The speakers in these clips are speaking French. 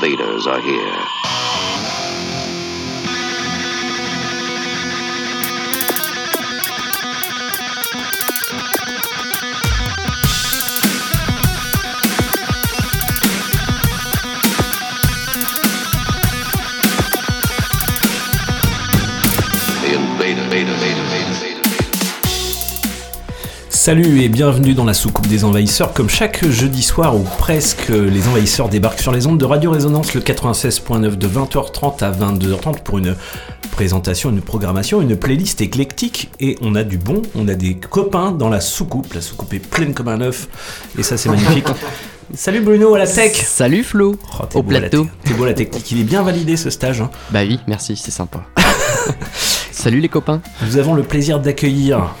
invaders are here. Salut et bienvenue dans la soucoupe des envahisseurs. Comme chaque jeudi soir ou presque, les envahisseurs débarquent sur les ondes de Radio Résonance le 96.9 de 20h30 à 22h30 pour une présentation, une programmation, une playlist éclectique. Et on a du bon, on a des copains dans la soucoupe. La soucoupe est pleine comme un œuf et ça c'est magnifique. Salut Bruno à la tech Salut Flo Oh, Au plateau. T'es beau la technique, il est bien validé ce stage. hein. Bah oui, merci, c'est sympa. Salut les copains Nous avons le plaisir d'accueillir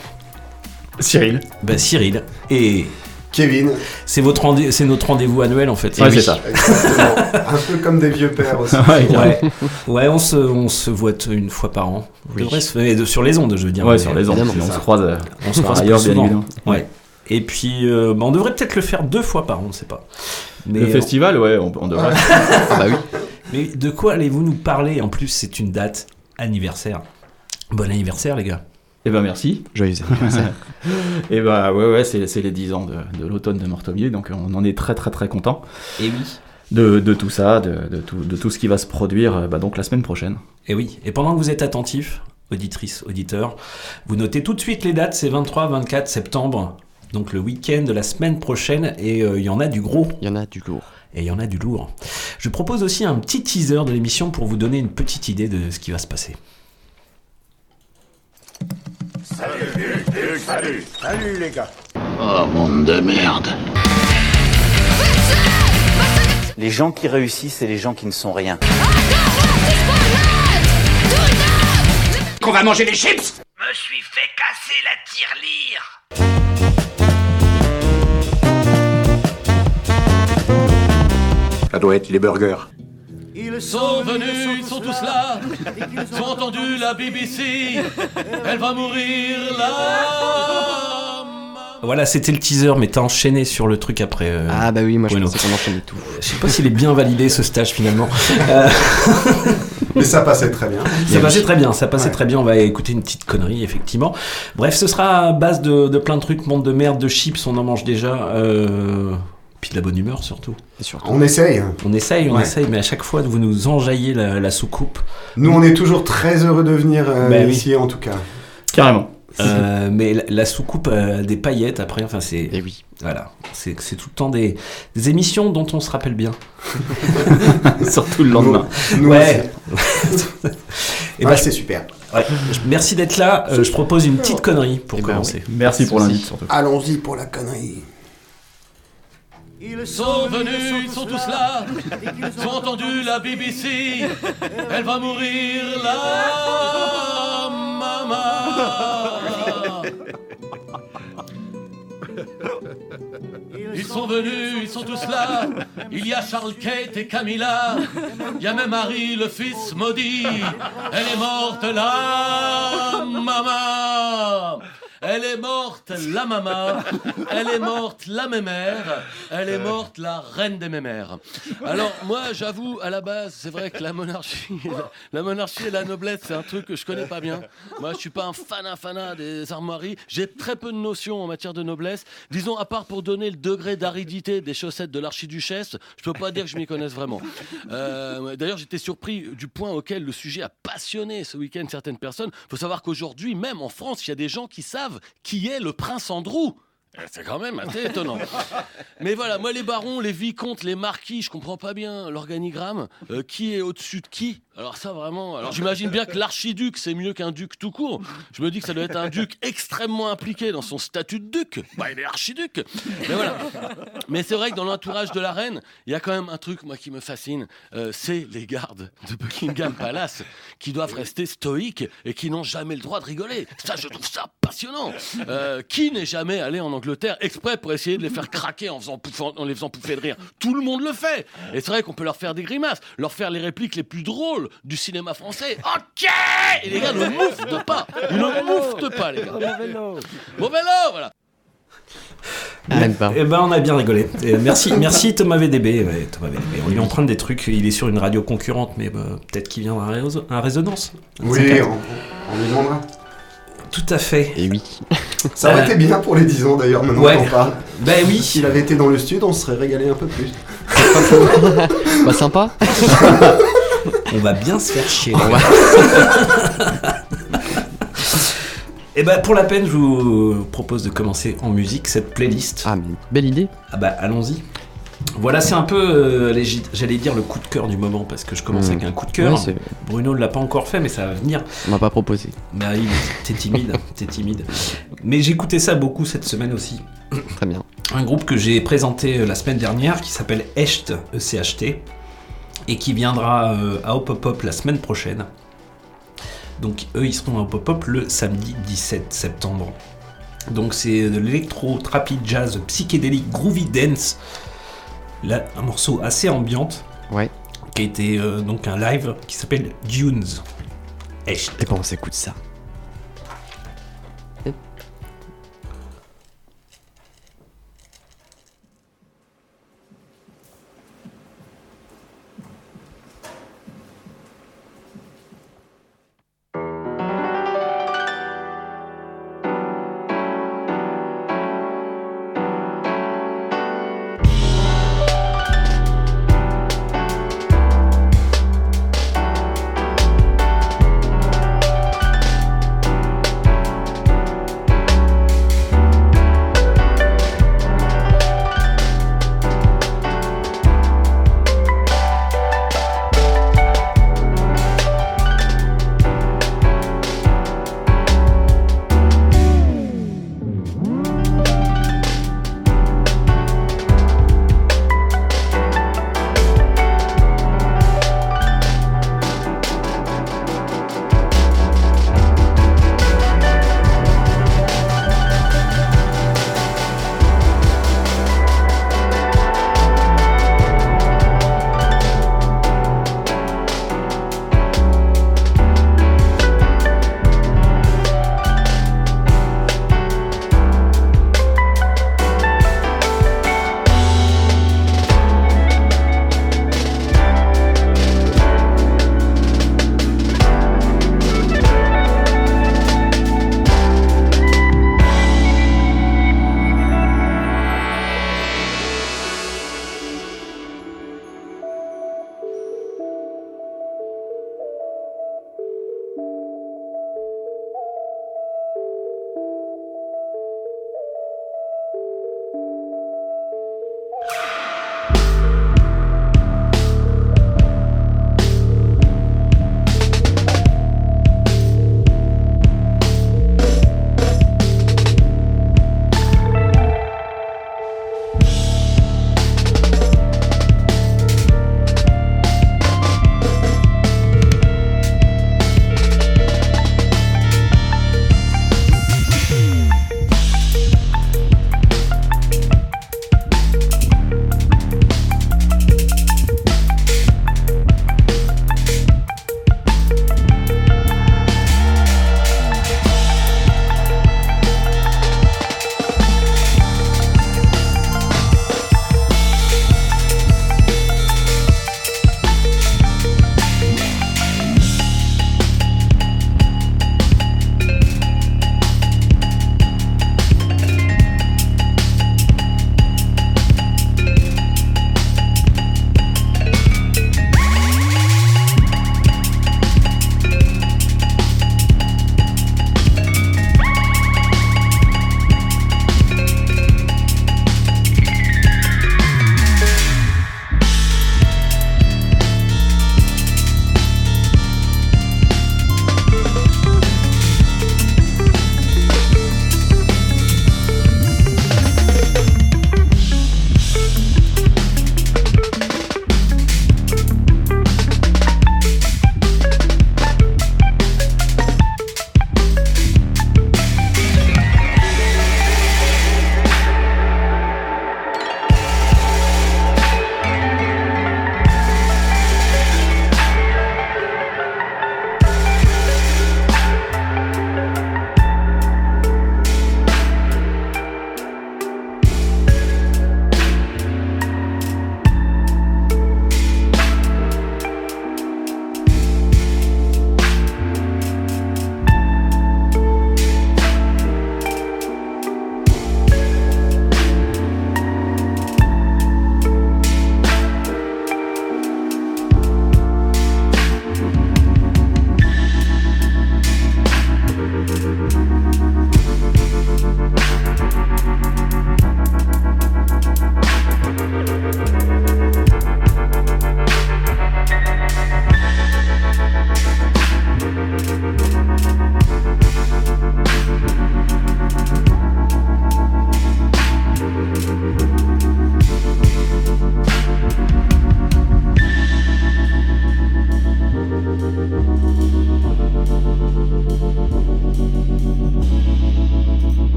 Cyril. bah, Cyril et Kevin, c'est votre rendez- c'est notre rendez-vous annuel en fait. Ouais, oui. c'est ça. exactement. un peu comme des vieux pères aussi. Ouais, ouais on, se, on se voit une fois par an. On Oui. devrait se faire- de- sur les ondes, je veux dire. Ouais, sur les ondes. on se croise. euh, On se par croise ailleurs, bien évidemment. Ouais. Et puis, euh, bah, on devrait peut-être le faire deux fois par an, on ne sait pas. Mais, Le festival, ouais, on, on devrait. Ah bah oui, mais de quoi allez-vous nous parler? En plus, c'est une date anniversaire. Bon anniversaire, les gars. Eh ben merci. joyeux anniversaire. Et bah ouais, ouais, c'est c'est les 10 ans de, de l'automne de Mortomier, donc on en est très très très content Et oui. de, de tout ça, de, de tout, de tout ce qui va se produire euh, bah, donc la semaine prochaine. Et oui. Et pendant que vous êtes attentifs, auditrices, auditeurs, vous notez tout de suite les dates. C'est 23-24 septembre. Donc le week-end de la semaine prochaine. Et euh, il y en a du gros. Il y en a du lourd. Et il y en a du lourd. Je propose aussi un petit teaser de l'émission pour vous donner une petite idée de ce qui va se passer. Oh, monde de merde. Les gens qui réussissent et les gens qui ne sont rien. Qu'on va manger les chips me suis fait casser la tirelire. Ça doit être les burgers. Ils sont venus, ils sont tous là. Ils ont entendu la BBC. Elle va mourir là. Voilà, c'était le teaser, mais t'as enchaîné sur le truc après. euh, Ah bah oui, moi je pensais qu'on enchaînait tout. Je sais pas s'il est bien validé ce stage finalement. Euh, Mais ça passait très bien. ça passait très bien, ça passait Ouais. très bien. On va écouter une petite connerie, effectivement. Bref, ce sera à base de, de plein de trucs, monde de merde, de chips, on en mange déjà. Euh... Puis de la bonne humeur surtout. Et surtout. On essaye. On essaye, on Ouais. essaye, mais à chaque fois vous nous enjaillez la, la soucoupe. Nous, on est toujours très heureux de venir euh, Bah oui. ici, en tout cas. Carrément. Euh, mais la, la soucoupe a des paillettes après, enfin c'est. Et oui. Voilà, c'est tout le temps des, des émissions dont on se rappelle bien. Surtout le lendemain. Nous Ouais. aussi. Et Ah, bah, c'est super. Ouais, Merci d'être là. Euh, je propose une petite connerie pour Eh ben commencer. Merci pour l'invite surtout. Allons-y pour la connerie. Ils sont venus, ils sont tous là. Ils ont entendu la BBC. Elle va mourir là, maman. Ils sont venus, ils sont tous là. Il y a Charles Kate et Camilla. Il y a même Harry, le fils maudit. Elle est morte là, maman. Elle est morte la maman, elle est morte la mémère, elle est morte la reine des mémères. Alors moi j'avoue à la base c'est vrai que la monarchie, la monarchie et la noblesse c'est un truc que je connais pas bien. Moi je suis pas un fanat fanat des armoiries, j'ai très peu de notions en matière de noblesse. Disons à part pour donner le degré d'aridité des chaussettes de l'archiduchesse, je peux pas dire que je m'y connaisse vraiment. Euh, D'ailleurs j'étais surpris du point auquel le sujet a passionné ce week-end certaines personnes. Faut savoir qu'aujourd'hui même en France il y a des gens qui savent qui est le prince Andrew. Eh, C'est quand même assez étonnant. Mais voilà, moi les barons, les vicomtes, les marquis, je comprends pas bien l'organigramme. Euh, qui est au-dessus de qui? Alors ça vraiment. Alors j'imagine bien que l'archiduc c'est mieux qu'un duc tout court. Je me dis que ça doit être un duc extrêmement impliqué dans son statut de duc. Bah il est archiduc. Mais voilà. Mais c'est vrai que dans l'entourage de la reine, il y a quand même un truc moi qui me fascine, euh, c'est les gardes de Buckingham Palace qui doivent rester stoïques et qui n'ont jamais le droit de rigoler. Ça, je trouve ça passionnant. Euh, qui n'est jamais allé en Angleterre exprès pour essayer de les faire craquer en, faisant pouffer- en les faisant pouffer de rire Tout le monde le fait. Et c'est vrai qu'on peut leur faire des grimaces, leur faire les répliques les plus drôles du cinéma français. Ok Et les gars ne mouftent pas. Ils ne mouftent pas, les gars. Bon vélo, voilà. Même pas. Eh ben, on a bien rigolé. Et merci, merci Thomas VDB. Ouais, Thomas VDB. On lui emprunte des trucs. Il est sur une radio concurrente, mais bah, peut-être qu'il viendra à, Réso- à Résonance. Oui, on, on lui demandera. Tout à fait. Et oui. Ça aurait Euh, été bien pour les 10 ans d'ailleurs, maintenant ouais. qu'on parle. Ben oui. S'il avait été dans le stud, on se serait régalé un peu plus. Bah sympa. On va bien se faire chier. On va- Et ben pour la peine, je vous propose de commencer en musique cette playlist. Ah, mais belle idée. Ah bah allons-y. Voilà, c'est un peu, euh, j'allais dire le coup de cœur du moment parce que je commence Mm. avec un coup de cœur. Ouais, Bruno ne l'a pas encore fait, mais ça va venir. on m'a pas proposé. Bah oui, t'es timide, t'es timide. Mais j'écoutais ça beaucoup cette semaine aussi. Très bien. Un groupe que j'ai présenté euh, la semaine dernière qui s'appelle Echt, ECHT, et qui viendra euh, à Hop Hop Hop la semaine prochaine. Donc eux, ils seront à Hop Hop Hop le samedi 17 septembre. Donc c'est de l'électro, trapid jazz, psychédélique, groovy dance. Là, un morceau assez ambiante. Ouais. Qui a été euh, donc un live qui s'appelle Dunes. Echt. Et bon, on s'écoute ça.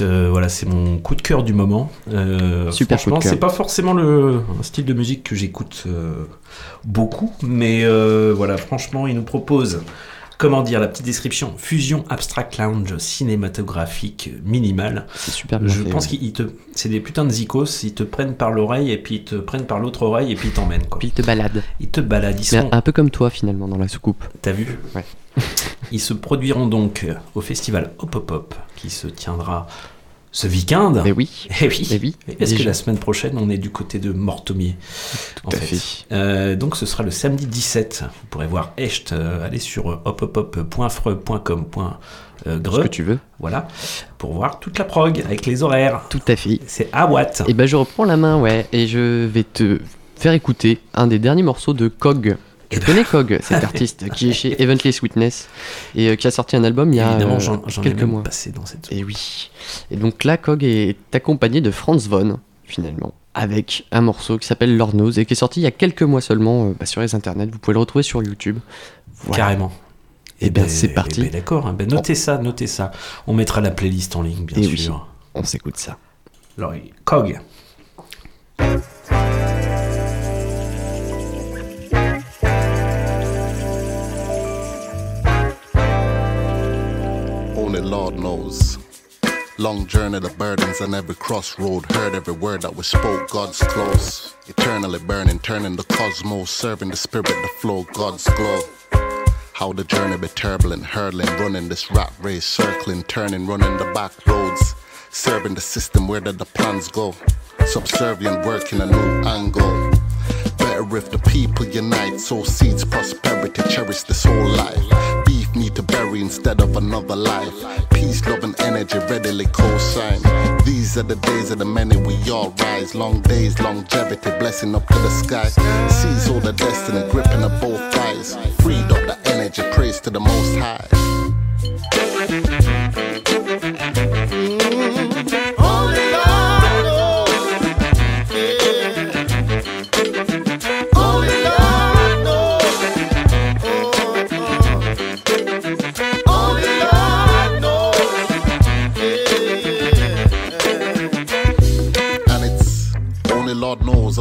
Euh, voilà, c'est mon coup de cœur du moment. Euh, Super franchement, c'est pas forcément le un style de musique que j'écoute euh, beaucoup, mais euh, voilà, franchement, il nous propose, comment dire, la petite description, fusion abstract lounge cinématographique minimale. C'est super bien Je pense qu'ils te, c'est des putains de zikos, ils te prennent par l'oreille et puis ils te prennent par l'autre oreille et puis ils t'emmènent quoi. Puis il te balade. Ils te baladent, ils sont, un peu comme toi finalement dans la soucoupe. T'as vu? Ouais. Ils se produiront donc euh, au festival Hop Hop Hop qui se tiendra ce week-end. Mais oui. Eh oui. Eh oui. Parce que la semaine prochaine, on est du côté de Mortomier. en à fait. Euh, donc ce sera le samedi 17. Vous pourrez voir Echt. euh, allez sur euh, hophopop.freux.com. Ce Greux, que tu veux. voilà, pour voir toute la prog avec les horaires. Tout à fait. C'est à Watt. Et ben je reprends la main, ouais, et je vais te faire écouter un des derniers morceaux de Cog. Tu Eh connais Cog, cet artiste qui est chez Eventless Witness et euh, qui a sorti un album il y a Évidemment, euh, j'en j'en ai quelques même mois. passé dans cette. Et oui. Et donc là, Cog est accompagné de Franz Von, finalement, avec un morceau qui s'appelle Lord Knows et qui est sorti il y a quelques mois seulement euh, bah, sur les internets. Vous pouvez le retrouver sur YouTube. Voilà. Carrément. Eh ben, c'est parti. eh ben, D'accord. hein. Ben, notez ça, notez ça. On mettra la playlist en ligne, bien Eh oui. sûr. On s'écoute ça. Alors, Cog. Only Lord knows. Long journey, the burdens on every crossroad. Heard every word that was spoke, God's close. Eternally burning, turning the cosmos, serving the spirit, the flow, God's glow. How the journey be turbulent, hurtling, running this rat race, circling, turning, running the back roads. Serving the system, where did the plans go? Subservient, working a new angle. Better if the people unite, sow seeds, prosperity, cherish this whole life. Beef need to bury instead of another life. Peace, love, and energy readily co-sign. These are the days of the many we all rise. Long days, longevity, blessing up to the sky. Seize all the destiny, gripping up both thighs. Freed up the energy, praise to the most high.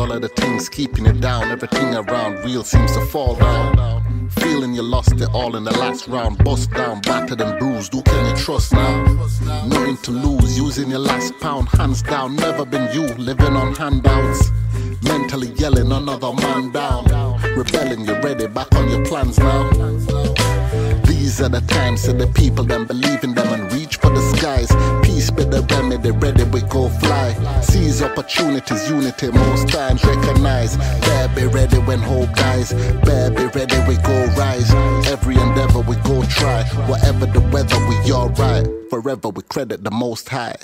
All of the things keeping it down. Everything around real seems to fall down. Feeling you lost it all in the last round. Bust down, battered and bruised. Who can you trust now? Nothing to lose. Using your last pound, hands down. Never been you, living on handouts. Mentally yelling another man down. Rebelling, you're ready? Back on your plans now. These are the times that the people then believe in them and reach for the skies. Peace be the remedy, ready we go fly. Seize opportunities, unity most times recognize. Bear be ready when hope dies. Bear be ready we go rise. Every endeavor we go try. Whatever the weather we alright. Forever we credit the most high.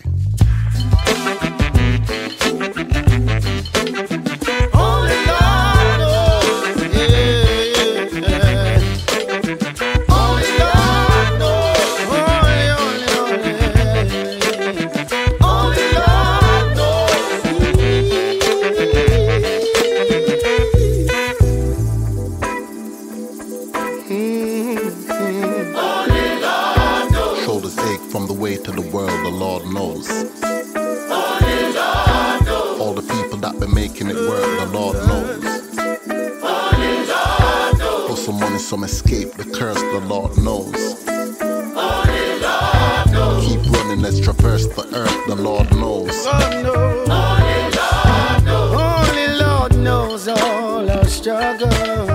Some escape, the curse, the Lord knows. Keep running, let's traverse the earth, the Lord knows. Only Lord knows all our struggle.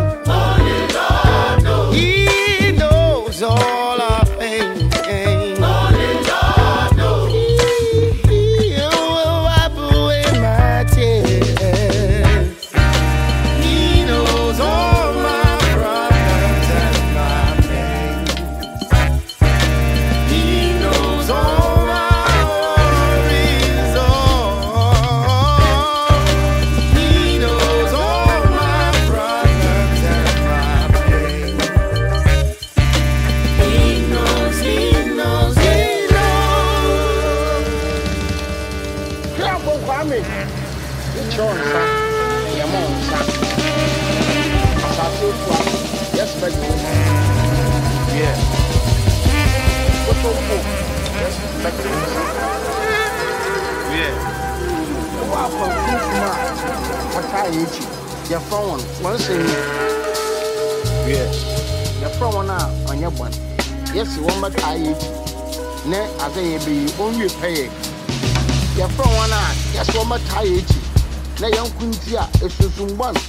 baako a esusumbɔ no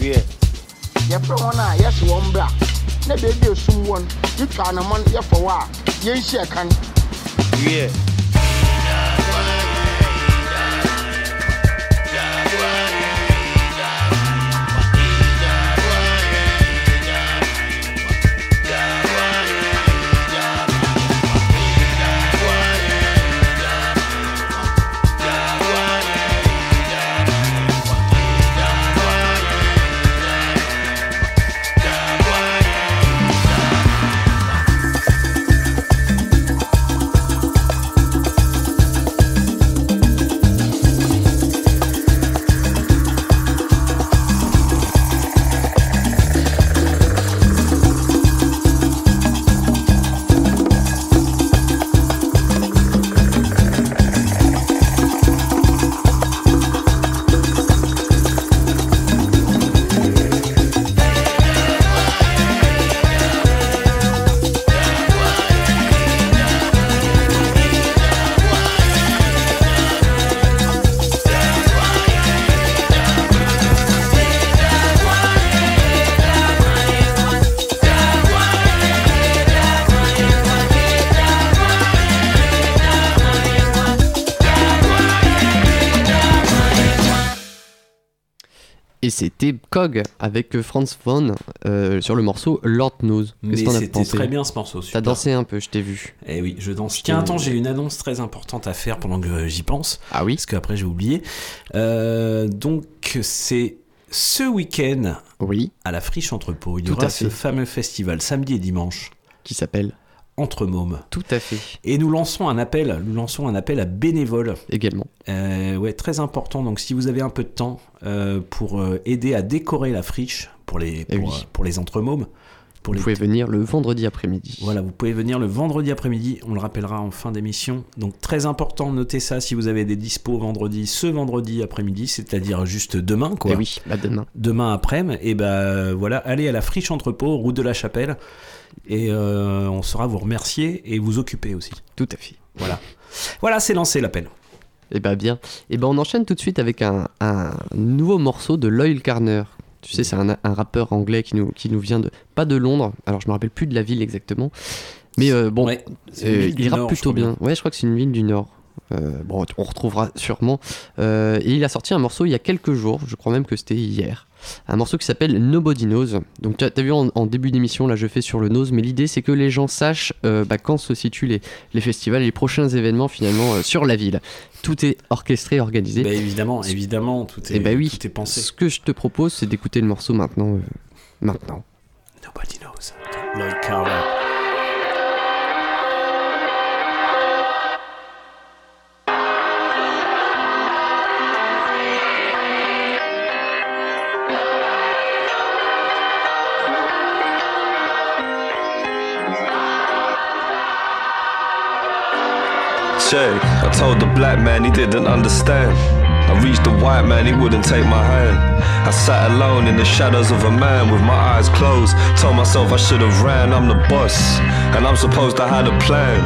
wiɛ yɛpɛ wɔn a yɛsi wɔn bra. Na beebi esum wɔn yitwa anamɔ yɛfɔwɔ a yɛnhyia kan. Wiɛ. C'était Cog avec euh, Franz Von euh, sur le morceau Lord Knows. Mais c'était très bien ce morceau. T'as dansé un peu, je t'ai vu. Eh oui, je danse. Tiens, attends, j'ai une annonce très importante à faire pendant que j'y pense. Ah oui Parce qu'après, j'ai oublié. Euh, donc, c'est ce week-end Oui. à la Friche Entrepôt. Il y Tout aura ce fameux festival samedi et dimanche Qui s'appelle Entre Mômes. Tout à fait. Et nous lançons un appel, nous lançons un appel à bénévoles. Également. Euh, ouais, très important. Donc, si vous avez un peu de temps euh, pour euh, aider à décorer la friche pour les, Eh pour, oui. euh, pour les entremômes, pour Vous les pouvez venir le vendredi après-midi. Voilà, vous pouvez venir le vendredi après-midi, on le rappellera en fin d'émission. Donc très important, notez ça si vous avez des dispos vendredi, ce vendredi après-midi, c'est-à-dire juste demain quoi. Eh oui, bah demain. Demain après-midi, et ben voilà, allez à la friche entrepôt, route de la Chapelle, et euh, on saura vous remercier et vous occuper aussi. Tout à fait. Voilà. Voilà, c'est lancé l'appel. Eh bah bien. Et ben on enchaîne tout de suite avec un, un nouveau morceau de Loyal Carner. Tu sais, c'est un, un rappeur anglais qui nous, qui nous vient de. Pas de Londres, alors je me rappelle plus de la ville exactement. Mais euh, bon, Ouais, euh, il rappe Nord, plutôt crois bien. Ouais, je crois que c'est une ville du Nord. Euh, bon, on retrouvera sûrement. Et il a sorti un morceau il y a quelques jours, je crois même que c'était hier. Un morceau qui s'appelle Nobody Knows. Donc, tu as, vu en, en début d'émission, là je fais sur le nose, mais l'idée c'est que les gens sachent euh, bah, quand se situent les, les festivals et les prochains événements finalement euh, sur la ville. Tout est orchestré, organisé. Bah, évidemment, évidemment, tout est, Et bah oui, tout est pensé. ce que je te propose c'est d'écouter le morceau maintenant. euh, maintenant. Nobody knows. Lloyd Carver. I told the black man he didn't understand. I reached the white man, he wouldn't take my hand. I sat alone in the shadows of a man with my eyes closed. Told myself I should have ran, I'm the boss. And I'm supposed to have a plan.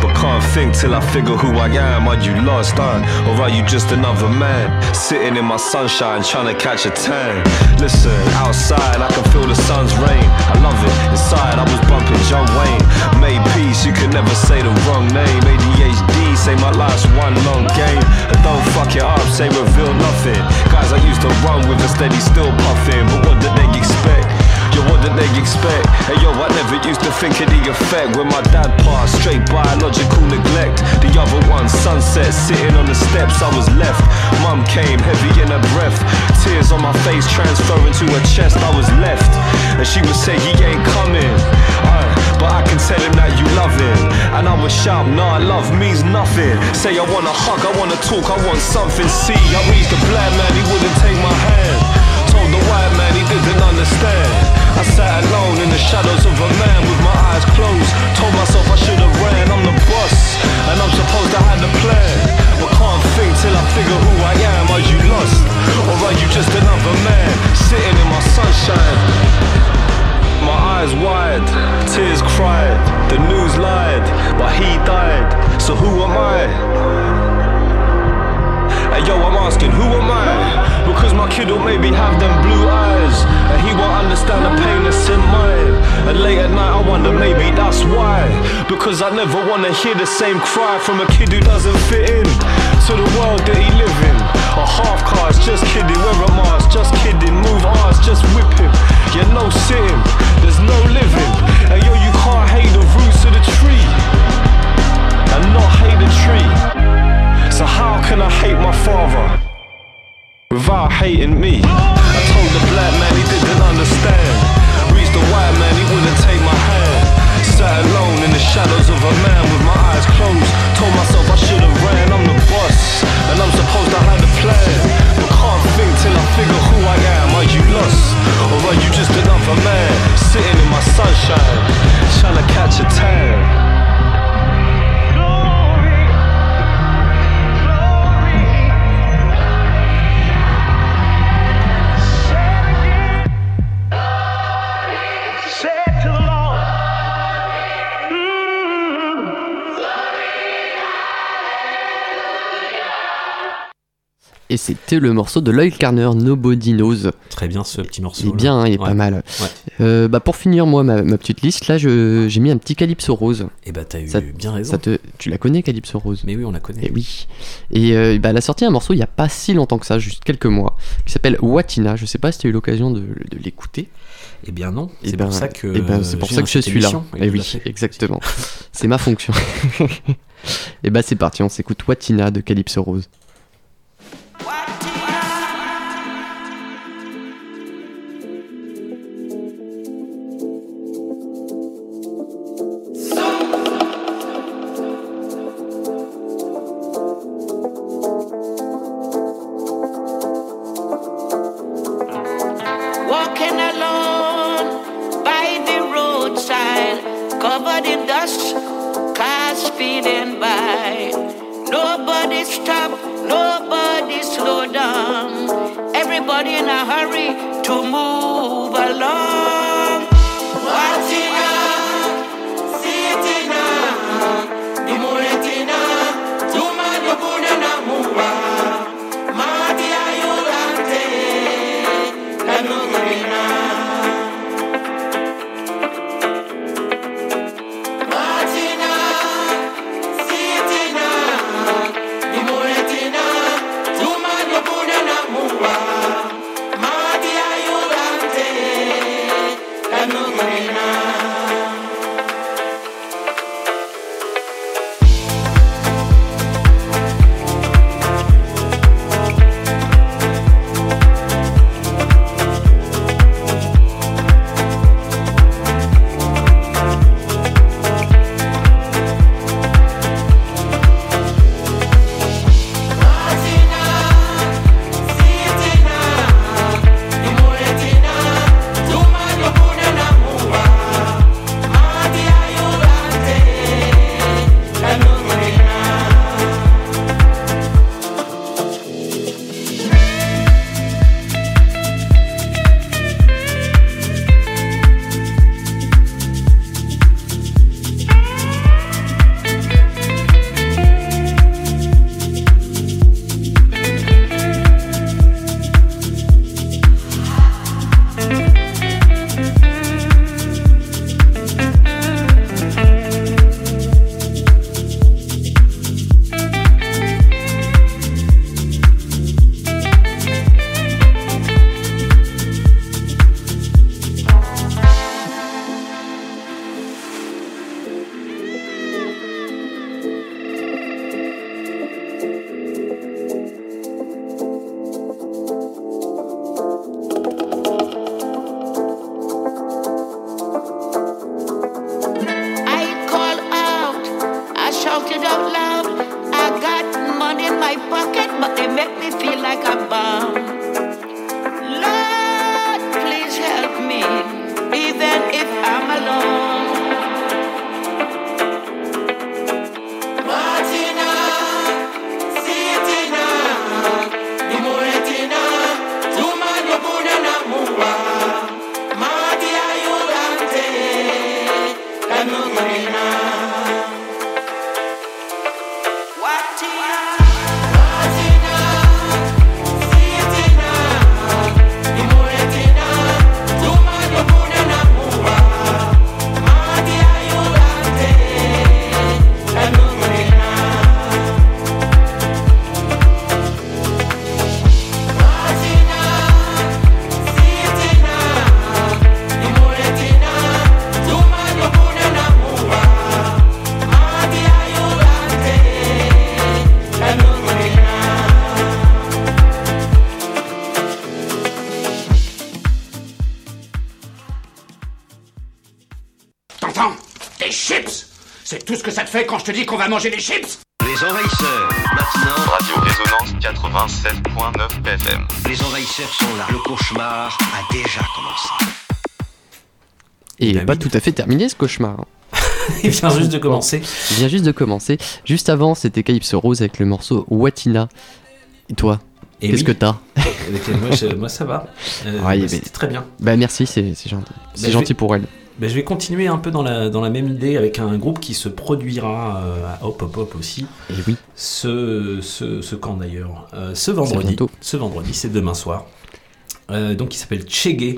But can't think till I figure who I am. Are you lost, huh? Or are you just another man? Sitting in my sunshine, trying to catch a tan. Listen, outside I can feel the sun's rain. I love it. Inside I was bumping John Wayne. Made peace, you can never say the wrong name. ADHD, say my life's one long game. And don't fuck it up, say reveal nothing. Guys I used to run with a steady still puffing. But what did they expect? Yo, what did they expect? Hey yo, I never used to think of the effect when my dad passed. Straight biological neglect. The other one, sunset, sitting on the steps, I was left. Mum came, heavy in her breath. Tears on my face, transferring to her chest, I was left. And she would say, he ain't coming. But I can tell him that you love him. And I would shout, nah, love means nothing. Say I wanna hug, I wanna talk, I want something. See, I reached the black man, he wouldn't take my hand. Told the white man he didn't understand. I sat alone in the shadows of a man with my eyes closed. Told myself I should have ran, I'm the boss. And I'm supposed to have the plan. But can't think till I figure who I am. Are you lost? Or are you just another man sitting in my sunshine? My eyes wide, tears cried. The news lied, but he died. So who am I? Hey yo, I'm asking, who am I? Because my kid will maybe have them blue eyes, and he won't understand the pain that's in mine. And late at night, I wonder maybe that's why. Because I never wanna hear the same cry from a kid who doesn't fit in to the world that he live in. A half cars, just kidding, wear a mask, just kidding, move ours, just whip him. Yeah, no sitting, there's no living And yo, you can't hate the roots of the tree And not hate the tree So how can I hate my father? without hating me. I told the black man he didn't understand. Reached the white man, he wouldn't take my hand. Sat alone in the shadows of a man with my eyes closed. Told myself I should have ran, I'm the boss. And I'm supposed to have the plan. But can't think till I figure who I am. Are you lost? Or are you just another man? Sitting in my sunshine, trying to catch a tan. Et c'était le morceau de Lloyd Carner, Nobody Knows. Très bien ce petit morceau. Il est bien, hein, il est Ouais. pas mal. Ouais. Euh, bah pour finir, moi, ma, ma petite liste, là, je- j'ai mis un petit Calypso Rose. Et bah t'as eu Ça- bien raison. Ça te, tu la connais, Calypso Rose Mais oui, on la connaît. Et oui. Et euh, bah, elle a sorti un morceau il y a pas si longtemps que ça, juste quelques mois, qui s'appelle Watina. Je sais pas si tu as eu l'occasion de, de l'écouter. Eh bien non, Eh c'est ben, pour ça que eh ben, c'est pour ça que je suis là. Et oui, exactement. c'est ma fonction. Et bah c'est parti, on s'écoute Watina de Calypso Rose. Te dis qu'on va manger des chips Les envahisseurs, maintenant. Radio Résonance 87.9 FM. Les envahisseurs sont là. Le cauchemar a déjà commencé. Et pas tout à fait terminé ce cauchemar. hein. Il vient juste de commencer. Il vient juste de commencer. Juste avant, c'était Calypso Rose avec le morceau Watina. Et toi Et Qu'est-ce oui. que t'as Avec- moi, je- moi, ça va. Euh, Ouais, mais- C'était très bien. Bah merci, c'est gentil. C'est je gentil vais- pour elle. Ben, je vais continuer un peu dans la, dans la même idée avec un groupe qui se produira euh, à Hop Hop Hop aussi. Et oui. Ce, ce, ce camp d'ailleurs. Euh, ce vendredi. Ce vendredi, c'est demain soir. Euh, donc il s'appelle Chege.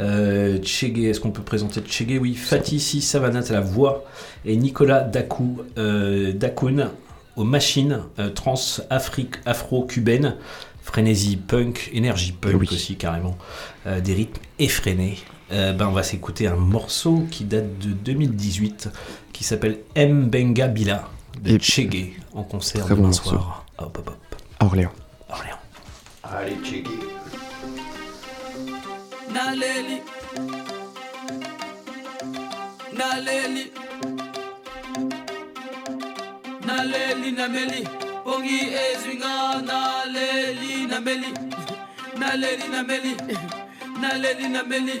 Euh, est-ce qu'on peut présenter Chege Oui, Fatih Si Savanat à la voix et Nicolas Dakou, Dakoun aux machines trans-afrique afro-cubaine, frénésie punk, énergie punk Oui. aussi carrément, des rythmes effrénés. Euh, ben, on va s'écouter un morceau qui date de 2018 qui s'appelle M Benga Bila de Et- Chege en concert Très bon demain morceau. soir. Hop, hop, hop. À Orléans. Orléans. Allez, checker. Naleli Naleli Naleli Nameli Pongi Ezinga Naleli Nameli Naleli Nameli Naleli Nameli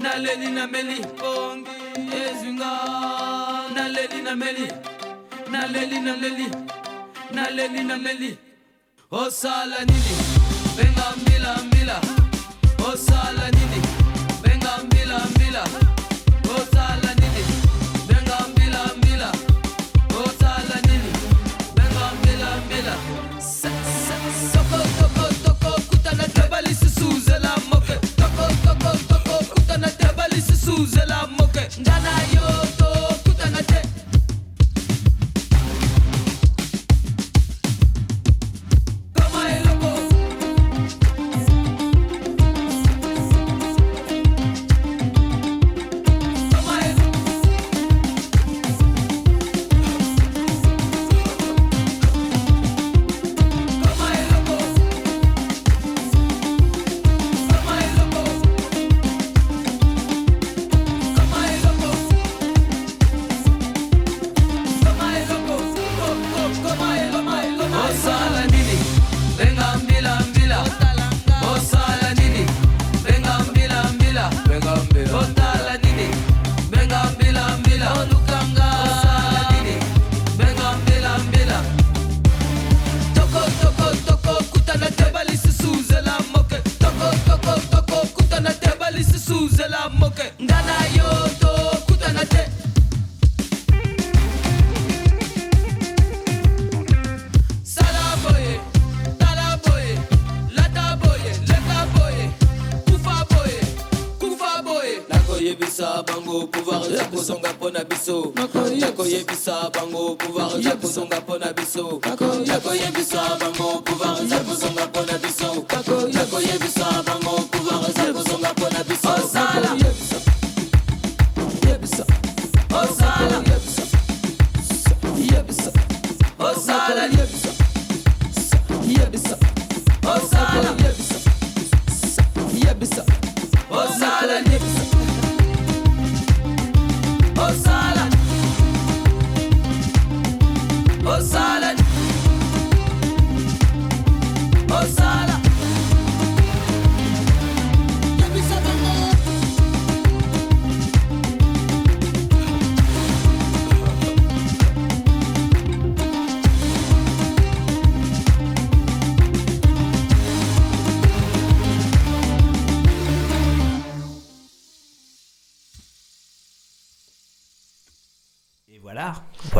Naleli Nameli Pongi Ezinga Naleli Nameli Naleli Nameli Naleli Nameli Osala nini? Benga mbila mbila. Osala nini? Benga mbila mbila Jerusalem, okay.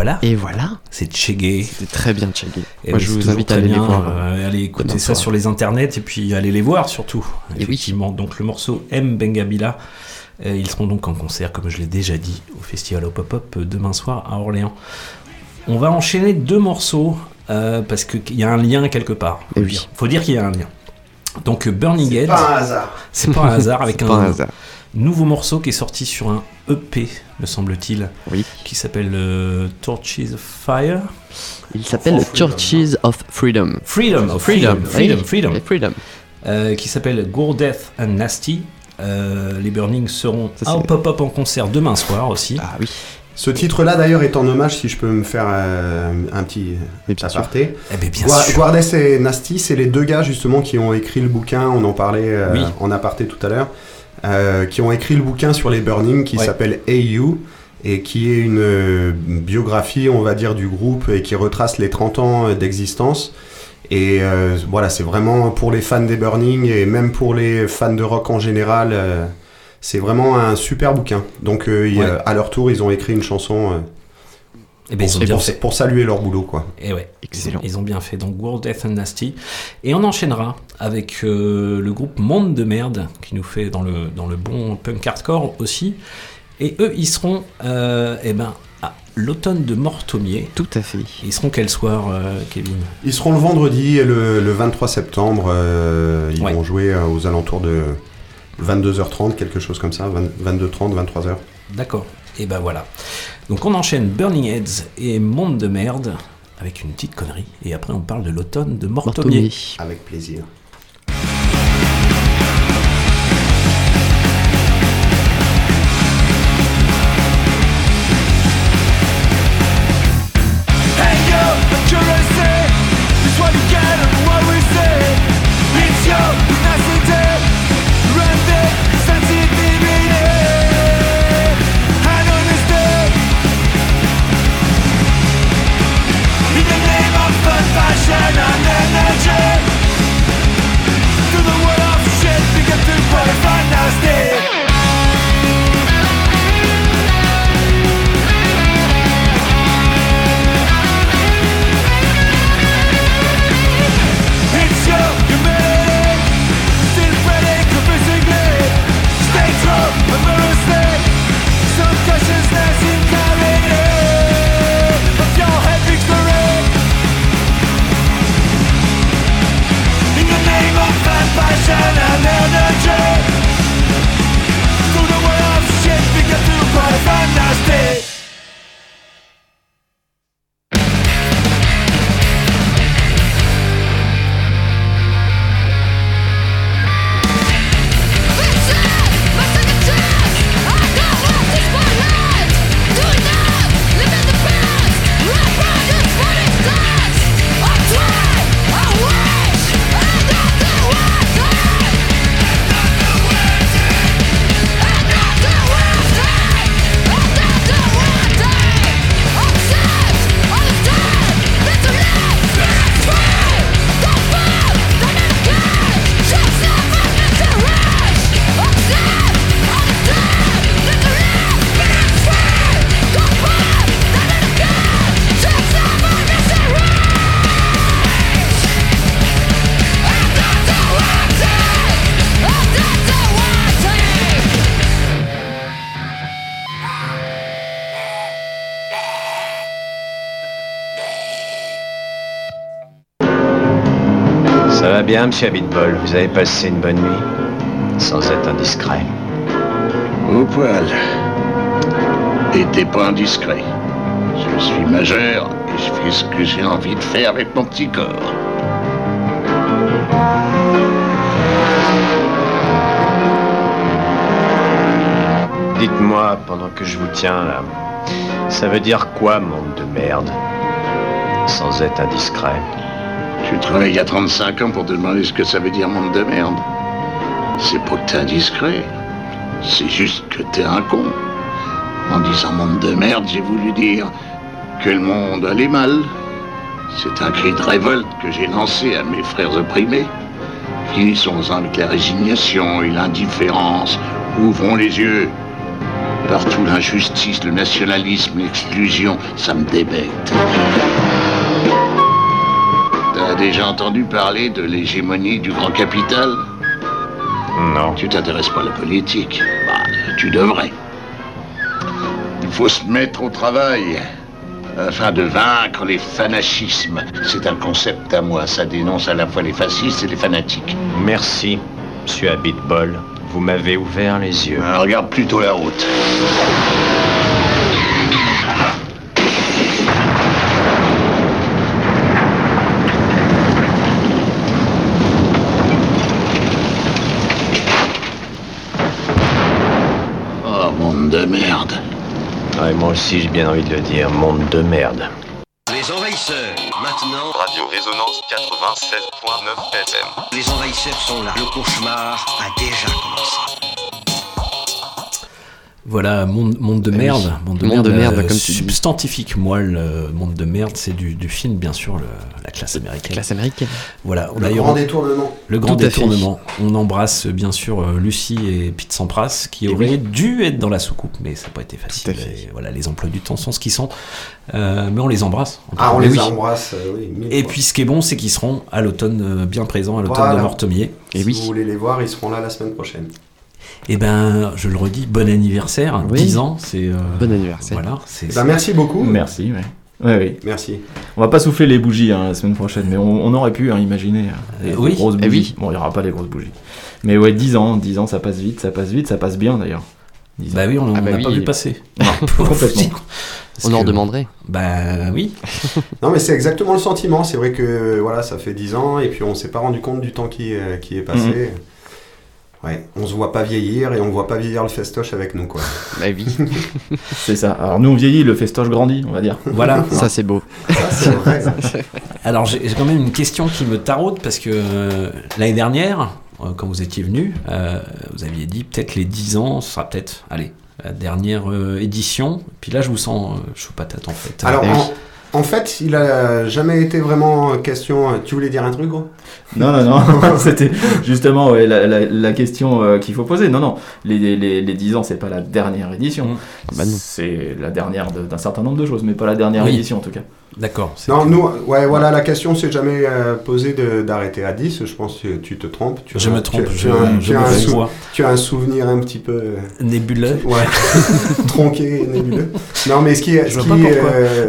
Voilà. Et voilà. C'est Chege. C'est très bien Chege. Et Moi oui, je vous invite à aller les voir. euh, aller écouter demain ça soir. sur les internets et puis aller les voir surtout. Et oui. Effectivement, donc le morceau M Bengabila, euh, ils seront donc en concert, comme je l'ai déjà dit, au festival Hop Hop euh, demain soir à Orléans. On va enchaîner deux morceaux euh, parce qu'il y a un lien quelque part. Et oui. Faut dire qu'il y a un lien. Donc Burning Head. Pas un hasard. C'est pas un hasard avec un, pas un hasard. nouveau morceau qui est sorti sur un EP, me semble-t-il, Oui. qui s'appelle euh, Torches of Fire. Il s'appelle Freedom. Churches of Freedom. Freedom, of Freedom, freedom, freedom. Euh, qui s'appelle Gore Death and Nasty. Euh, les Burning seront à pop-up en concert demain soir aussi. Ah oui. Ce titre-là, d'ailleurs, est en hommage, si je peux me faire euh, un petit Mais bien sûr. aparté. Eh ben, bien Gua- sûr. Guardes et Nasty, c'est les deux gars justement qui ont écrit le bouquin, on en parlait euh, Oui. en aparté tout à l'heure, euh, qui ont écrit le bouquin sur les Burning qui Ouais. s'appelle AU et qui est une euh, biographie, on va dire, du groupe et qui retrace les 30 ans euh, d'existence. Et euh, voilà, c'est vraiment pour les fans des Burning et même pour les fans de rock en général, euh, c'est vraiment un super bouquin. Donc euh, ils, Ouais. euh, à leur tour, ils ont écrit une chanson euh, Eh ben, ils ont pour, bien pour- fait. pour saluer leur boulot, quoi. Et ouais, Excellent. Ils ont bien fait. Donc World Death and Nasty. Et on enchaînera avec euh, le groupe Monde de Merde qui nous fait dans le, dans le bon punk hardcore aussi. Et eux, ils seront euh, eh ben, à l'automne de Mortomier. Tout à fait. Ils seront quel soir, euh, Kevin? Ils seront le vendredi et le, le 23 septembre. euh, ils Ouais. vont jouer euh, aux alentours de 22h30, quelque chose comme ça, 20 22h30, 23h. D'accord. Et ben voilà. Donc on enchaîne Burning Heads et Monde de Merde avec une petite connerie. Et après, on parle de l'automne de. Mortomier. Avec plaisir. Bien, monsieur Abitbol Vous avez passé une bonne nuit Sans être indiscret. Au poil. Et t'es pas indiscret. Je suis majeur et je fais ce que j'ai envie de faire avec mon petit corps. Dites-moi, pendant que je vous tiens là, ça veut dire quoi, monde de merde Sans être indiscret? Je travaille il y a 35 ans pour te demander ce que ça veut dire monde de merde. C'est pas que t'es indiscret. C'est juste que t'es un con. En disant monde de merde, j'ai voulu dire que le monde allait mal. C'est un cri de révolte que j'ai lancé à mes frères opprimés. Finissons avec la résignation et l'indifférence. Ouvrons les yeux. Partout l'injustice, le nationalisme, l'exclusion, ça me débecte. T'as déjà entendu parler de l'hégémonie du grand capital? Non. Tu t'intéresses pas à la politique Bah, tu devrais. Il faut se mettre au travail afin de vaincre les fanachismes. C'est un concept à moi, ça dénonce à la fois les fascistes et les fanatiques. Merci, monsieur Abitbol. Vous m'avez ouvert les yeux. Alors, regarde plutôt la route. Monde de merde. Ouais, moi aussi j'ai bien envie de le dire, monde de merde. Les envahisseurs, maintenant. Radio Résonance 96.9 FM. Les envahisseurs sont là. Le cauchemar a déjà commencé. Voilà, monde, monde de Eh oui. merde. Monde de Monde merde, de merde, euh, comme substantifique moelle. euh, monde de merde, c'est du, du film, bien sûr, le- la classe américaine. Classe américaine. Voilà, Le grand détournement. Le grand Tout détournement. On embrasse euh, bien sûr euh, Lucie et Pete Sampras qui auraient dû être dans la soucoupe, mais ça n'a pas été facile. à fait. Et voilà, les emplois du temps sont ce qu'ils sont. Euh, mais on les embrasse. en Ah, on les oui. embrasse, euh, oui. Et puis ce qui est bon, c'est qu'ils seront à l'automne, euh, bien présents à l'automne Voilà. de Mortomier. Et si oui. vous voulez les voir, ils seront là la semaine prochaine. Et ben, je le redis, bon anniversaire, Oui. 10 ans, c'est. euh, Bon anniversaire. Voilà, c'est. Eh ben, merci beaucoup. Merci, ouais. Ouais, oui. Merci. On va pas souffler les bougies hein, la semaine prochaine, mais on, on aurait pu hein, imaginer euh, les Euh, oui. grosses Eh bougies. oui. Bon, il y aura pas les grosses bougies. Mais ouais, 10 ans, 10 ans, ça passe vite, ça passe vite, ça passe bien d'ailleurs. 10 ans. Bah oui, on n'a Ah bah pas vu passer. Non, complètement. Parce On en que- redemanderait. Bah oui. Non, mais c'est exactement le sentiment. C'est vrai que voilà, ça fait 10 ans et puis on s'est pas rendu compte du temps qui, euh, qui est passé. Mhm. Ouais, on se voit pas vieillir et on voit pas vieillir le festoche avec nous, quoi. Oui. C'est ça. Alors nous on vieillit, le festoche grandit, on va dire. Voilà. Ça, c'est beau. Ça, c'est vrai. Alors j'ai quand même une question qui me taraude parce que euh, l'année dernière, euh, quand vous étiez venu, euh, vous aviez dit peut-être les 10 ans, ce sera peut-être, allez, la dernière euh, édition. Puis là, je vous sens euh, chaud patate en fait. Alors, en, en fait, il a jamais été vraiment question. Tu voulais dire un truc, gros? Non, non, non, c'était justement ouais, la, la- la question euh, qu'il faut poser. Non, non, les, les, les 10 ans, c'est pas la dernière édition. Mm. Bah. C'est la dernière de- d'un certain nombre de choses, mais pas la dernière Oui. édition en tout cas. D'accord. Non, nous, ouais, voilà, la question s'est jamais euh, posée de- d'arrêter à 10. Je pense que tu te trompes. Tu Je as- me trompe, Tu, je- tu as, un- je tu as me un sou- tu as un souvenir un petit peu. euh, Nébuleux. Ouais, tronqué et nébuleux. Non, mais ce qui, Je ce vois qui, pas pourquoi. euh,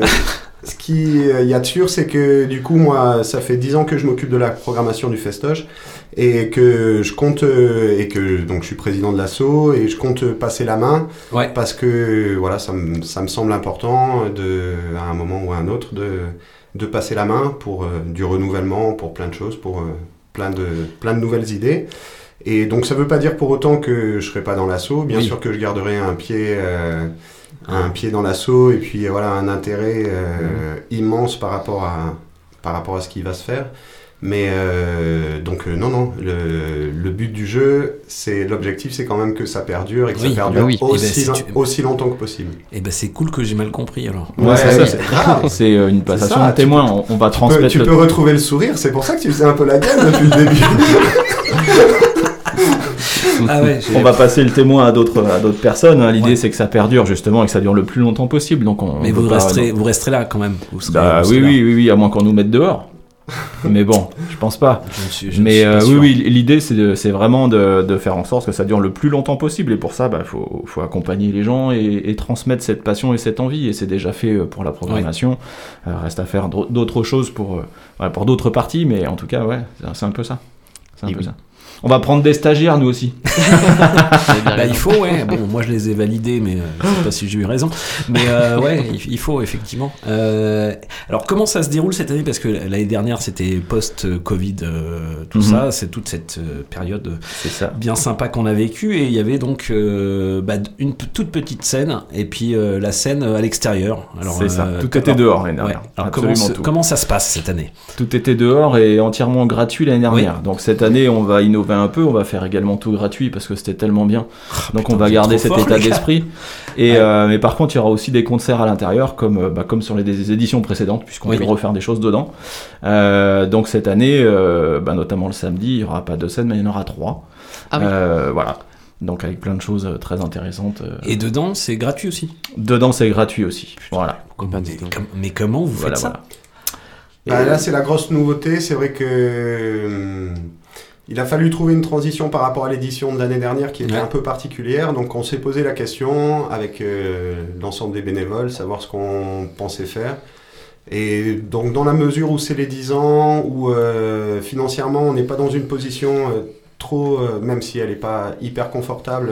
ce qui euh, y a de sûr, c'est que du coup, moi, ça fait 10 ans que je m'occupe de la programmation du festoche et que je compte euh, et que donc je suis président de l'asso et je compte passer la main Ouais. parce que voilà, ça me, ça me semble important de à un moment ou à un autre de de passer la main pour euh, du renouvellement, pour plein de choses, pour euh, plein de plein de nouvelles idées. Et donc ça veut pas dire pour autant que je serai pas dans l'assaut. Bien Oui. sûr que je garderai un pied, euh, un pied dans l'assaut et puis euh, voilà un intérêt euh, immense par rapport à par rapport à ce qui va se faire. Mais euh, donc euh, non non, le, le but du jeu, c'est l'objectif, c'est quand même que ça perdure et que Oui, ça perdure bah oui. Eh ben, aussi, si tu- aussi longtemps que possible. Et ben c'est cool que j'ai mal compris alors. Ouais, c'est ça, oui, c'est. C'est euh, une passation ça, de témoin. On, on va Tu peux, transmettre. tu le- peux retrouver le sourire, c'est pour ça que tu faisais un peu la gueule depuis le début. Ah ouais. On va passer le témoin à d'autres à d'autres personnes. hein. L'idée c'est que ça perdure justement et que ça dure le plus longtemps possible. Donc on. Mais on vous pas- resterez, vous resterez là quand même. Vous serez- Bah vous oui, oui, oui, oui, à moins qu'on nous mette dehors. Mais bon, je pense pas. Je suis- Mais pas euh, oui, oui, l'idée c'est vraiment de, de faire en sorte que ça dure le plus longtemps possible. Et pour ça, il bah, faut, faut accompagner les gens et, et transmettre cette passion et cette envie. Et c'est déjà fait euh, pour la programmation. Euh, reste à faire d'au- d'autres choses pour, euh, pour d'autres parties. Mais en tout cas, ouais, c'est- un peu ça. C'est un Et peu oui. ça. On va prendre des stagiaires, nous aussi. Bah, il faut, ouais. Bon, moi je les ai validés, mais euh, je sais pas si j'ai eu raison. Mais euh, ouais, il, faut effectivement. Euh, alors comment ça se déroule cette année? Parce que l'année dernière c'était post-Covid, euh, tout Mhm. ça, c'est toute cette période ça. bien sympa qu'on a vécu et il y avait donc euh, bah, une toute petite scène et puis euh, la scène à l'extérieur. C'est ça. euh, Tout alors- était dehors l'année ouais. dernière. Alors comment, tout. comment ça se passe cette année? Tout était dehors et entièrement gratuit l'année dernière. Donc cette année, on va innover un peu, on va faire également tout gratuit parce que c'était tellement bien. Donc on va garder cet état d'esprit. Et euh, mais par contre, il y aura aussi des concerts à l'intérieur, comme euh, bah, comme sur les des éditions précédentes, puisqu'on Oui. peut refaire des choses dedans. Euh, donc cette année, euh, bah, notamment le samedi, il y aura pas deux scènes, mais il y en aura trois. Ah oui. Euh, voilà. Donc avec plein de choses très intéressantes. Et dedans c'est gratuit aussi. Dedans, c'est gratuit aussi. Voilà. Comment- mais, com- mais comment vous Voilà, faites ça voilà. Bah, là, c'est la grosse nouveauté. C'est vrai que il a fallu trouver une transition par rapport à l'édition de l'année dernière qui était Ouais. un peu particulière. Donc, on s'est posé la question avec euh, l'ensemble des bénévoles, savoir ce qu'on pensait faire. Et donc, dans la mesure où c'est les 10 ans, où euh, financièrement, on n'est pas dans une position euh, trop, même si elle n'est pas hyper confortable,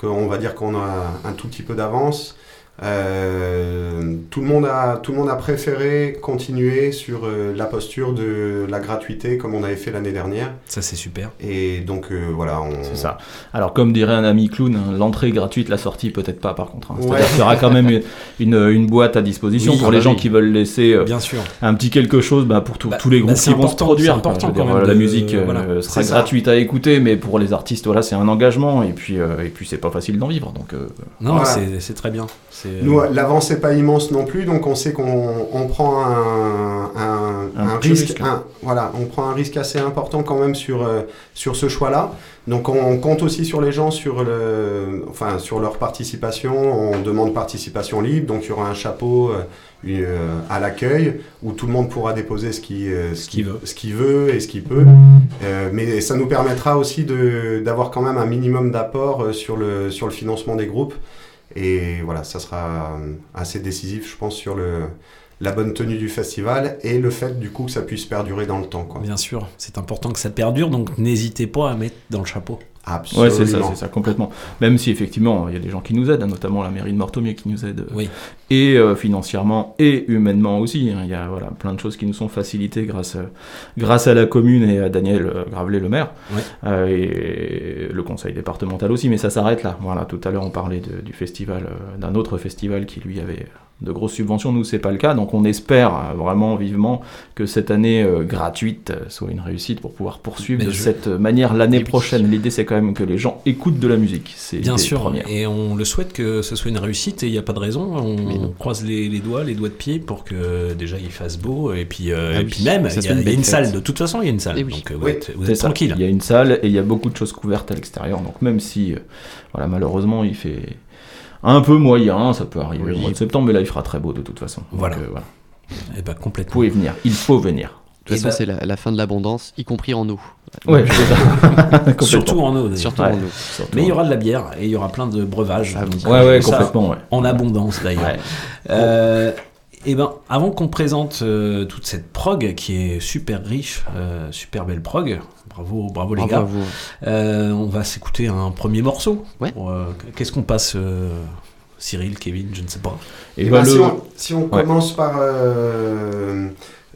qu'on va dire qu'on a un tout petit peu d'avance. Euh, tout, le monde a, tout le monde a préféré continuer sur euh, la posture de la gratuité comme on avait fait l'année dernière. Ça, c'est super. Et donc euh, voilà, on... C'est ça. Alors, comme dirait un ami clown, hein, l'entrée est gratuite, la sortie peut-être pas par contre. hein. C'est-à-dire Ouais. qu'il y aura quand même une, une, une boîte à disposition Oui, pour les bah gens oui. qui veulent laisser euh, Bien sûr. un petit quelque chose bah, pour tout- Bah, tous les bah, groupes c'est qui vont se important, produire. important dire, quand même la de- musique euh, voilà, sera c'est ça. gratuite à écouter, mais pour les artistes, voilà, c'est un engagement et puis, euh, et puis c'est pas facile d'en vivre. Donc, euh, Non, Voilà. c'est c'est très bien. C'est- Nous, l'avance n'est pas immense non plus, donc on sait qu'on on prend un, un, Un un petit risque, risque. un- voilà, on prend un risque assez important quand même sur, euh, sur ce choix-là. Donc on compte aussi sur les gens sur, le, enfin, sur leur participation. On demande participation libre, donc il y aura un chapeau euh, euh, à l'accueil où tout le monde pourra déposer ce qu'il euh, ce qu'il veut. ce qu'il veut et ce qu'il peut. Euh, mais ça nous permettra aussi de- d'avoir quand même un minimum d'apport euh, sur le, sur le financement des groupes. Et voilà, ça sera euh, assez décisif, je pense, sur la bonne tenue du festival et le fait du coup que ça puisse perdurer dans le temps. Bien sûr, c'est important que ça perdure, donc n'hésitez pas à mettre dans le chapeau. Ouais, c'est ça, c'est ça, complètement. Même si effectivement, il y a des gens qui nous aident, notamment la mairie de Mortomier qui nous aide, euh, Oui. et euh, financièrement et humainement aussi. hein. Il y a voilà, plein de choses qui nous sont facilitées grâce, euh, grâce à la commune et à Daniel euh, Gravelet, le maire, Ouais. euh, et le conseil départemental aussi, mais ça s'arrête là. Voilà, tout à l'heure, on parlait de- du festival, euh, d'un autre festival qui lui avait de grosses subventions. Nous, c'est pas le cas, donc on espère euh, vraiment vivement que cette année euh, gratuite euh, soit une réussite pour pouvoir poursuivre Mais de je- cette manière l'année oui. prochaine. L'idée, c'est quand même que les gens écoutent de la musique. C'est Bien sûr, première. et on le souhaite que ce soit une réussite et il n'y a pas de raison. On, croise les, les doigts, les doigts de pied pour que déjà il fasse beau et puis, euh, Ah et oui, puis même, il y a, une y a une salle, de toute façon il y a une salle, Eh donc vous êtes, vous êtes tranquille. Il y a une salle et il y a beaucoup de choses couvertes à l'extérieur. Donc même si, euh, voilà, malheureusement, il fait un peu moyen, ça peut arriver au mois de septembre, mais là, il fera très beau de toute façon. Donc, Voilà. euh, voilà. Et bah complètement. Vous pouvez venir. Il faut venir. De toute façon, c'est la, la fin de l'abondance, y compris en eau. Ouais. Surtout en eau. d'ailleurs. Surtout en eau. Mais il y aura de la bière et il y aura plein de breuvages. donc, Ouais, ouais, ça, complètement, ouais. En abondance d'ailleurs. Ouais. Euh, et ben, avant qu'on présente euh, toute cette prog qui est super riche, euh, super belle prog, bravo, bravo les Bravo gars. à vous. Euh, on va s'écouter un premier morceau. Ouais. Euh, Qu'est-ce qu'on passe, euh, Cyril, Kevin, je ne sais pas. Et ben, si on, si on commence par. euh,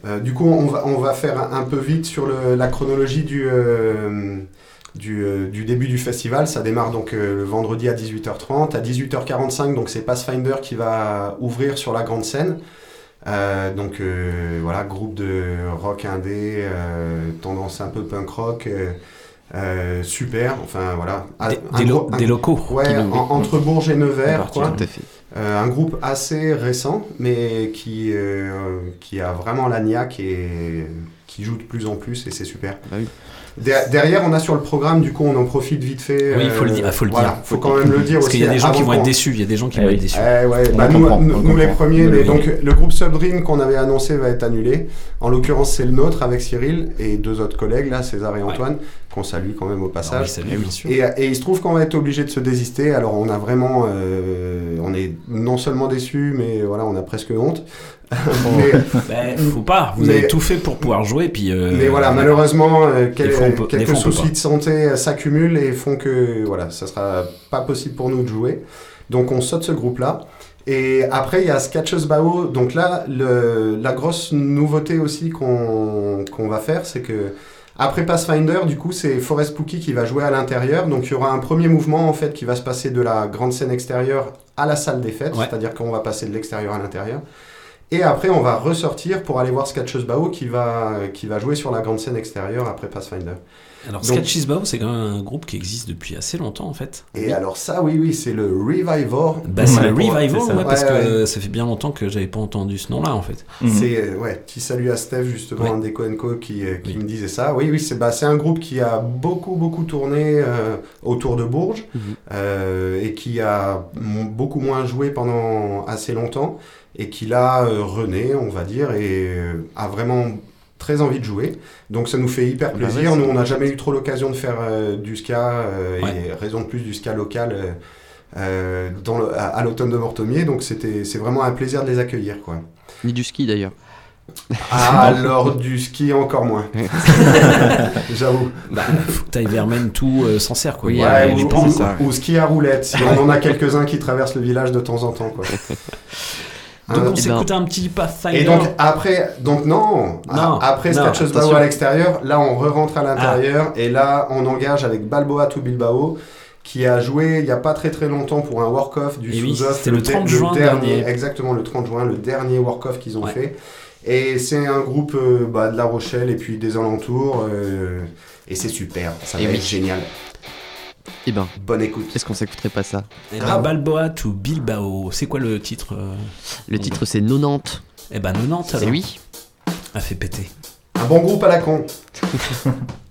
euh, du coup, on va, on va faire un, peu vite sur le- la chronologie du, euh, du, euh, du début du festival. Ça démarre donc euh, le vendredi à 18h30. À 18h45, donc c'est Pathfinder qui va ouvrir sur la grande scène. Euh, donc euh, voilà, groupe de rock indé, euh, tendance un peu punk rock. super, enfin voilà. Des- Un des lo- gros- un- des locaux. Ouais, en- entre Bourges et Nevers, quoi. tout à fait. Euh, un groupe assez récent, mais qui, qui a vraiment la niaque et qui joue de plus en plus, et c'est super. Der- derrière, on a sur le programme, du coup, on en profite vite fait. Oui, il faut le euh, dire. ah, faut le voilà, dire. faut quand même le dire Parce qu'il y a des gens qui avant vont être qu'on- déçus. Il y a des gens qui Eh vont oui. être déçus. Eh bah, nous, les premiers, mais donc le groupe Subdream qu'on avait annoncé va être annulé. En l'occurrence, c'est le nôtre avec Cyril et deux autres collègues, là, César et Antoine, qu'on salue quand même au Ah passage. oui, salut, bien sûr. Et, et il se trouve qu'on va être obligé de se désister. Alors on a vraiment, euh, on est non seulement déçus, mais voilà, on a presque honte. Mais, Ben, faut pas. Vous mais- avez tout fait pour pouvoir jouer. Puis, euh, mais voilà, malheureusement, euh, quel- fois, peut- quelques soucis de santé euh, s'accumulent et font que voilà, ça sera pas possible pour nous de jouer. Donc on saute ce groupe-là. Et après, il y a Sketches Bao. Donc là, le- la grosse nouveauté aussi qu'on qu'on va faire, c'est que après Pathfinder, du coup, c'est Forest Pookie qui va jouer à l'intérieur. Donc il y aura un premier mouvement en fait qui va se passer de la grande scène extérieure à la salle des fêtes, Ouais. c'est-à-dire qu'on va passer de l'extérieur à l'intérieur. Et après, on va ressortir pour aller voir Sketches Bao qui va, qui va jouer sur la grande scène extérieure après Pathfinder. Alors, Sketches Bao, c'est quand même un groupe qui existe depuis assez longtemps en fait. Et alors ça, oui, oui, c'est le Revival. Bah, c'est Ouais, le ça. ouais, parce Ouais, que ça fait bien longtemps que j'avais pas entendu ce nom-là en fait. Mhm. C'est euh, ouais, petit salut à Steph justement, Ouais. un des Co qui, euh, qui Oui. me disait ça. Oui, oui, c'est bah, c'est un groupe qui a beaucoup beaucoup tourné euh, autour de Bourges Mhm. euh, et qui a beaucoup moins joué pendant assez longtemps et qui là euh, renaît, on va dire, et euh, a vraiment très envie de jouer. Donc ça nous fait hyper Bah plaisir. ouais, nous, on n'a jamais eu trop l'occasion de faire euh, du ska euh, Ouais. et raison de plus du ska local. euh, dans le- à, à l'automne de Mortomier, donc c'était c'est vraiment un plaisir de les accueillir quoi. Ni du ski d'ailleurs. Ah, alors du ski encore moins. J'avoue. Bah, faut que t'ailles vers tout euh, s'en sert quoi. Oui, Ouais, ou ski à roulette. Si on en a quelques-uns qui traversent le village de temps en temps. Quoi. Donc Euh, on s'écoute un petit Pathfinder. Et donc après, donc non, Non, A- après Scratches Bao à l'extérieur, là on re-rentre à l'intérieur et là on engage avec Balboa to Bilbao qui a joué il n'y a pas très très longtemps pour un work-off du oui, sous-off. c'était le 30 de- juin dernier. Exactement, le 30 juin, le dernier work-off qu'ils ont Ouais. fait. Et c'est un groupe euh, bah, de La Rochelle et puis des alentours. euh, et c'est super, ça va Et oui. être génial. Eh ben, bonne écoute. Est-ce qu'on s'écouterait pas ça Eh ben, Balboa to Bilbao, c'est quoi le titre euh, Le titre c'est 90. Eh ben 90 alors. Eh oui. A fait péter. Un bon groupe à la con.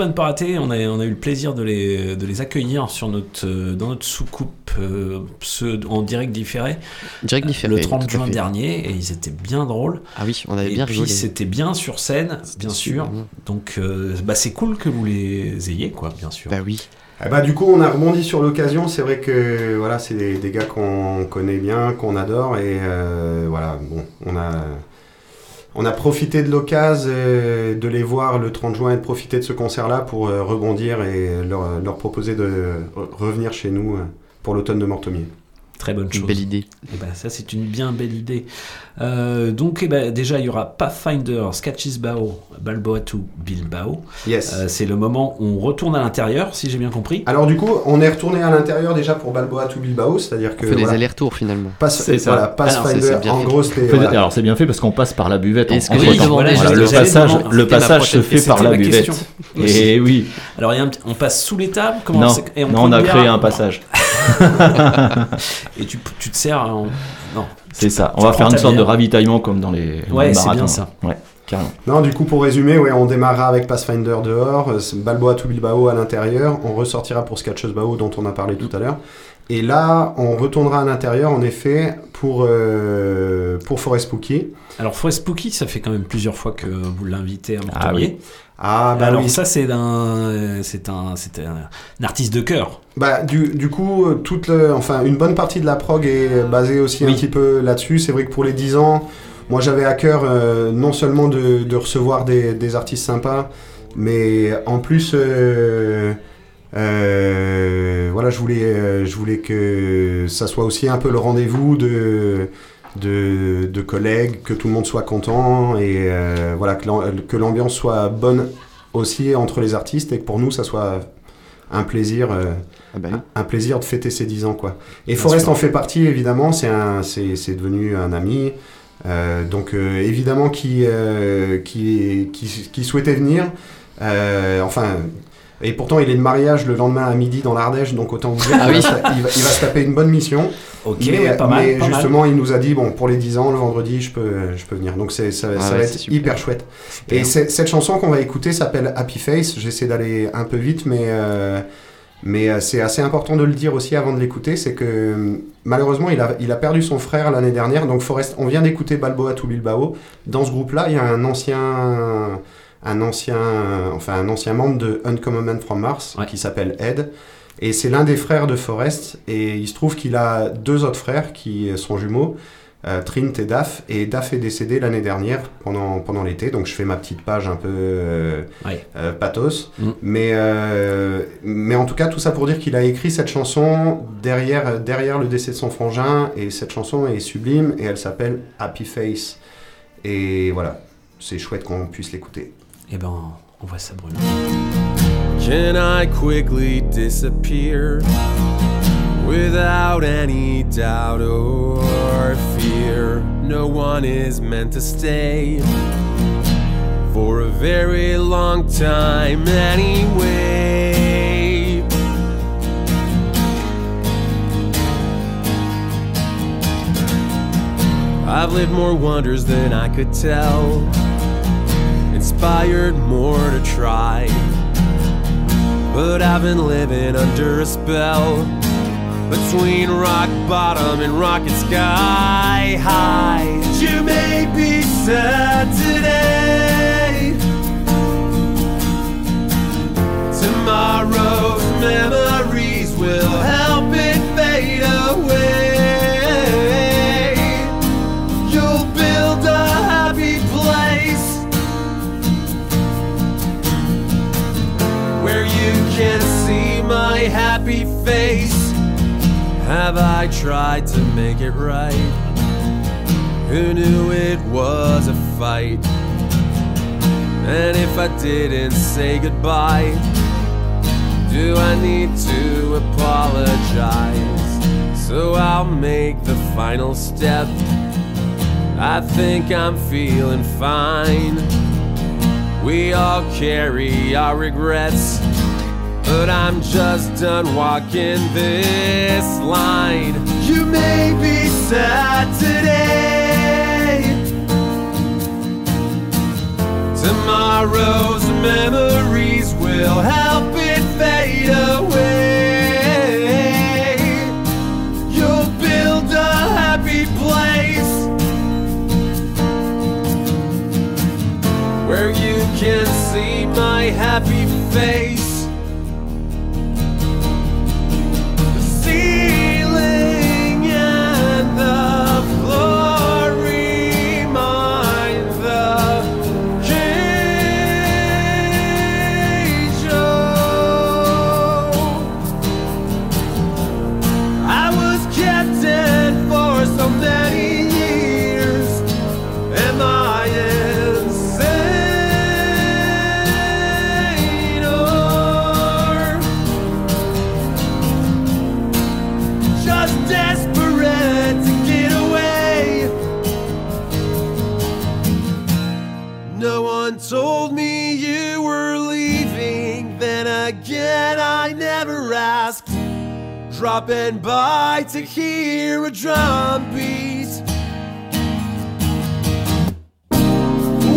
À ne pas rater. On a, on a eu le plaisir de les, de les accueillir sur notre, euh, dans notre soucoupe euh, ce- en direct différé, Direct différé, le 30 tout à juin dernier et ils étaient bien drôles. Ah oui, on avait et bien puis rigolé. c'était bien sur scène, bien sûr. bien. Donc euh, bah, c'est cool que vous les ayez, quoi, bien sûr. Bah oui. Eh bah, du coup, on a rebondi sur l'occasion. C'est vrai que voilà, c'est des, des gars qu'on connaît bien, qu'on adore. Et euh, voilà, bon, on a, on a profité de l'occasion euh, de les voir le 30 juin et de profiter de ce concert-là pour euh, rebondir et leur, leur proposer de re- revenir chez nous euh, pour l'automne de Mortomier. Très bonne chose. Belle idée. Et ben, ça, c'est une bien belle idée. Euh, donc, eh ben, déjà, il y aura Pathfinder, Sketches Bao, Balboa to Bilbao. Yes. Euh, c'est le moment où on retourne à l'intérieur, si j'ai bien compris. Alors du coup, on est retourné à l'intérieur déjà pour Balboa to Bilbao, c'est-à-dire que On fait des voilà, allers-retours finalement. Pass- C'est ça. voilà, Pathfinder, c'est- c'est bien en fait. gros, c'était Fait- voilà. Alors c'est bien fait parce qu'on passe par la buvette. Et en- que Voilà, le passage, le se fait par la buvette. Et oui. Alors, il y a un petit- on passe sous les tables comment Non, et on non, prend on a une créé un passage. et tu, tu te sers en... Non. C'est ça. On va faire une sorte de ravitaillement comme dans les, Ouais, c'est marathons. bien ça. Ouais, carrément. Non, du coup, pour résumer, ouais, on démarrera avec Pathfinder dehors, euh, Balboa to Bilbao à l'intérieur, on ressortira pour Sketches Bao dont on a parlé tout à l'heure. Et là, on retournera à l'intérieur, en effet, pour, euh, pour Forest Spooky. Alors Forest Spooky, ça fait quand même plusieurs fois que vous l'invitez à Ah Montpellier. oui. Ah, bah Alors oui. ça, c'est un, c'est un, c'est un, un artiste de cœur. Bah, du, du coup, euh, toute le, enfin, une bonne partie de la prog est basée aussi un petit peu là-dessus. C'est vrai que pour les 10 ans, moi j'avais à cœur euh, non seulement de, de recevoir des, des artistes sympas, mais en plus, euh, euh, voilà, je voulais, euh, je voulais que ça soit aussi un peu le rendez-vous de, de, de collègues, que tout le monde soit content et euh, voilà, que l'am- que l'ambiance soit bonne aussi entre les artistes et que pour nous ça soit un plaisir, euh, un plaisir de fêter ses 10 ans quoi. Et Bien Forest sûr. en fait partie évidemment, c'est c'est, c'est devenu un ami. Euh, donc euh, évidemment qui, euh, qui, qui, qui souhaitait venir. Euh, enfin, et pourtant il est de mariage le lendemain à midi dans l'Ardèche, donc autant vous dire Ah oui. va, il va- il va se taper une bonne mission. Ok, mais, ouais, pas mal, mais pas mal. justement il nous a dit bon pour les 10 ans le vendredi je peux, je peux venir. Donc ça, Ah ça ouais, va être super. hyper chouette. Super. Et cette chanson qu'on va écouter s'appelle Happy Face. J'essaie d'aller un peu vite, mais, euh, mais euh, c'est assez important de le dire aussi avant de l'écouter. C'est que malheureusement, il a, il a perdu son frère l'année dernière. Donc, Forest, on vient d'écouter Balboa to Bilbao. Dans ce groupe-là, il y a un ancien. Un ancien, enfin un ancien membre de Uncommon Man from Mars qui s'appelle Ed et c'est l'un des frères de Forrest et il se trouve qu'il a deux autres frères qui sont jumeaux euh, Trint et Daph. Et Daph est décédé l'année dernière pendant, pendant l'été, donc je fais ma petite page un peu euh, euh, pathos. Mais, euh, mais en tout cas, tout ça pour dire qu'il a écrit cette chanson derrière, derrière le décès de son frangin. Et cette chanson est sublime et elle s'appelle Happy Face. Et voilà, c'est chouette qu'on puisse l'écouter. Eh ben, on voit ça, Bruno. Can I quickly disappear without any doubt or fear? No one is meant to stay for a very long time anyway. I've lived more wonders than I could tell, inspired more to try. But I've been living under a spell between rock bottom and rocket sky high. You may be sad today. Tomorrow's memories will help it fade away. My happy face. Have I tried to make it right? Who knew it was a fight? And if I didn't say goodbye, do I need to apologize? So I'll make the final step. I think I'm feeling fine. We all carry our regrets, but I'm just done walking this line. You may be sad today. Tomorrow's memories will help it fade away. You'll build a happy place where you can see my happy face. Dropping by to hear a drum beat.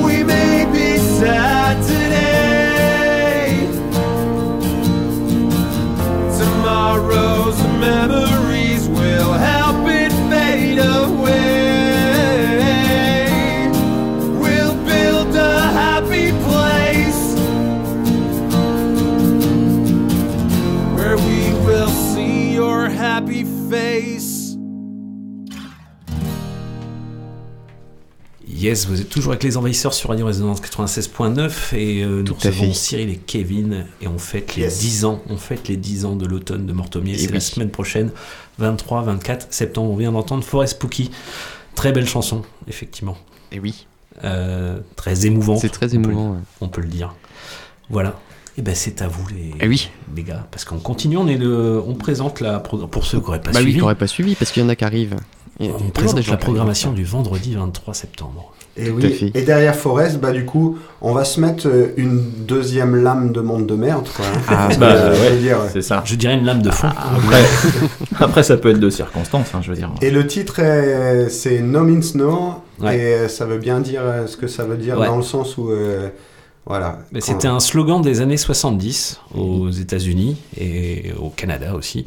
We may be sad today. Tomorrow's memories will help face. Yes, vous êtes toujours avec les envahisseurs sur Radio Résonance 96.9 et euh, nous recevons. Cyril et Kevin et on fête les Yes. 10 ans, on fête les 10 ans de l'automne de Mortomier, Et c'est la semaine prochaine, 23-24 septembre, on vient d'entendre Forest Spooky, très belle chanson, effectivement, Et oui, Euh, très émouvante, c'est très on peut- émouvant. ouais. on peut le dire. Voilà. Et ben c'est à vous les, Eh oui. les gars, parce qu'on continue, on, est le, on présente la pour ceux qui n'auraient pas bah oui, suivi, qui n'aurait pas suivi parce qu'il y en a qui arrivent. A on présente des la programmation du vendredi 23 septembre. Et Tout oui. Et derrière Forest, bah du coup, on va se mettre euh, une deuxième lame de monde de merde, quoi. hein. Ah, bah, euh, je ouais. veux dire, C'est ça. Je dirais une lame de fond. Après, après, ça peut être de circonstances, hein, je veux dire. Et le titre, est- c'est No Means No, Ouais. et euh, ça veut bien dire euh, ce que ça veut dire Ouais. dans le sens où, euh, voilà. C'était un slogan des années 70 aux États-Unis et au Canada aussi,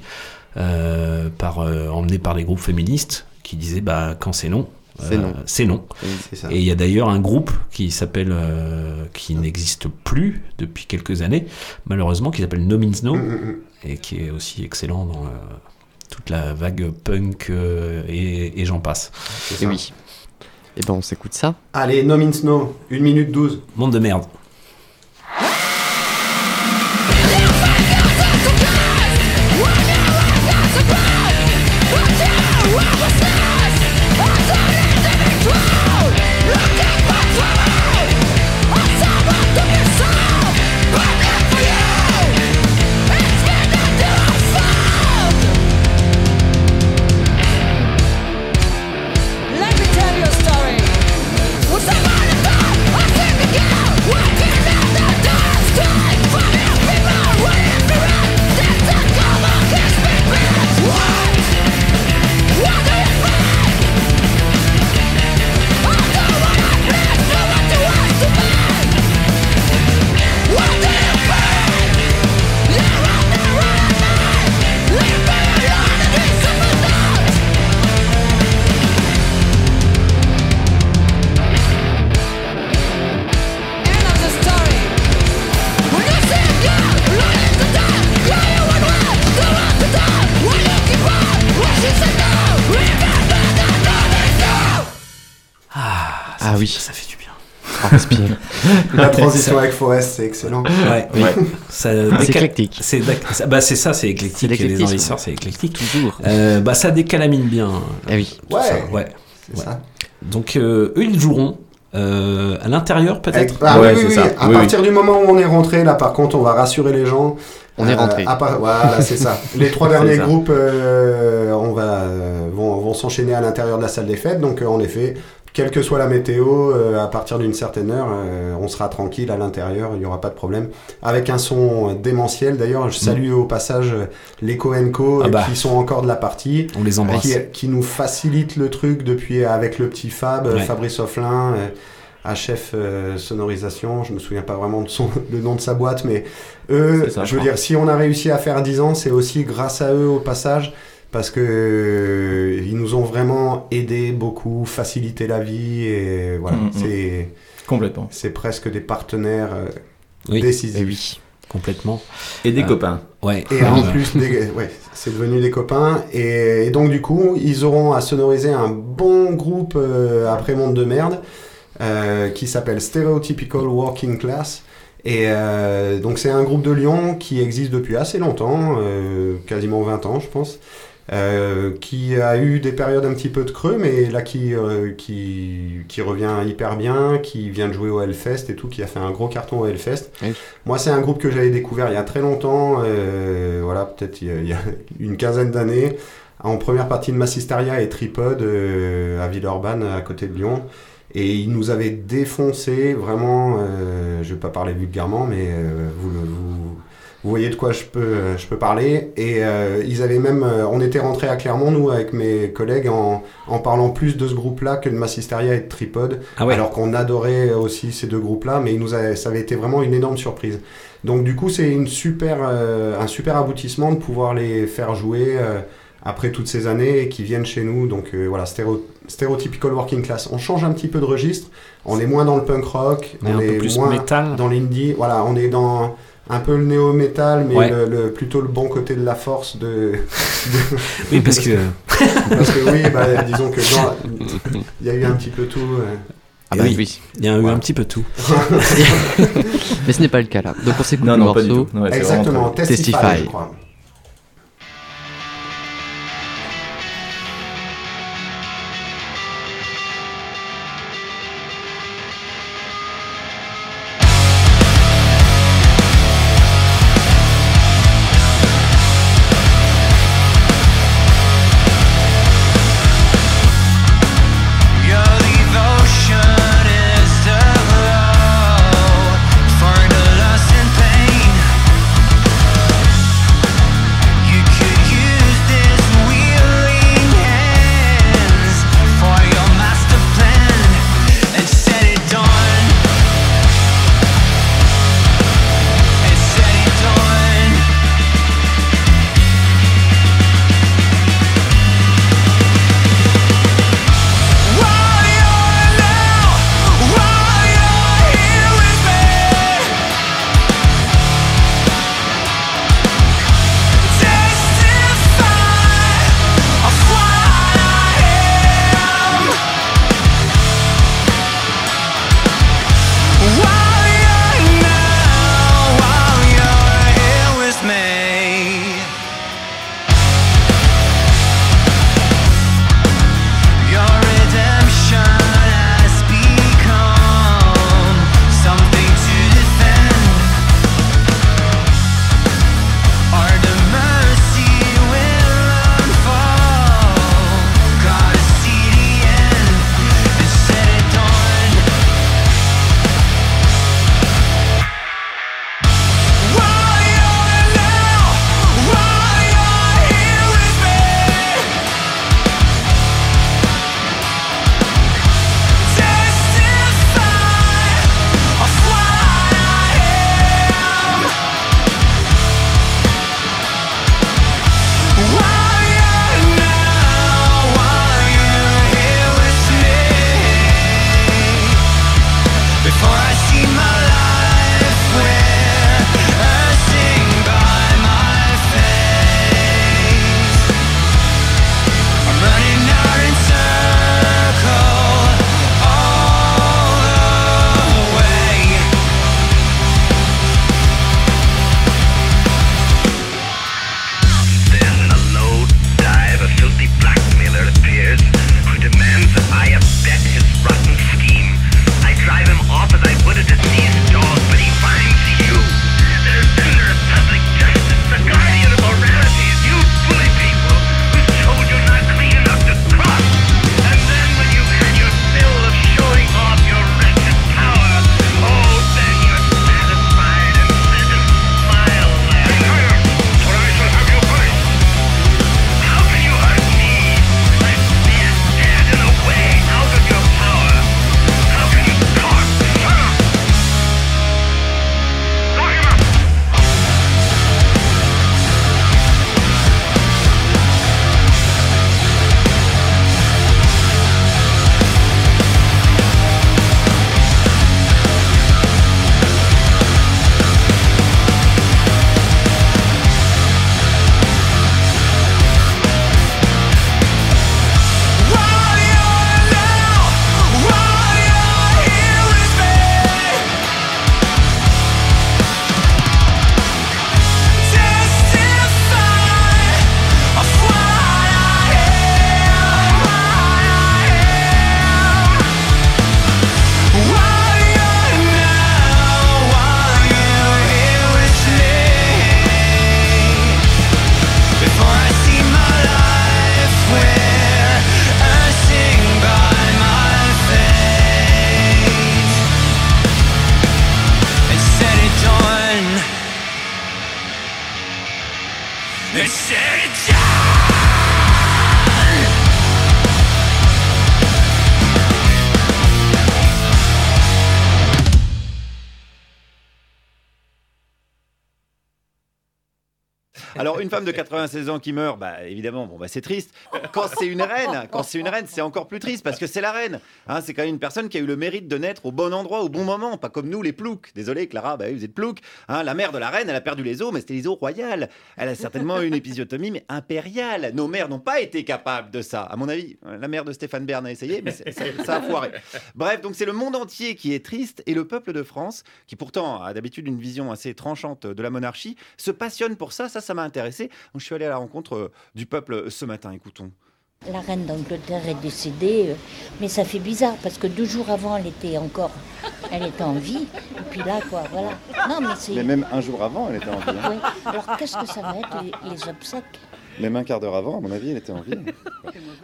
euh, par, euh, emmené par des groupes féministes qui disaient bah, quand c'est non, C'est non. c'est non. C'est ça. Et il y a d'ailleurs un groupe qui s'appelle, euh, qui n'existe plus depuis quelques années, malheureusement, qui s'appelle No Means No Mm, mm, mm. et qui est aussi excellent dans euh, toute la vague punk euh, et, et j'en passe. Et oui. Et ben on s'écoute ça. Allez, No Means No, 1 minute 12. Monde de merde. Respire. La transition avec Forest, c'est excellent. Ouais, Oui. Ça C'est éclectique. C'est d'ac- ça- bah c'est ça, c'est éclectique. Les envahisseurs, c'est éclectique. Toujours. Euh, bah ça décalamine bien. Eh oui. Ouais. ça, ouais. C'est Ouais. ça. Donc euh, eux ils joueront euh, à l'intérieur peut-être? Avec- ah Ouais, oui, oui, c'est oui. ça. À Oui, partir du moment où on est rentré, là, par contre, on va rassurer les gens. On est rentré. part- Voilà, c'est ça. Les trois derniers groupes euh, on va, euh, vont, vont s'enchaîner à l'intérieur de la salle des fêtes. Donc, euh, en effet, quelle que soit la météo, euh, à partir d'une certaine heure, euh, on sera tranquille à l'intérieur, il n'y aura pas de problème. Avec un son démentiel. D'ailleurs, je salue au passage euh, les Coenco Ah bah. qui sont encore de la partie. On les embrasse. Qui, qui nous facilite le truc depuis avec le petit Fab, Ouais. Fabrice Offlin, euh, à chef euh, sonorisation. Je me souviens pas vraiment de son, le nom de sa boîte, mais eux, ça, je veux dire, si on a réussi à faire 10 ans, c'est aussi grâce à eux au passage. Parce que euh, ils nous ont vraiment aidé beaucoup, facilité la vie et voilà, Mm, mm. c'est Complètement. c'est presque des partenaires euh, Oui. décisifs. Eh oui. Complètement. Et des Euh, copains. Ouais. Et en plus, des- ouais, c'est devenu des copains. Et, et donc, du coup, ils auront à sonoriser un bon groupe euh, après Monde de Merde euh, qui s'appelle Stereotypical Working Class. Et euh, donc, c'est un groupe de Lyon qui existe depuis assez longtemps, euh, quasiment 20 ans, je pense. Euh, qui a eu des périodes un petit peu de creux, mais là qui, euh, qui, qui revient hyper bien, qui vient de jouer au Hellfest et tout, qui a fait un gros carton au Hellfest. Oui. Moi, c'est un groupe que j'avais découvert il y a très longtemps, euh, voilà, peut-être il, y a- il y a une quinzaine d'années, en première partie de Massisteria et Tripod euh, à Villeurbanne, à côté de Lyon. Et ils nous avaient défoncé, vraiment, euh, je vais pas parler vulgairement, mais euh, vous, le- vous, vous voyez de quoi je peux, je peux parler. Et euh, ils avaient même, euh, on était rentrés à Clermont, nous, avec mes collègues, en, en parlant plus de ce groupe-là que de Massisteria et de Tripod. Ah ouais. Alors qu'on adorait aussi ces deux groupes-là, mais ils nous avaient- ça avait été vraiment une énorme surprise. Donc du coup, c'est une super, euh, un super aboutissement de pouvoir les faire jouer euh, après toutes ces années et qui viennent chez nous. Donc euh, voilà, stéréo- Stereotypical Working Class. On change un petit peu de registre. On est moins dans le punk rock, on un peu est plus moins métal. dans l'indie. Voilà, on est dans un peu le néo-metal, mais Ouais. le, le- plutôt le bon côté de la force de. de- Oui, parce que- parce que oui, bah, disons que dans- il y a eu un petit peu tout. euh. Ah bah oui. Il y a eu un petit peu tout. Mais ce n'est pas le cas là. Donc on s'écoute Non, le non, pas du morceau. tout. Ouais, Exactement, Testify, je crois. 96 ans qui meurt, bah, évidemment, bon, bah, c'est triste. Quand c'est une reine, quand c'est une reine, c'est encore plus triste parce que c'est la reine. Hein, c'est quand même une personne qui a eu le mérite de naître au bon endroit, au bon moment, pas comme nous, les ploucs. Désolé, Clara, bah, vous êtes ploucs. Hein, la mère de la reine, elle a perdu les os, mais c'était les os royales. Elle a certainement eu une épisiotomie, mais impériale. Nos mères n'ont pas été capables de ça. À mon avis, la mère de Stéphane Bern a essayé, mais ça a foiré. Bref, donc c'est le monde entier qui est triste et le peuple de France, qui pourtant a d'habitude une vision assez tranchante de la monarchie, se passionne pour ça. Ça, ça m'a intéressé. Donc je suis allé à la rencontre euh, du peuple ce matin. Écoutons. La reine d'Angleterre est décédée, euh, mais ça fait bizarre parce que deux jours avant, elle était encore, elle était en vie. Et puis là, quoi, voilà. Non, mais c'est. Mais même un jour avant, elle était en vie. hein. Oui. Alors qu'est-ce que ça va être les, les obsèques? Même un quart d'heure avant, à mon avis, elle était en vie.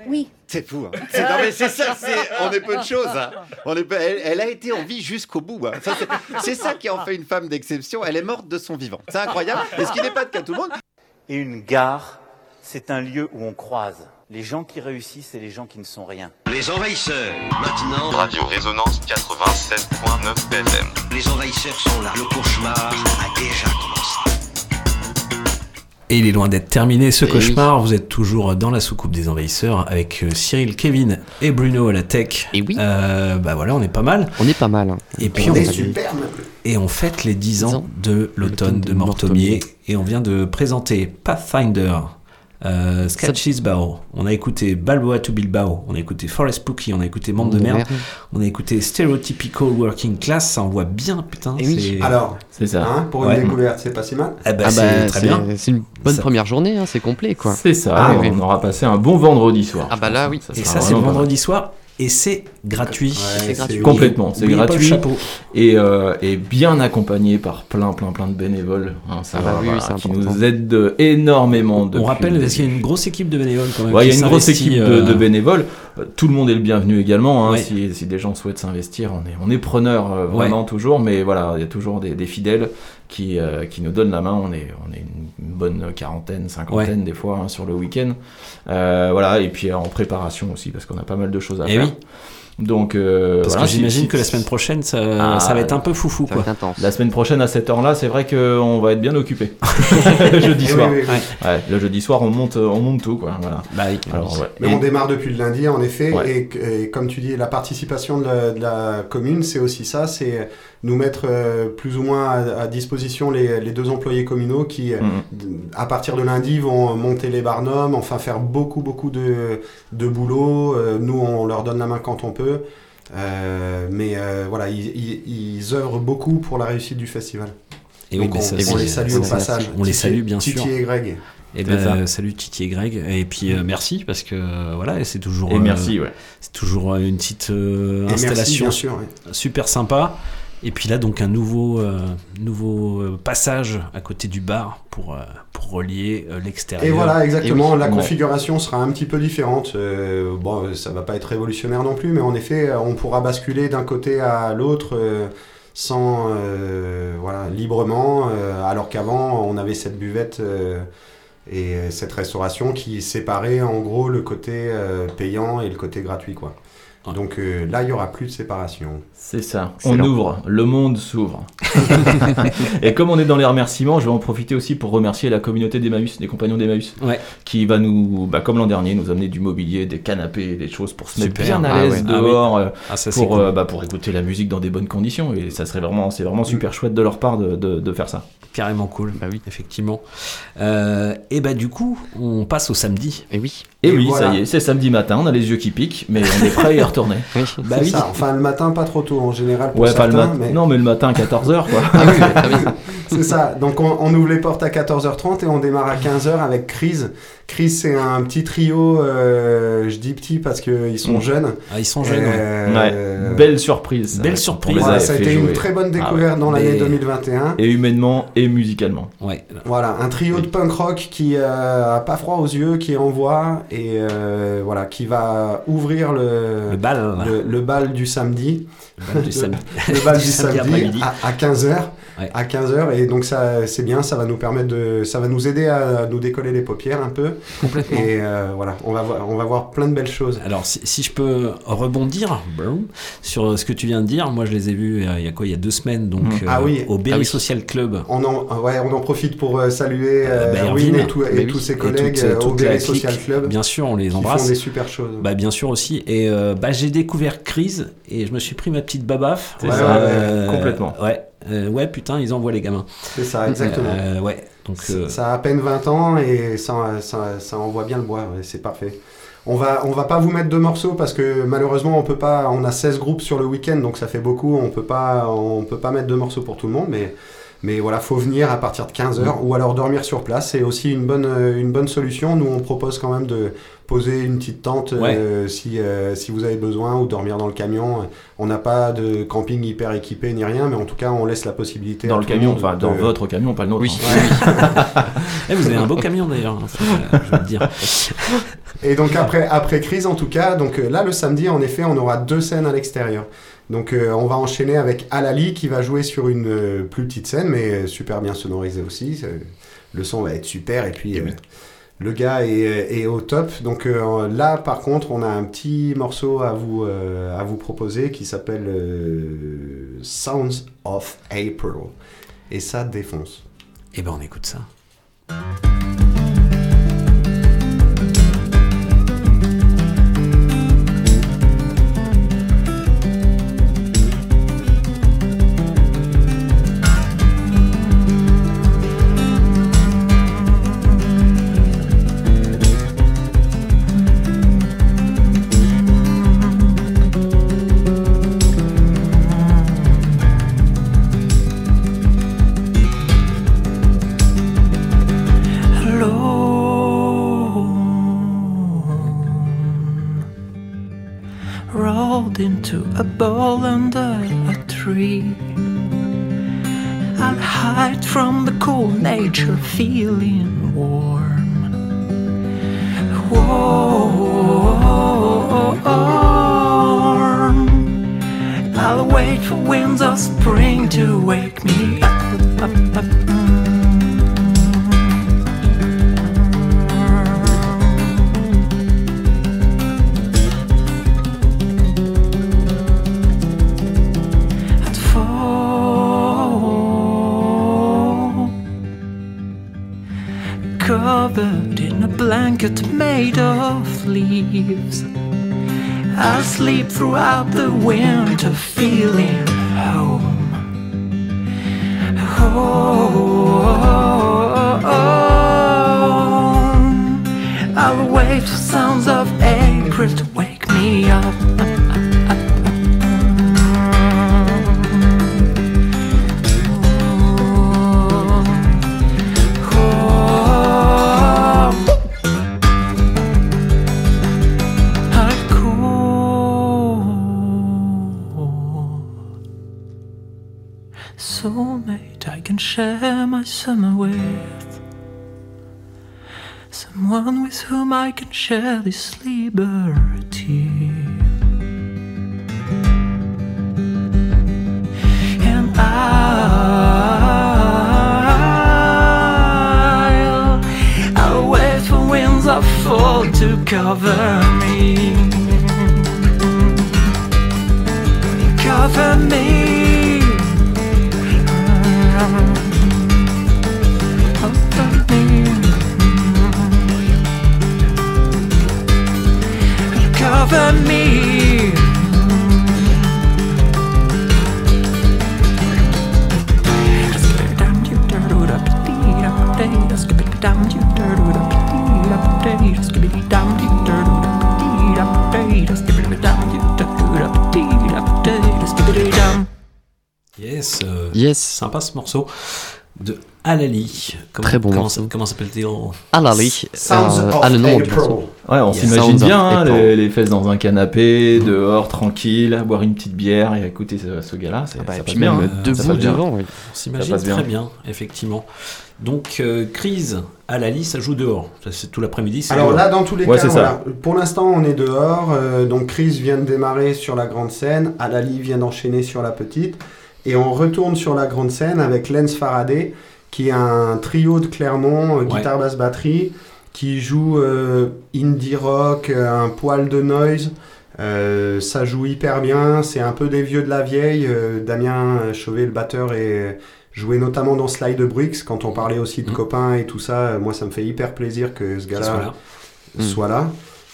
Oui. C'est fou. hein. C'est, non, mais c'est ça, c'est, on est peu de choses. hein. On est peu- elle, elle a été en vie jusqu'au bout. hein. Ça, c'est, c'est ça qui en fait une femme d'exception. Elle est morte de son vivant. C'est incroyable. Et ce qui n'est pas le cas de tout le monde. Et une gare, c'est un lieu où on croise les gens qui réussissent et les gens qui ne sont rien. Les envahisseurs, maintenant. Radio Résonance 87.9 FM. Les envahisseurs sont là. Le cauchemar a déjà commencé. Et il est loin d'être terminé ce Eh cauchemar. Vous êtes toujours dans la soucoupe des envahisseurs avec euh, Cyril, Kevin et Bruno à la tech. Et oui. bah voilà, on est pas mal. On est pas mal. hein. Et puis On on, est super, et on fête les 10 ans de l'automne de Mortomier et on vient de présenter Pathfinder. Euh, Sketches Bao, on a écouté Balboa to Bilbao, on a écouté Forest Spooky, on a écouté Monde de merde, merde. on a écouté Stereotypical Working Class, ça envoie bien putain. Eh oui. Alors, C'est ça. hein, pour Ouais. une découverte, c'est pas si mal. Eh ben, Ah c'est bah, très bien. C'est une bonne Ça- première journée, hein, c'est complet quoi. C'est ça, Ah, on oui. aura passé un bon vendredi soir. Ah bah là, pense. oui. Et ça c'est le vendredi soir et c'est gratuit. Ouais, gratuit. Complètement, c'est Oubliez pas le gratuit chapeau. et, euh, et bien accompagné par plein plein plein de bénévoles hein, ça Ah bah va, oui, voilà, qui important. nous aident de- énormément. On rappelle le parce qu'il y a une grosse équipe de bénévoles quand même. Ouais, il y a une grosse équipe de, euh, de bénévoles. Tout le monde est le bienvenu également. hein, si, si des gens souhaitent s'investir, on est, on est preneur euh, vraiment toujours. Mais voilà, il y a toujours des, des fidèles qui, euh, qui nous donnent la main. On est, on est une, bonne quarantaine, cinquantaine des fois hein, sur le week-end. Euh, voilà, et puis en préparation aussi parce qu'on a pas mal de choses à Eh faire. Donc, euh, Parce voilà, que j'imagine si- que la semaine prochaine, ça, Ah, ça va être un peu foufou Ça va quoi. être intense. La semaine prochaine à cette heure-là, c'est vrai qu'on va être bien occupé. jeudi Eh soir. oui, oui, oui. Ouais. Ouais, le jeudi soir, on monte, on monte tout, quoi. Voilà. Bah oui. Alors, ouais. Mais Et- on démarre depuis le lundi, en effet, Ouais. et, et comme tu dis, la participation de la, de la commune, c'est aussi ça, c'est nous mettre euh, plus ou moins à, à disposition les, les deux employés communaux qui, euh, Mhm. à partir de lundi, vont monter les barnums, enfin faire beaucoup, beaucoup de, de boulot. Euh, nous, on leur donne la main quand on peut. Euh, mais euh, voilà, ils, ils, ils œuvrent beaucoup pour la réussite du festival. Et Donc on, ça, on c'est- les salue au passage. On les Titi- salue bien Titi sûr. et Greg. Et C'est ben, euh, salut Titi et Greg. Et puis euh, merci parce que euh, voilà, c'est toujours. Et euh, merci, ouais. C'est toujours euh, une petite euh, Et merci, installation bien sûr. ouais. super sympa. Et puis là, donc un nouveau, euh, nouveau euh, passage à côté du bar pour, euh, pour relier euh, l'extérieur. Et voilà, exactement. Et oui. La Ouais. configuration sera un petit peu différente. Euh, bon, ça va pas être révolutionnaire non plus, mais en effet, on pourra basculer d'un côté à l'autre euh, sans, euh, voilà, librement. euh, alors qu'avant, on avait cette buvette euh, et cette restauration qui séparait en gros le côté euh, payant et le côté gratuit, quoi. Ouais. Donc euh, là, il y aura plus de séparation. C'est ça. On ouvre, le monde s'ouvre. et comme on est dans les remerciements, je vais en profiter aussi pour remercier la communauté d'Emmaüs, des compagnons d'Emmaüs, Ouais. qui va nous, bah, comme l'an dernier, nous amener du mobilier, des canapés, des choses pour se mettre bien à Ah l'aise ouais. dehors, euh, Ah, ça, pour, cool. euh, bah, pour écouter la musique dans des bonnes conditions. Et ça serait vraiment, c'est vraiment super chouette de leur part de, de- de faire ça. carrément cool. Bah oui. Effectivement. Euh, et bah du coup, on passe au samedi. Et oui. Et, Et oui, voilà. ça y est, c'est samedi matin, on a les yeux qui piquent, mais on est prêt à y retourner. Oui. Bah C'est oui. ça. Enfin, le matin, pas trop tôt en général pour ouais, pas le mais- Non, mais le matin, 14h, quoi. Ah oui. C'est ça. Donc on, on ouvre les portes à 14h30 et on démarre à 15h avec Crise. Crise, c'est un petit trio. euh, je dis petit parce qu'ils sont Mm. jeunes. Ah, ils sont jeunes. Euh, Ouais, belle surprise. Belle Ouais, surprise. voilà, ça a été une très bonne Ah ouais. découverte dans l'année Mais- 2021. Et humainement et musicalement. Ouais. Voilà, un trio de punk rock qui euh, a pas froid aux yeux, qui est en voix et euh, voilà, qui va ouvrir le, Le bal. le, le bal du samedi. Le bal du samedi. le bal du Du samedi samedi après-midi. à, à 15h. Ouais. À 15h et donc ça c'est bien, ça va nous permettre de ça va nous aider à nous décoller les paupières un peu. Complètement. Et euh, voilà, on va voir on va voir plein de belles choses. Alors, si, si je peux rebondir boum, sur ce que tu viens de dire, moi je les ai vus euh, il y a quoi? Il y a deux semaines, donc euh, Ah oui. au Berry Ah oui. Social Club. On en, ouais, on en profite pour saluer euh, Bah, Erwin et, tout- et Bah oui. tous ses Et collègues toute- euh, au Berry. Social Club. Bien sûr, on les qui embrasse. font des super choses. Bah bien sûr aussi. Et euh, bah, j'ai découvert Crise et je me suis pris ma petite babaf. Euh, ouais, complètement. Ouais, Euh, ouais, putain, ils envoient les gamins. C'est ça, exactement. Euh, ouais, donc. euh, Ça a à peine 20 ans et ça, ça, ça envoie bien le bois, ouais, c'est parfait. On va, on va pas vous mettre deux morceaux parce que malheureusement on peut pas, on a 16 groupes sur le week-end donc ça fait beaucoup, on peut pas, on peut pas mettre deux morceaux pour tout le monde mais, mais voilà, faut venir à partir de 15h Mm. ou alors dormir sur place, c'est aussi une bonne, une bonne solution. Nous on propose quand même de poser une petite tente euh, si, euh, si vous avez besoin ou dormir dans le camion. On n'a pas de camping hyper équipé ni rien mais en tout cas on laisse la possibilité Dans le camion, enfin dans votre camion, pas le nôtre. Oui. hein. Eh, vous avez un beau camion d'ailleurs, hein, euh, je veux te dire. Et donc après, après crise en tout cas, donc euh, là le samedi en effet on aura deux scènes à l'extérieur. Donc euh, on va enchaîner avec Alali qui va jouer sur une euh, plus petite scène mais euh, super bien sonorisée aussi. Le son va être super et puis euh, le gars est, euh, est au top. Donc euh, là par contre on a un petit morceau à vous, euh, proposer qui s'appelle Sounds of April. Et ça défonce. Et ben on écoute ça. Blanket made of leaves. I'll sleep throughout the winter, feeling home. Home. I'll wait for sounds of with whom I can share this liberty. And I'll, I'll wait for winds of fall to cover me. Cover me. Cover me. Yes. euh, Yes. Sympa ce morceau. De Alali. Comment, Très bon comment, morceau. Comment s'appelle-t-il Alali. Sounds euh, of ah, le nom du April. morceau. Ouais, on s'imagine bien hein, les, les fesses dans un canapé, dehors, tranquille, à boire une petite bière et à écouter ce, ce gars-là. c'est- Ah bah, ça et passe puis bien. même hein. debout devant, oui. On s'imagine bien. très bien, effectivement. Donc, euh, crise, Alali, ça joue dehors. C'est tout l'après-midi. Alors dehors. là, dans tous les Ouais, cas, voilà. pour l'instant, on est dehors. euh, donc, Chris vient de démarrer sur la grande scène. Alali vient d'enchaîner sur la petite. Et on retourne sur la grande scène avec Lens Faraday, qui est un trio de Clermont, euh, guitare, basse, batterie, qui joue euh, indie rock, euh, un poil de noise. Euh, ça joue hyper bien. C'est un peu des vieux de la vieille. Damien Chauvet, le batteur, est joué notamment dans Slide Bricks. Quand on parlait aussi de copains et tout ça, moi, ça me fait hyper plaisir que ce gars-là soit là. soit là.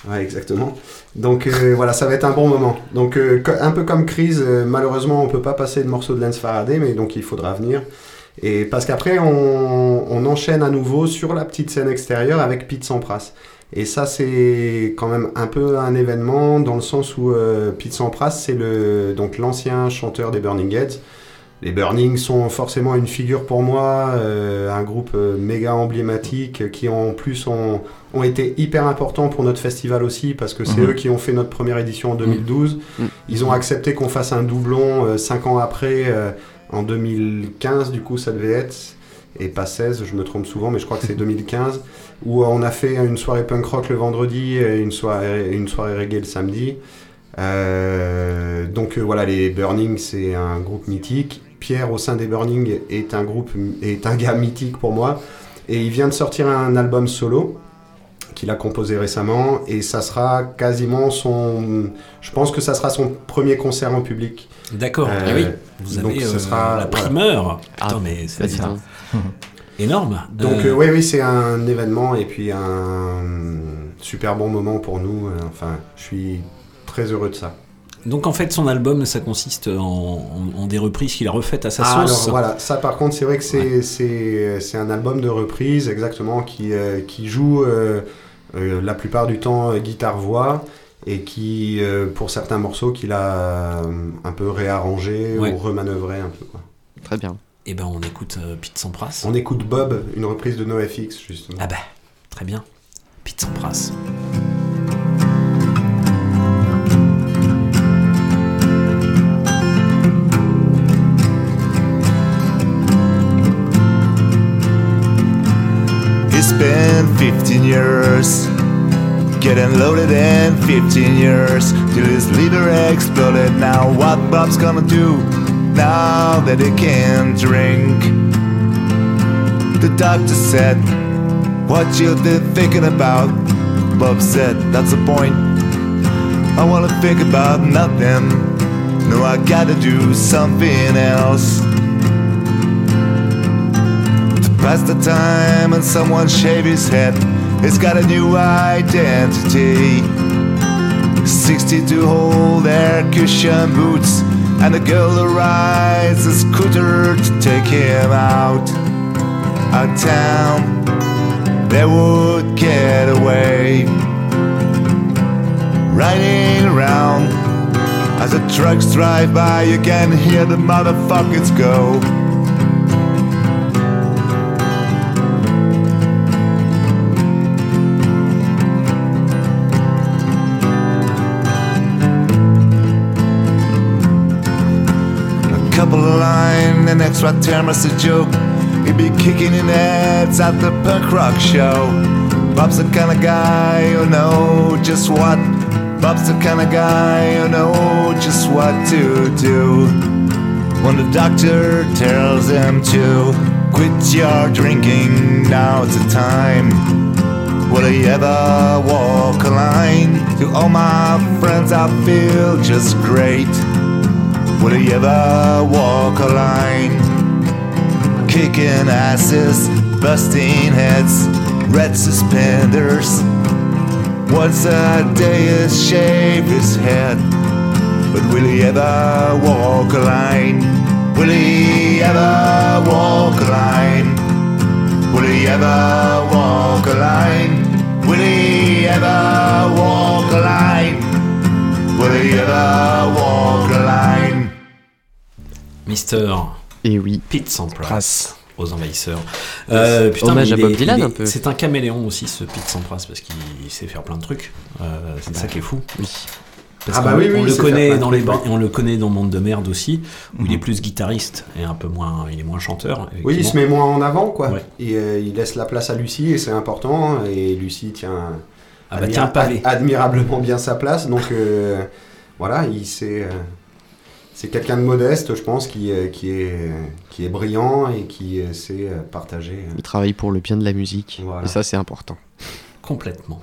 Ouais, exactement. Donc euh, voilà, ça va être un bon moment. Donc euh, un peu comme Crise, euh, malheureusement on peut pas passer de morceau de Lance Faraday, mais donc il faudra venir. Et parce qu'après on, on enchaîne à nouveau sur la petite scène extérieure avec Pete Sampras. Et ça c'est quand même un peu un événement dans le sens où euh, Pete Sampras c'est le donc l'ancien chanteur des Burning Heads. Les Burning sont forcément une figure pour moi, euh, un groupe euh, méga emblématique euh, qui en plus ont, ont été hyper importants pour notre festival aussi parce que c'est Mhm. eux qui ont fait notre première édition en 2012. Ils ont accepté qu'on fasse un doublon 5 ans après, euh, en 2015 du coup ça devait être, et pas 16, je me trompe souvent, mais je crois que c'est 2015, où on a fait une soirée punk rock le vendredi et une soirée, une soirée reggae le samedi. Euh, donc euh, voilà, les Burning, c'est un groupe mythique. Pierre, au sein des Burning, est un groupe, est un gars mythique pour moi. Et il vient de sortir un album solo qu'il a composé récemment et ça sera quasiment son je pense que ça sera son premier concert en public D'accord. Euh, Eh oui, vous donc avez ce euh, sera la primeur. Ah, Putain, mais c'est ça. énorme. donc Euh, euh, oui oui c'est un événement et puis un super bon moment pour nous enfin je suis très heureux de ça Donc en fait, son album, ça consiste en, en- en des reprises qu'il a refaites à sa Ah, sauce. alors voilà, ça par contre, c'est vrai que c'est c'est- c'est un album de reprise, exactement, qui, euh, qui joue euh, euh, la plupart du temps euh, guitare-voix et qui, euh, pour certains morceaux, qu'il a euh, un peu réarrangé Ouais. ou remanœuvré un peu. Quoi. Très bien. Et ben on écoute euh, Pete Sampras. On écoute Bob, une reprise de NoFX, justement. Ah bah, très bien. Pete Sampras. 15 years. Getting loaded in 15 years. Till his liver exploded. Now what Bob's gonna do Now that he can't drink? The doctor said What you been thinking about? Bob said That's the point. I wanna think about nothing. No I gotta do something else Pass the time and someone shave his head. He's got a new identity. 62 hold air cushion boots, and a girl who rides a scooter to take him out. Out town, they would get away. Riding around as the trucks drive by, you can hear the motherfuckers go. An extra term as a joke. He'd be kicking in heads at the punk rock show. Bob's the kind of guy who know just what. Bob's the kind of guy who know just what to do. When the doctor tells him to quit your drinking, now it's the time. Will he ever walk a line? To all my friends, I feel just great. Will he ever walk a line? Kicking asses, busting heads, red suspenders. Once a day is shave his head. But will he ever walk a line? Will he ever walk a line? Will he ever walk a line? Will he ever walk a line? Will he ever walk a line? Mister Et oui. Pete Sampras. aux envahisseurs. Euh, putain, Hommage à Bob est- Dylan, est- un peu. C'est un caméléon aussi, ce Pete Sampras, parce qu'il sait faire plein de trucs. Euh, c'est ça qui est fou. Parce Ah bah qu'on- oui, oui, on, le connaît dans les trucs, ban- oui. et on le connaît dans Monde de merde aussi, où il est plus guitariste et un peu moins, il est moins chanteur. Oui, il se met moins en avant, quoi. Ouais. Et, euh, il laisse la place à Lucie, et c'est important. Et Lucie tient, Ah bah, tiens, admirablement bien sa place. Donc euh, voilà, il sait. euh, c'est quelqu'un de modeste, je pense, qui, euh, qui, est, qui est brillant et qui euh, sait euh, partager. Il travaille pour le bien de la musique. Voilà. Et ça, c'est important. Complètement.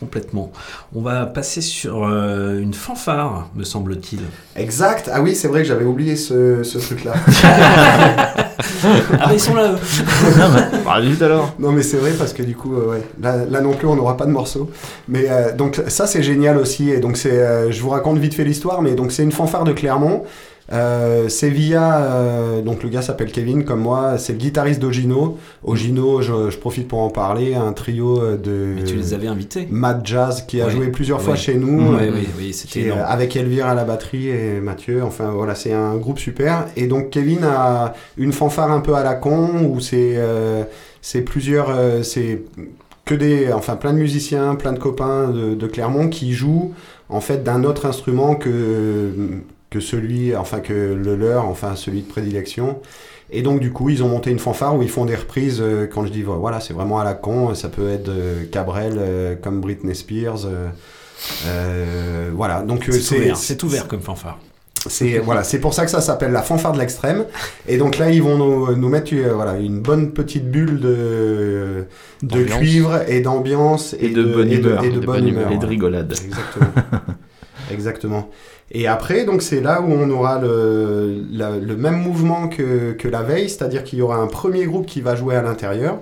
Complètement. On va passer sur euh, une fanfare, me semble-t-il. Exact. Ah oui, c'est vrai que j'avais oublié ce, ce truc-là. ah, mais ils sont là, eux. Bah, vite alors. Non, mais c'est vrai parce que du coup, euh, ouais, là, là non plus, on n'aura pas de morceau. Mais euh, donc, ça, c'est génial aussi. Et donc, c'est, euh, je vous raconte vite fait l'histoire, mais donc, c'est une fanfare de Clermont. Euh, c'est via euh, donc le gars s'appelle Kevin comme moi c'est le guitariste d'Ogino. Ogino je, je profite pour en parler un trio euh, de Mais tu les avais invités. Mad Jazz qui a joué plusieurs fois chez nous Ouais, euh, oui, oui, c'était euh, avec Elvire à la batterie et Mathieu enfin voilà c'est un groupe super. Et donc Kevin a une fanfare un peu à la con où c'est euh, c'est plusieurs euh, c'est que des enfin plein de musiciens plein de copains de, de Clermont qui jouent en fait d'un autre instrument que que celui enfin que le leur enfin celui de prédilection et donc du coup ils ont monté une fanfare où ils font des reprises euh, quand je dis voilà c'est vraiment à la con ça peut être euh, Cabrel euh, comme Britney Spears euh, euh, voilà donc C'est ouvert, c'est ouvert comme fanfare. c'est voilà, c'est pour ça que ça s'appelle la fanfare de l'extrême. Et donc là, ils vont nous, nous mettre euh, voilà une bonne petite bulle de de cuivre et d'ambiance Et de bonne et de, humeur. et de De bonne bonne humeur humeur. Et de rigolade. Exactement. Exactement. Et après, donc c'est là où on aura le, la- le même mouvement que, que la veille, c'est-à-dire qu'il y aura un premier groupe qui va jouer à l'intérieur,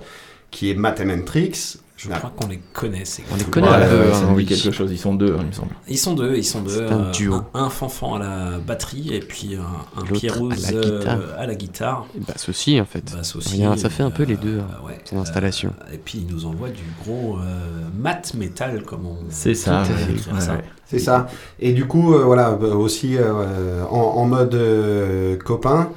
qui est Mathematrix. Je crois qu'on les connaît. ces On les connaît ça me dit oui. quelque chose. Ils sont deux, hein, il me semble. Ils sont deux, ils sont deux. C'est un euh, duo. Un, un fanfan à la batterie et puis un, un L'autre Pierrouz à la euh, guitare. à la guitare. Basse aussi, en fait. Rien, ça fait un peu euh, les deux. hein, ouais. C'est l'installation. Et puis ils nous envoient du gros euh, mat metal comme on. C'est ça, ouais. ça. ouais. C'est ça. Et du coup, euh, voilà, euh, aussi euh, en, en mode euh, copain,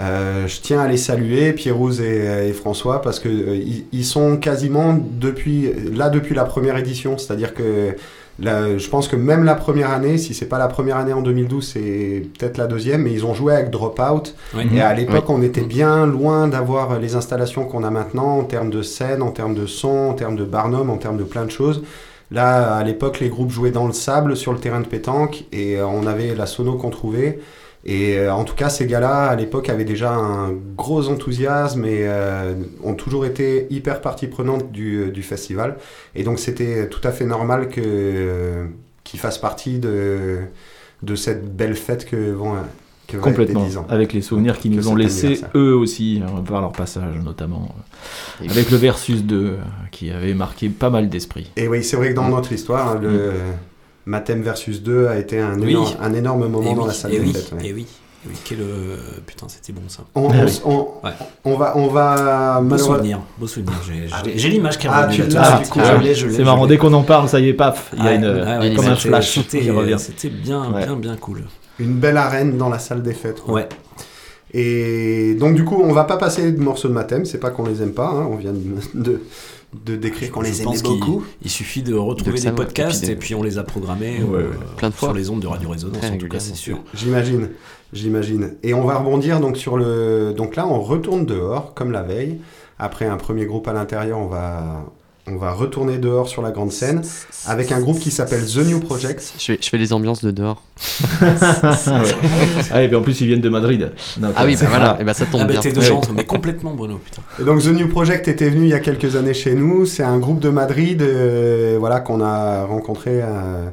euh, je tiens à les saluer, Pierrouz et, et François, parce que euh, ils, ils sont quasiment depuis là depuis la première édition. C'est-à-dire que là, je pense que même la première année, si c'est pas la première année en 2012, c'est peut-être la deuxième, mais ils ont joué avec Dropout. Ouais. Et à l'époque, Oui. on était bien loin d'avoir les installations qu'on a maintenant en termes de scène, en termes de son, en termes de Barnum, en termes de plein de choses. Là, à l'époque, les groupes jouaient dans le sable sur le terrain de pétanque et euh, on avait la sono qu'on trouvait. Et euh, en tout cas, ces gars-là, à l'époque, avaient déjà un gros enthousiasme et euh, ont toujours été hyper partie prenante du, festival. Et donc, c'était tout à fait normal qu'ils fassent partie de, de cette belle fête que vont, Complètement. 10 ans. Avec les souvenirs qu'ils nous ont laissés, eux aussi, hein, par leur passage notamment. euh, Avec le Versus 2, euh, qui avait marqué pas mal d'esprit. Et oui, c'est vrai que dans Mm. notre histoire, hein, le Mathème versus 2 a été un, Oui. énorme, un énorme moment Et dans oui, la salle et des oui, fêtes. ouais. Et oui, oui, quel euh, putain, c'était bon ça. On, Ah on- oui. on- Ouais. on va, on va Beau malheureux- souvenir, beau souvenir. J'ai- Ah, l'image qui ah, tu de du coup, ah, l'ai, je l'ai, C'est marrant, dès qu'on en parle, ça y est, paf, il y a une, ouais, ouais, comme un flash qui revient. C'était bien, Ouais. bien, bien cool. Une belle arène dans la salle des fêtes. quoi. Ouais. Et donc du coup, on va pas passer de morceaux de Mathème, c'est pas qu'on les aime pas, hein, on vient de, de, de décrire qu'on les qu'il- beaucoup. Il suffit de retrouver De des podcasts et puis et de- puis on les a programmés Ouais, euh, ouais. Plein de fois. sur les ondes de Radio Résonance, en tout cas, c'est sûr. J'imagine, j'imagine. Et on va rebondir donc sur le. Donc là, on retourne dehors, comme la veille. Après un premier groupe à l'intérieur, on va, on va retourner dehors sur la grande scène avec un groupe qui s'appelle The New Project. Je fais, je fais les ambiances de dehors. ah, et puis en plus, ils viennent de Madrid. Donc, Ah oui, bah voilà, et bah ça tombe Ah bien. t'es de Ouais. chance, mais complètement Bruno, putain. Et donc The New Project était venu il y a quelques années chez nous. C'est un groupe de Madrid, euh, voilà qu'on a rencontré. euh,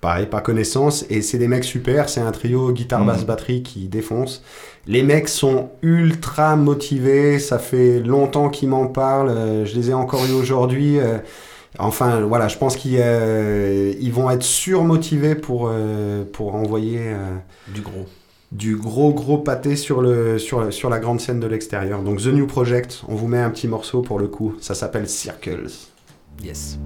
pareil, par connaissance. Et c'est des mecs super. C'est un trio guitare, Mhm. basse, batterie qui défonce. Les mecs sont ultra motivés. Ça fait longtemps qu'ils m'en parlent. euh, je les ai encore eu aujourd'hui. euh, Enfin, voilà, je pense qu'ils euh, ils vont être surmotivés pour, euh, pour envoyer euh, Du gros. du gros gros pâté sur, le, sur, le- sur la grande scène de l'extérieur. Donc The New Project, on vous met un petit morceau pour le coup. Ça s'appelle Circles. Yes.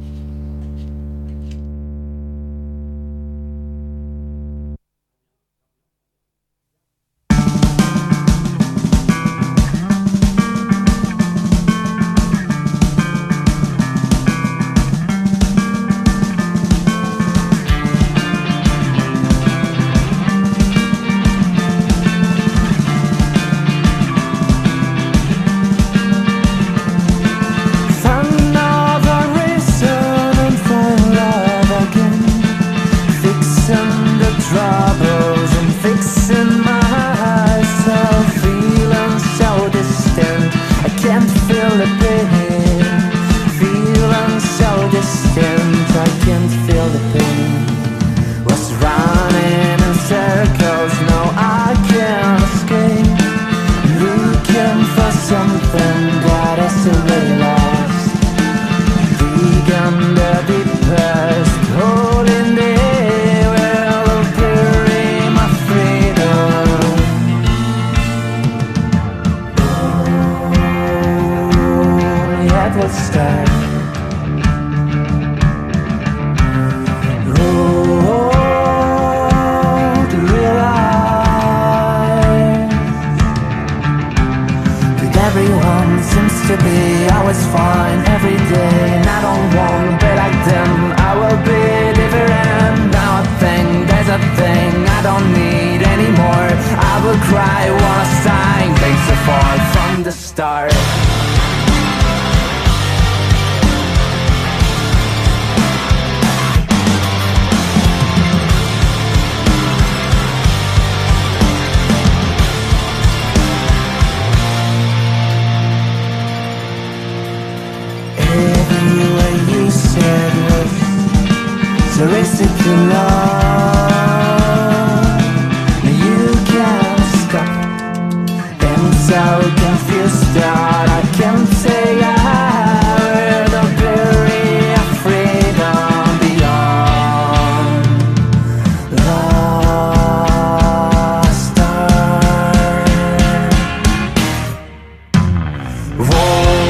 Whoa,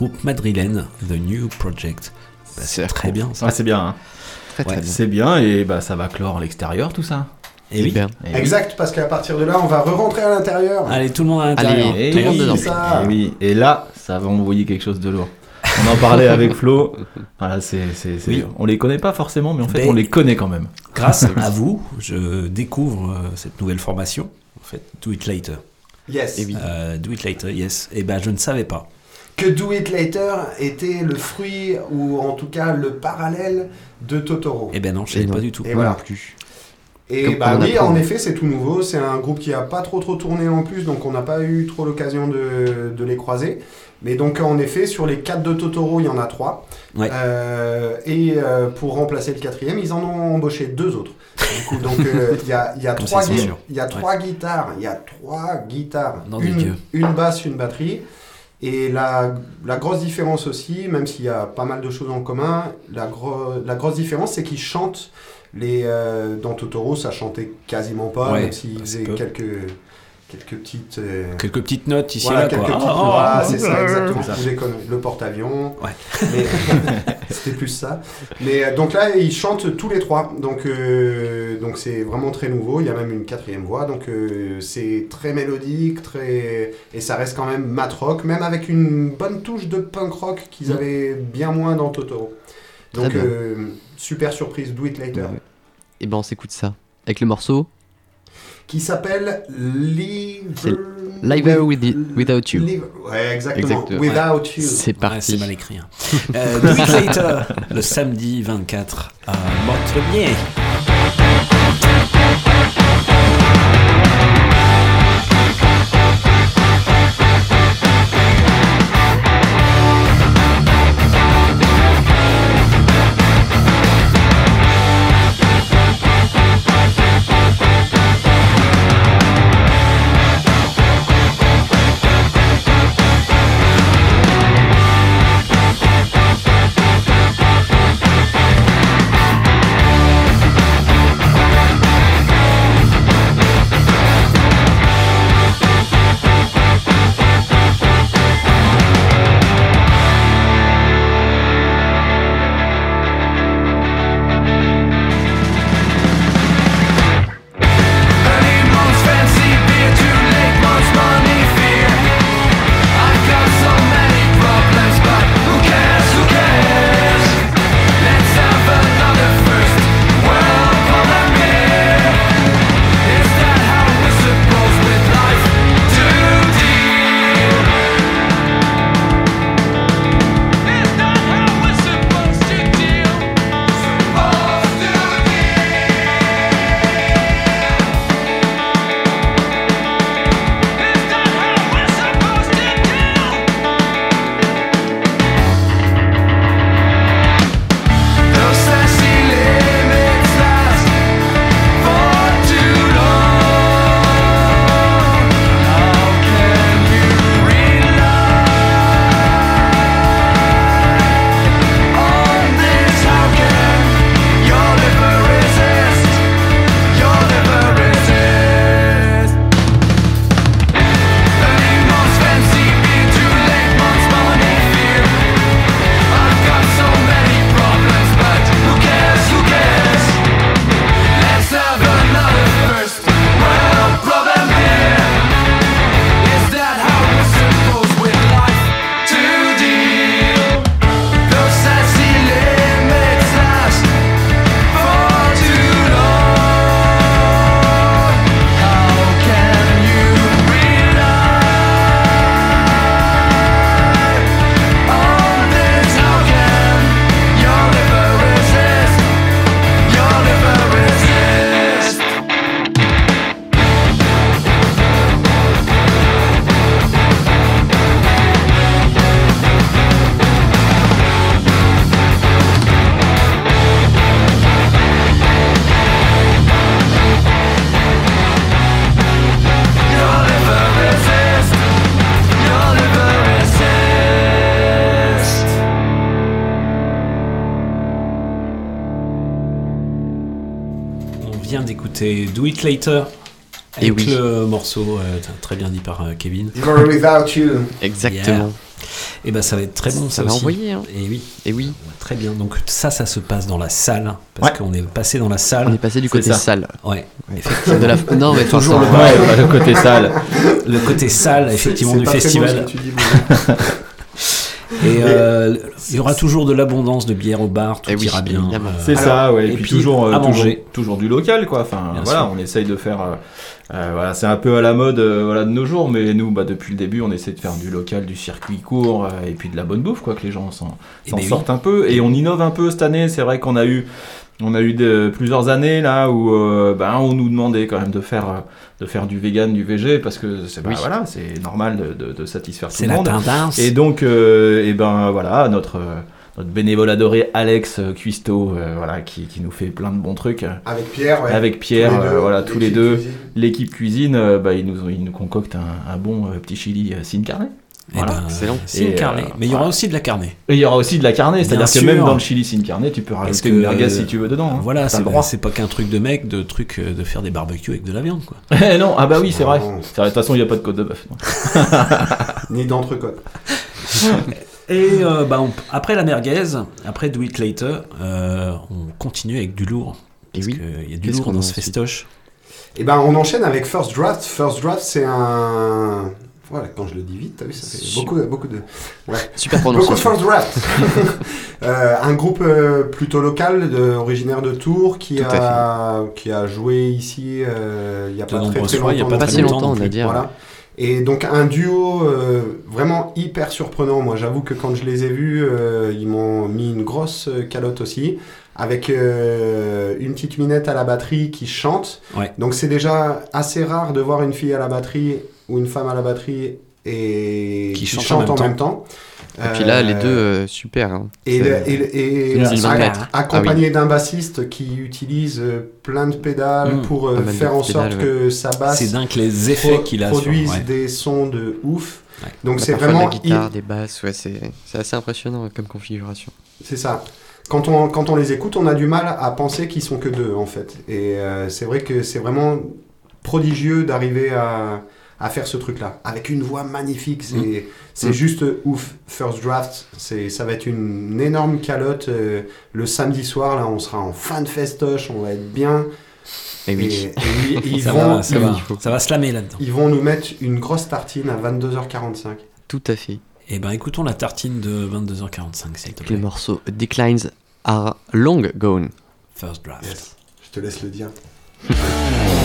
groupe madrilène The New Project. Bah, c'est très bien ça. Ouais, c'est bien. hein. Très, très Ouais, bien. C'est bien et bah ça va clore l'extérieur tout ça. Et oui. Et oui. Exact, parce qu'à partir de là, on va re-rentrer à l'intérieur. Allez, tout le monde à l'intérieur. Et tout le monde dedans. Ça. et oui. Et là, ça va envoyer quelque chose de lourd. On en parlait avec Flo. Voilà, c'est, c'est, c'est- Oui. On les connaît pas forcément, mais en fait, Ben, on les connaît quand même. Grâce à vous, je découvre euh, cette nouvelle formation. En fait, Do It Later. Yes. Et oui. Euh, do It Later, yes. Et ben je ne savais pas. Que Do It Later était le fruit, ou en tout cas le parallèle de Totoro. Et ben non, je savais pas du tout. Et voilà. Non plus. Et Comme bah on oui, apprend. en effet, c'est tout nouveau. C'est un groupe qui a pas trop trop tourné en plus, donc on n'a pas eu trop l'occasion de, de les croiser. Mais donc en effet, sur les quatre de Totoro, il y en a trois. Ouais. Euh, et euh, pour remplacer le quatrième, ils en ont embauché deux autres. Du coup, donc euh, il y a, y a trois, c'est gui- sûr. il y a trois guitares, il y a trois guitares, une basse, une batterie. Et la, la grosse différence aussi, même s'il y a pas mal de choses en commun, la, gro- la grosse différence, c'est qu'ils chantent. Les, euh, dans Totoro, ça chantait quasiment pas, Ouais, même s'ils faisaient quelques, quelques petites. euh, Quelques petites notes ici voilà, là, quoi. quelques petites- Ah, voilà, ah, c'est ça, ah, exactement. c'est ça. Le porte-avions. Ouais. Mais c'était plus ça. Mais euh, donc là, ils chantent tous les trois. Donc euh, donc c'est vraiment très nouveau. Il y a même une quatrième voix. Donc euh, c'est très mélodique, très et ça reste quand même mat rock, même avec une bonne touche de punk rock qu'ils Mm. avaient bien moins dans Totoro. Donc euh, super surprise. Do it later. Et ben on s'écoute ça. Avec le morceau Qui s'appelle Live. C'est Live with it- Without You. Live- Ouais, exactement. Without You. C'est parti. Ouais, c'est mal écrit. hein. Euh, Later, le samedi 24 à Montrelier. Do It Later. Et Avec oui. le morceau euh, très bien dit par euh, Kevin. Without you. Exactement. Et ben ça va être très bon ça, Ça va aussi. envoyer, hein. Et oui. Et oui. Très bien. Donc ça, ça se passe dans la salle parce qu'on est passé dans la salle. On est passé du côté ça. salle. Ouais. De la- non, mais toujours le, ouais, le côté salle. Le côté salle, effectivement, du festival. Et euh, il y aura toujours de l'abondance de bière au bar, tout Eh oui, ira bien. Euh, C'est ça, ouais. Et, et puis, puis, toujours, euh, à toujours, manger. toujours du local, quoi. Enfin, Bien voilà, sûr. on essaye de faire. euh, euh, voilà, c'est un peu à la mode, euh, voilà, de nos jours, mais nous, bah, depuis le début, on essaie de faire du local, du circuit court, euh, et puis de la bonne bouffe, quoi, que les gens s'en Eh ben oui. sortent un peu. Et on innove un peu cette année. C'est vrai qu'on a eu, on a eu de- plusieurs années là où, euh, ben, on nous demandait quand même de faire, de faire du vegan, du végé, parce que c'est, bah, Oui. voilà, c'est normal de, de- de satisfaire tout C'est le la monde. tendance. Et donc, euh, et ben voilà, notre euh, notre bénévole adoré Alex euh, Cuisto, euh, voilà, qui, qui nous fait plein de bons trucs. Avec Pierre, ouais. Avec Pierre, Tous les euh, deux, voilà, tous les l'équipe deux. cuisine. L'équipe cuisine, euh, bah, il nous, il nous concocte un, un bon euh, petit chili euh, sin carne. Eh Voilà. ben, Excellent. Sin carne. euh, Mais il y aura aussi de la carne. Et il y aura aussi de la carne, c'est-à-dire que même dans le chili sin carne, tu peux rajouter une merguez si tu veux dedans. hein. Voilà, c'est le droit. c'est pas qu'un truc de mec, de truc de faire des barbecues avec de la viande, quoi. Eh non, ah bah oui, c'est vrai. De toute façon, il n'y a pas de côte de bœuf. Ni d'entrecôte. Et euh, bah, on- après la merguez, après Do It Later, euh, on continue avec du lourd. Parce qu'il y a du Qu'est-ce lourd qu'on dans a ce festoche. Et ben on enchaîne avec First Draft. First Draft, c'est un. Voilà, quand je le dis vite, t'as vu, ça fait Su- beaucoup, beaucoup de. Ouais. Super Beaucoup de. First Draft. Euh, un groupe euh, plutôt local, de, originaire de Tours, qui Tout a, qui a joué ici euh, il y a pas très fois, il y a longtemps. pas si longtemps, on a dit, Voilà. Et donc un duo euh, vraiment hyper surprenant. Moi, j'avoue que quand je les ai vus, euh, ils m'ont mis une grosse euh, calotte aussi, avec euh, une petite minette à la batterie qui chante. Ouais. Donc c'est déjà assez rare de voir une fille à la batterie ou une femme à la batterie et Qui qui, chante chante, en même temps. Et puis là, les Euh, deux, euh, super. hein. et, le- et, le- et mettre. accompagné d'un bassiste qui utilise euh, plein de pédales Mm. pour euh, faire en sorte pédales, que sa basse C'est dingue les effets pro- qu'il a sur- produise ouais. des sons de ouf. Ouais. Donc Bah, c'est vraiment de la guitare, hy- des basses, ouais, c'est c'est assez impressionnant comme configuration. c'est ça. Quand on, quand on les écoute, on a du mal à penser qu'ils sont que deux en fait. Et euh, c'est vrai que c'est vraiment prodigieux d'arriver à, à faire ce truc-là avec une voix magnifique. C'est Mm. c'est Mm. juste ouf. First draft, c'est ça va être une énorme calotte euh, le samedi soir. Là, on sera en fin de festoche, on va être bien. Et oui. Et, et ils- ils ça, vont, va, ça, ils- va, ça va slammer là-dedans. ils vont nous mettre une grosse tartine à 22h45. Tout à fait. Et ben écoutons la tartine de 22h45, s'il te Le plaît. morceau Declines are long gone. First draft. Yes, je te laisse le dire.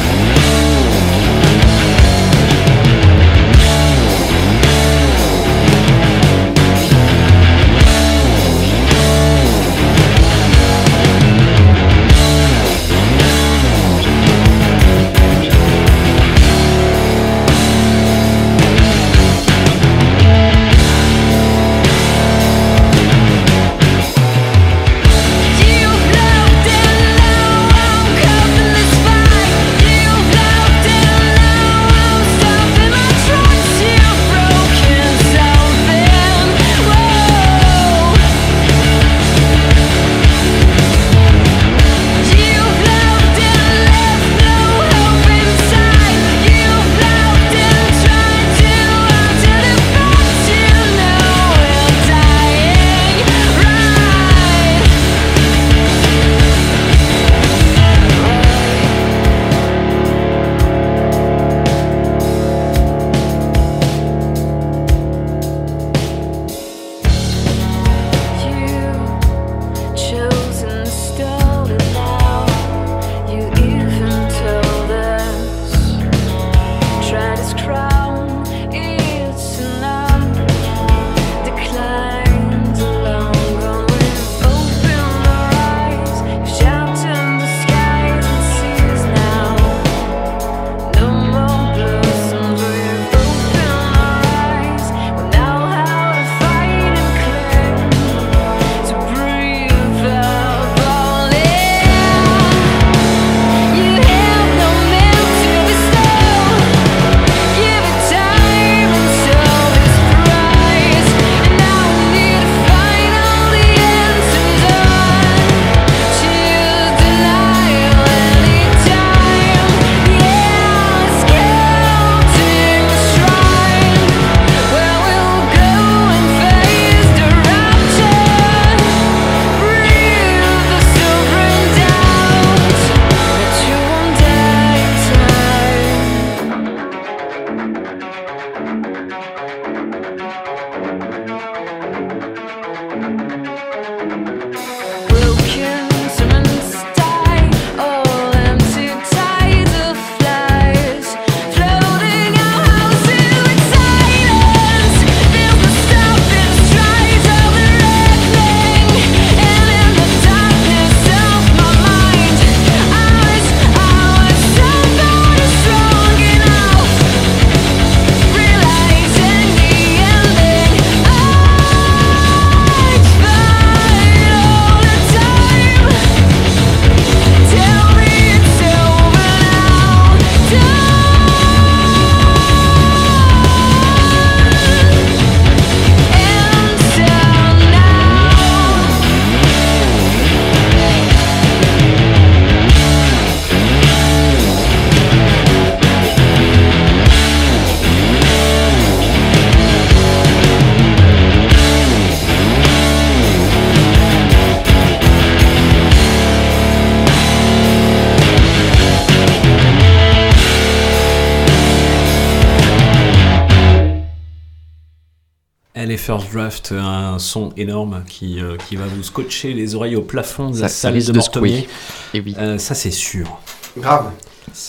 un son énorme qui, euh, qui va vous scotcher les oreilles au plafond de la Ça- salle risque de de Mortomier. Et oui. Euh, ça, c'est sûr. Grave.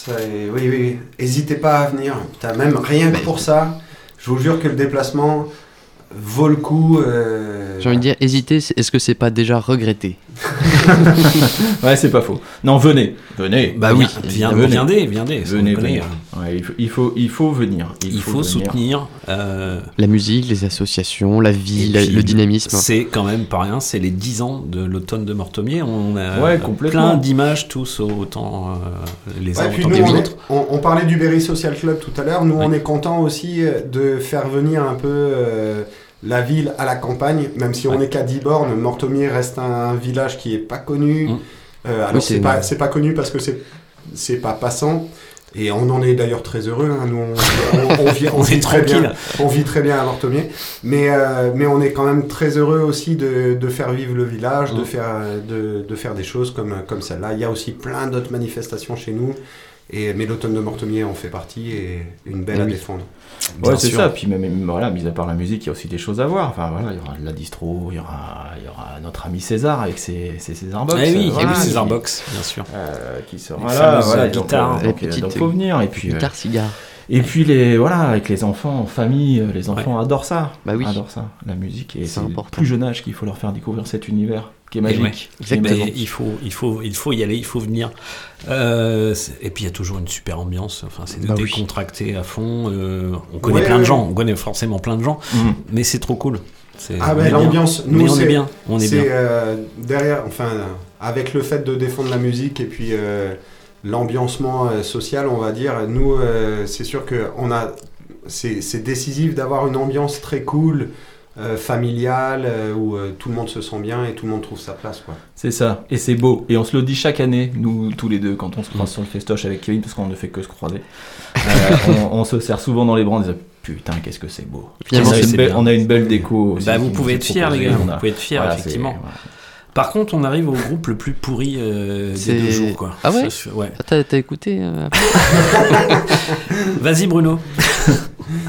Oui, oui, oui. N'hésitez pas à venir. Putain, même rien que pour ça, je vous jure que le déplacement vaut le coup. euh, J'ai envie de dire, hésiter, est-ce que c'est pas déjà regretté ouais, c'est pas faux. Non, venez, venez. Bah oui, viens- venez. viendez, viendez, Venez, venez. Ouais, il, faut, il, faut, il faut venir. Il, faut, venir. soutenir. euh, La musique, les associations, la vie, et la- puis, le dynamisme. C'est quand même pas rien, c'est les 10 ans de l'automne de Mortomier. On a Ouais, plein d'images tous, autant euh, les uns Ouais, autant nous, les on, autres. est- on- on parlait du Berry Social Club tout à l'heure. Nous, on est content aussi euh, de faire venir un peu euh, la ville à la campagne, même si on n'est qu'à 10 bornes. Mortomier reste un, village qui est pas connu. Euh, alors, Oui, c'est c'est- pas, c'est pas connu parce que c'est c'est pas passant. Et on en est d'ailleurs très heureux. hein. Nous, on, on- on vit, on très bien. On vit très bien à Mortomier. Mais, euh, mais on est quand même très heureux aussi de, de faire vivre le village, de, Mm. faire, euh, de, de faire des choses comme, comme celle-là. Il y a aussi plein d'autres manifestations chez nous. Et, mais l'automne de Mortomier en fait partie et une belle à oui. défendre. Ouais, c'est ça. Puis même, même, voilà, mis à part la musique, il y a aussi des choses à voir. Enfin voilà, il y aura de la distro, il y aura, il y aura notre ami César avec ses, ses César Box. Eh oui, voilà, César qui- Box, bien sûr. euh, qui sera là, voilà, guitares. donc, donc, petites donc faut venir et puis euh, cigares. Et puis les voilà avec les enfants en famille, euh, les enfants adorent ça. Bah oui. Adorent ça, la musique et C'est le important. plus jeune âge qu'il faut leur faire découvrir cet univers qui est magique. ouais. est Mais il faut, il faut, il faut y aller, il faut venir. Euh, et puis il y a toujours une super ambiance. Enfin, c'est Bah oui. décontracté à fond. euh, on connaît Ouais, plein de gens, on connaît forcément plein de gens, Mhm. mais c'est trop cool. C'est- Ah ben l'ambiance, mais nous on est c'est- bien, on est bien. euh, derrière, enfin avec le fait de défendre la musique et puis euh, l'ambiancement euh, social, on va dire, nous euh, c'est sûr que on a, c'est c'est décisif d'avoir une ambiance très cool, euh, familiale, euh, où euh, tout le monde se sent bien et tout le monde trouve sa place quoi. C'est ça, et c'est beau. Et on se le dit chaque année, nous tous les deux, quand on se croise sur le festoche avec Kevin, parce qu'on ne fait que se croiser. Euh, on, on se serre souvent dans les bras en disant Putain, qu'est-ce que c'est beau. Finalement, on, a c'est une belle, bien. on a une belle déco. aussi Bah, vous pouvez être fiers, les gars. Vous pouvez être fiers, voilà, c'est- effectivement. voilà. Par contre, on arrive au groupe le plus pourri euh, des deux jours, quoi. Ah ouais Ça, ouais. Ah, T'as t'as écouté euh, Vas-y, Bruno.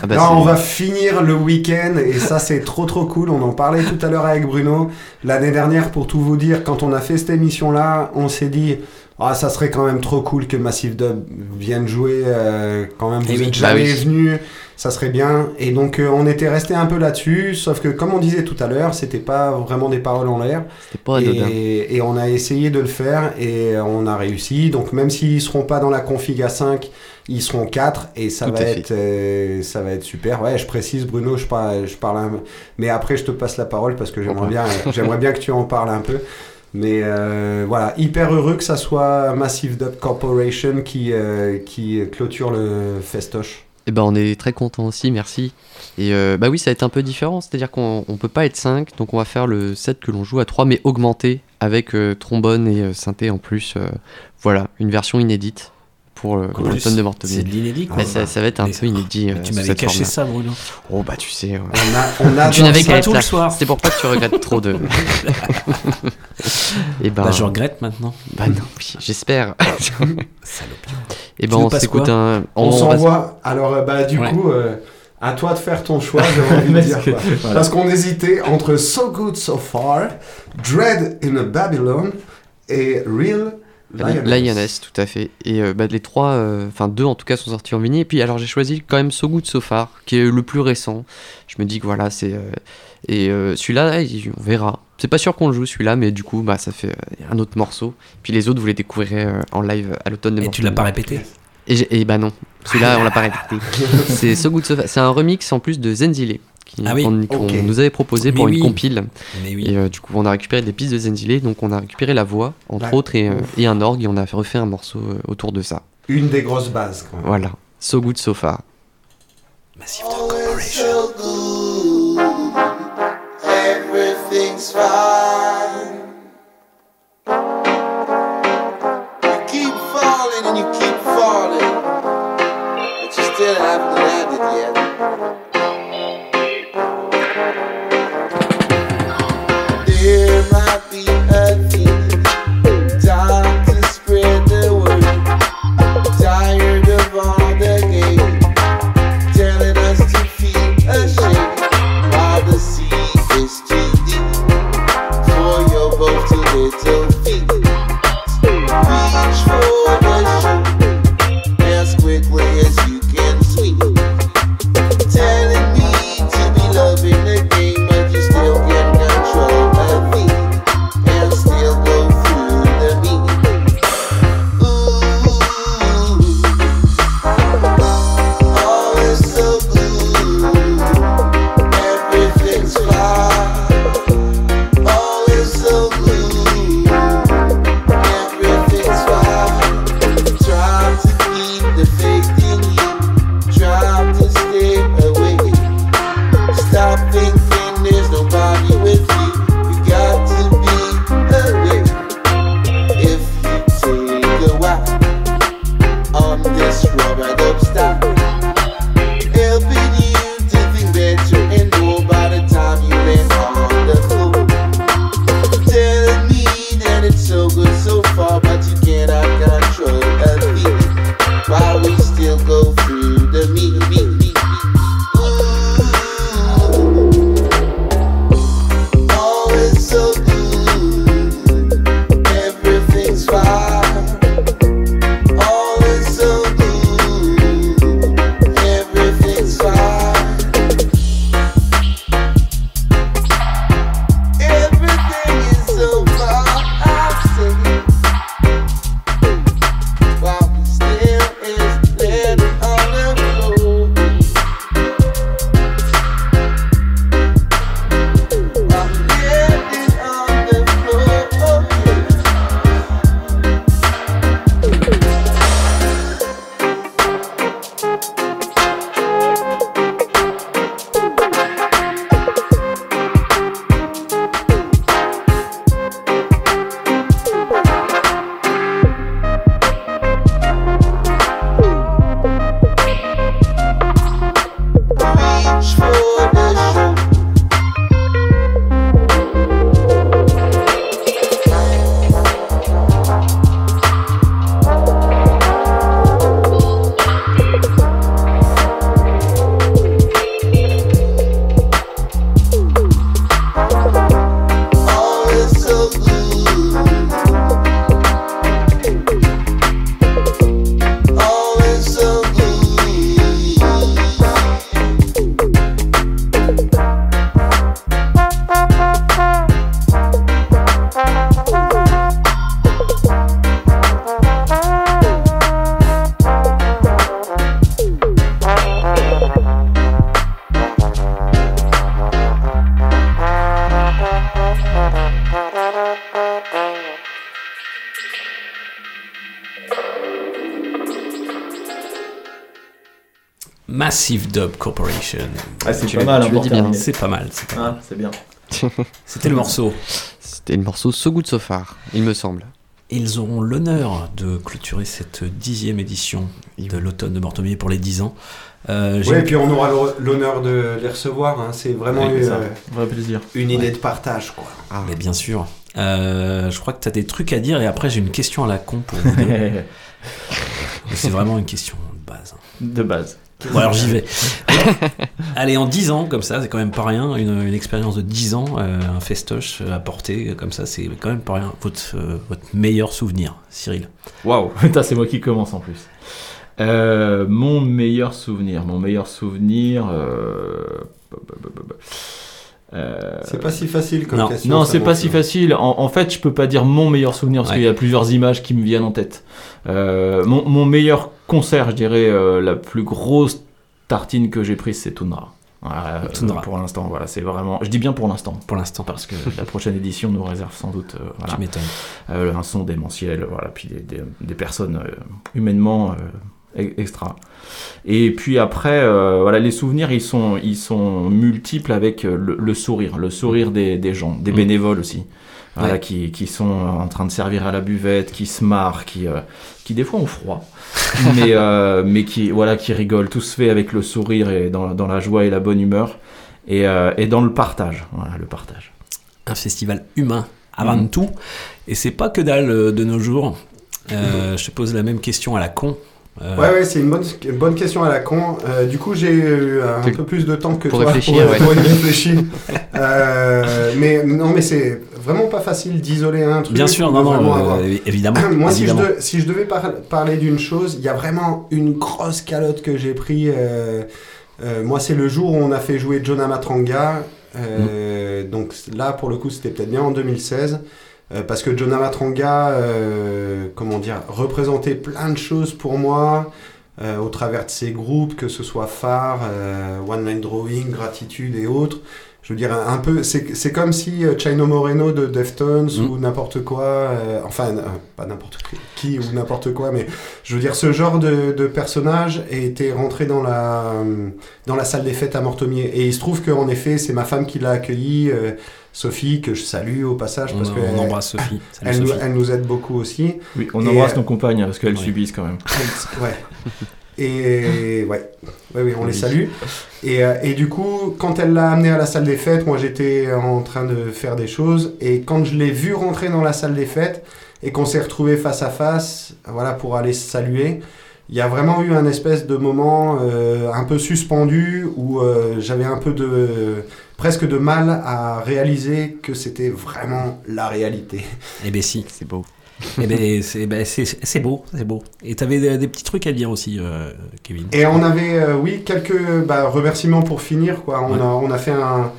Ah bah, Là, c'est- on va finir le week-end et ça c'est trop trop cool. On en parlait tout à l'heure avec Bruno. L'année dernière, pour tout vous dire, quand on a fait cette émission-là, on s'est dit ah ça serait quand même trop cool que Massive Dub vienne jouer. euh, quand même, vous Eh oui. êtes Bah oui. venus, ça serait bien. Et donc euh, on était resté un peu là-dessus. Sauf que comme on disait tout à l'heure, c'était pas vraiment des paroles en l'air. C'était pas. Et, et on a essayé de le faire et on a réussi. Donc même s'ils seront pas dans la config A5, ils seront 4 et ça Tout va à être euh, ça va être super. Ouais, je précise Bruno, je parle je parle un... mais après je te passe la parole parce que j'aimerais bien j'aimerais bien que tu en parles un peu. Mais euh, voilà, hyper heureux que ça soit Massive Dub Corporation qui euh, qui clôture le festoche. Eh ben, on est très content aussi, merci. Et euh, bah oui, ça va être un peu différent, c'est-à-dire qu'on on peut pas être 5, donc on va faire le set que l'on joue à 3, mais augmenté avec euh, trombone et euh, synthé en plus. euh, voilà, une version inédite pour euh, En plus, l'automne de Mortomier. c'est de l'inédit, quoi. Mais ça, ça va être un Mais peu inédit. euh, tu m'avais caché ça, Bruno. Oh bah tu sais. ouais. On a on a tu n'avais qu'à tout le soir. C'est pour pas que tu regrettes trop de. Et ben. Bah, je regrette maintenant. Bah non, oui, j'espère. Et Tu ben on s'écoute un. On, s'envoie. Alors, euh, bah, du Ouais. coup, euh, à toi de faire ton choix, j'ai envie de dire. quoi. voilà. Parce qu'on hésitait entre So Good So Far, Dread in a Babylon et Real Lioness. Lioness, tout à fait. Et euh, bah, les trois, euh, enfin deux en tout cas, sont sortis en vinyle. Et puis alors j'ai choisi quand même So Good So Far, qui est le plus récent. Je me dis que voilà, c'est. euh, et euh, celui-là, il- on verra. C'est pas sûr qu'on le joue celui-là, mais du coup, bah, ça fait euh, un autre morceau. Puis les autres, vous les découvrirez euh, en live à l'automne de Et tu l'as pas répété Et, et bah non, celui-là, on l'a pas répété. c'est So Good So Far. C'est un remix en plus de Zenzile. Qui, Ah oui, qu'on, nous avait proposé Mais pour oui. une compile. Mais oui. Et euh, du coup, on a récupéré des pistes de Zenzile, donc on a récupéré la voix, entre Ouais. autres, et, euh, et un orgue, et on a refait un morceau euh, autour de ça. Une des grosses bases. Quand même. Voilà. So Good So Far. Massive Dub Corporation. Everything's fine. Massive Dub Corporation. Ah, c'est pas mal, hein. C'est pas mal. C'est. Ah, bien. C'était le morceau. C'était le morceau So Good So Far, il me semble. Ils auront l'honneur de clôturer cette dixième édition de l'automne de Mortomier pour les 10 ans. Euh, Ouais, et puis on aura l'honneur de les recevoir. hein. C'est vraiment Ouais, une, euh, Vrai plaisir. une idée de partage. Quoi. Mais bien sûr. Euh, je crois que tu as des trucs à dire et après j'ai une question à la con pour vous C'est vraiment une question de base. De base. Bon alors j'y vais. Allez, en 10 ans, comme ça, c'est quand même pas rien. Une, une expérience de 10 ans, euh, un festoche à porter, comme ça, c'est quand même pas rien. Votre, euh, votre meilleur souvenir, Cyril Waouh, c'est moi qui commence en plus. Euh, mon meilleur souvenir, mon meilleur souvenir. euh, euh, C'est pas si facile comme non, question, Non, c'est pas si facile. En, en fait, je peux pas dire mon meilleur souvenir parce Ouais. qu'il y a plusieurs images qui me viennent en tête. Euh, mon, mon meilleur concert, je dirais, euh, la plus grosse tartine que j'ai prise, c'est Tundra. Voilà, euh, Tundra. Pour l'instant, voilà, c'est vraiment. Je dis bien pour l'instant. Pour l'instant. Parce que la prochaine édition nous réserve sans doute. euh, voilà, Tu m'étonnes. euh, un son démentiel, voilà, puis des, des- des personnes euh, humainement extra. Et puis après, euh, voilà, les souvenirs, ils sont, ils sont multiples avec euh, le, le sourire, le sourire des, des gens, des Mm. bénévoles aussi. Voilà, Ouais. qui, qui sont en train de servir à la buvette, qui se marrent, qui, euh, qui des fois ont froid, mais, euh, mais qui, voilà, qui rigolent. Tout se fait avec le sourire et dans, dans la joie et la bonne humeur. Et, et dans le partage. Voilà, le partage. un festival humain avant tout. Et c'est pas que dalle de nos jours. Euh, Je te pose la même question à la con. Euh, Ouais, ouais, c'est une bonne, une bonne question à la con. Euh, du coup, j'ai eu un peu plus de temps que pour toi réfléchir, pour, ouais. pour y réfléchir. Euh, mais non, mais c'est vraiment pas facile d'isoler un truc. Bien sûr, non, non, évidemment. Moi, si je, de- si je devais par- parler d'une chose, il y a vraiment une grosse calotte que j'ai pris. moi, c'est le jour où on a fait jouer John Amatranga. Euh, Mm. Donc là, pour le coup, c'était peut-être bien en 2016. Euh, parce que John Amatranga, euh, comment dire, représentait plein de choses pour moi euh, au travers de ses groupes, que ce soit Phare, euh, One Line Drawing, Gratitude et autres. Je veux dire, un, peu, c'est comme si euh, Chino Moreno de Deftones Mm. ou n'importe quoi, euh, enfin, euh, pas n'importe qui ou n'importe quoi, mais je veux dire, ce genre de, de personnage était rentré dans la, dans la salle des fêtes à Mortomier. Et il se trouve qu'en effet, c'est ma femme qui l'a accueilli, euh, Sophie, que je salue au passage, On- parce que on elle- embrasse Sophie. Salut, elle, nous, Sophie. elle nous aide beaucoup aussi. Oui, on Et, embrasse euh, nos compagnes parce qu'elles oui. subissent quand même. Ouais. Et ouais, ouais, oui, on les salue. Et, euh, et du coup, quand elle l'a amené à la salle des fêtes, moi j'étais en train de faire des choses. Et quand je l'ai vu rentrer dans la salle des fêtes et qu'on s'est retrouvé face à face, voilà, pour aller se saluer, il y a vraiment eu un espèce de moment euh, un peu suspendu où euh, j'avais un peu de presque de mal à réaliser que c'était vraiment la réalité. Eh ben si. C'est beau. Eh ben c'est ben, beau, c'est beau. Et t'avais des, des petits trucs à dire aussi, euh, Kevin. Et on avait, euh, oui, quelques bah, remerciements pour finir. Quoi. On, Ouais. a, on a fait un,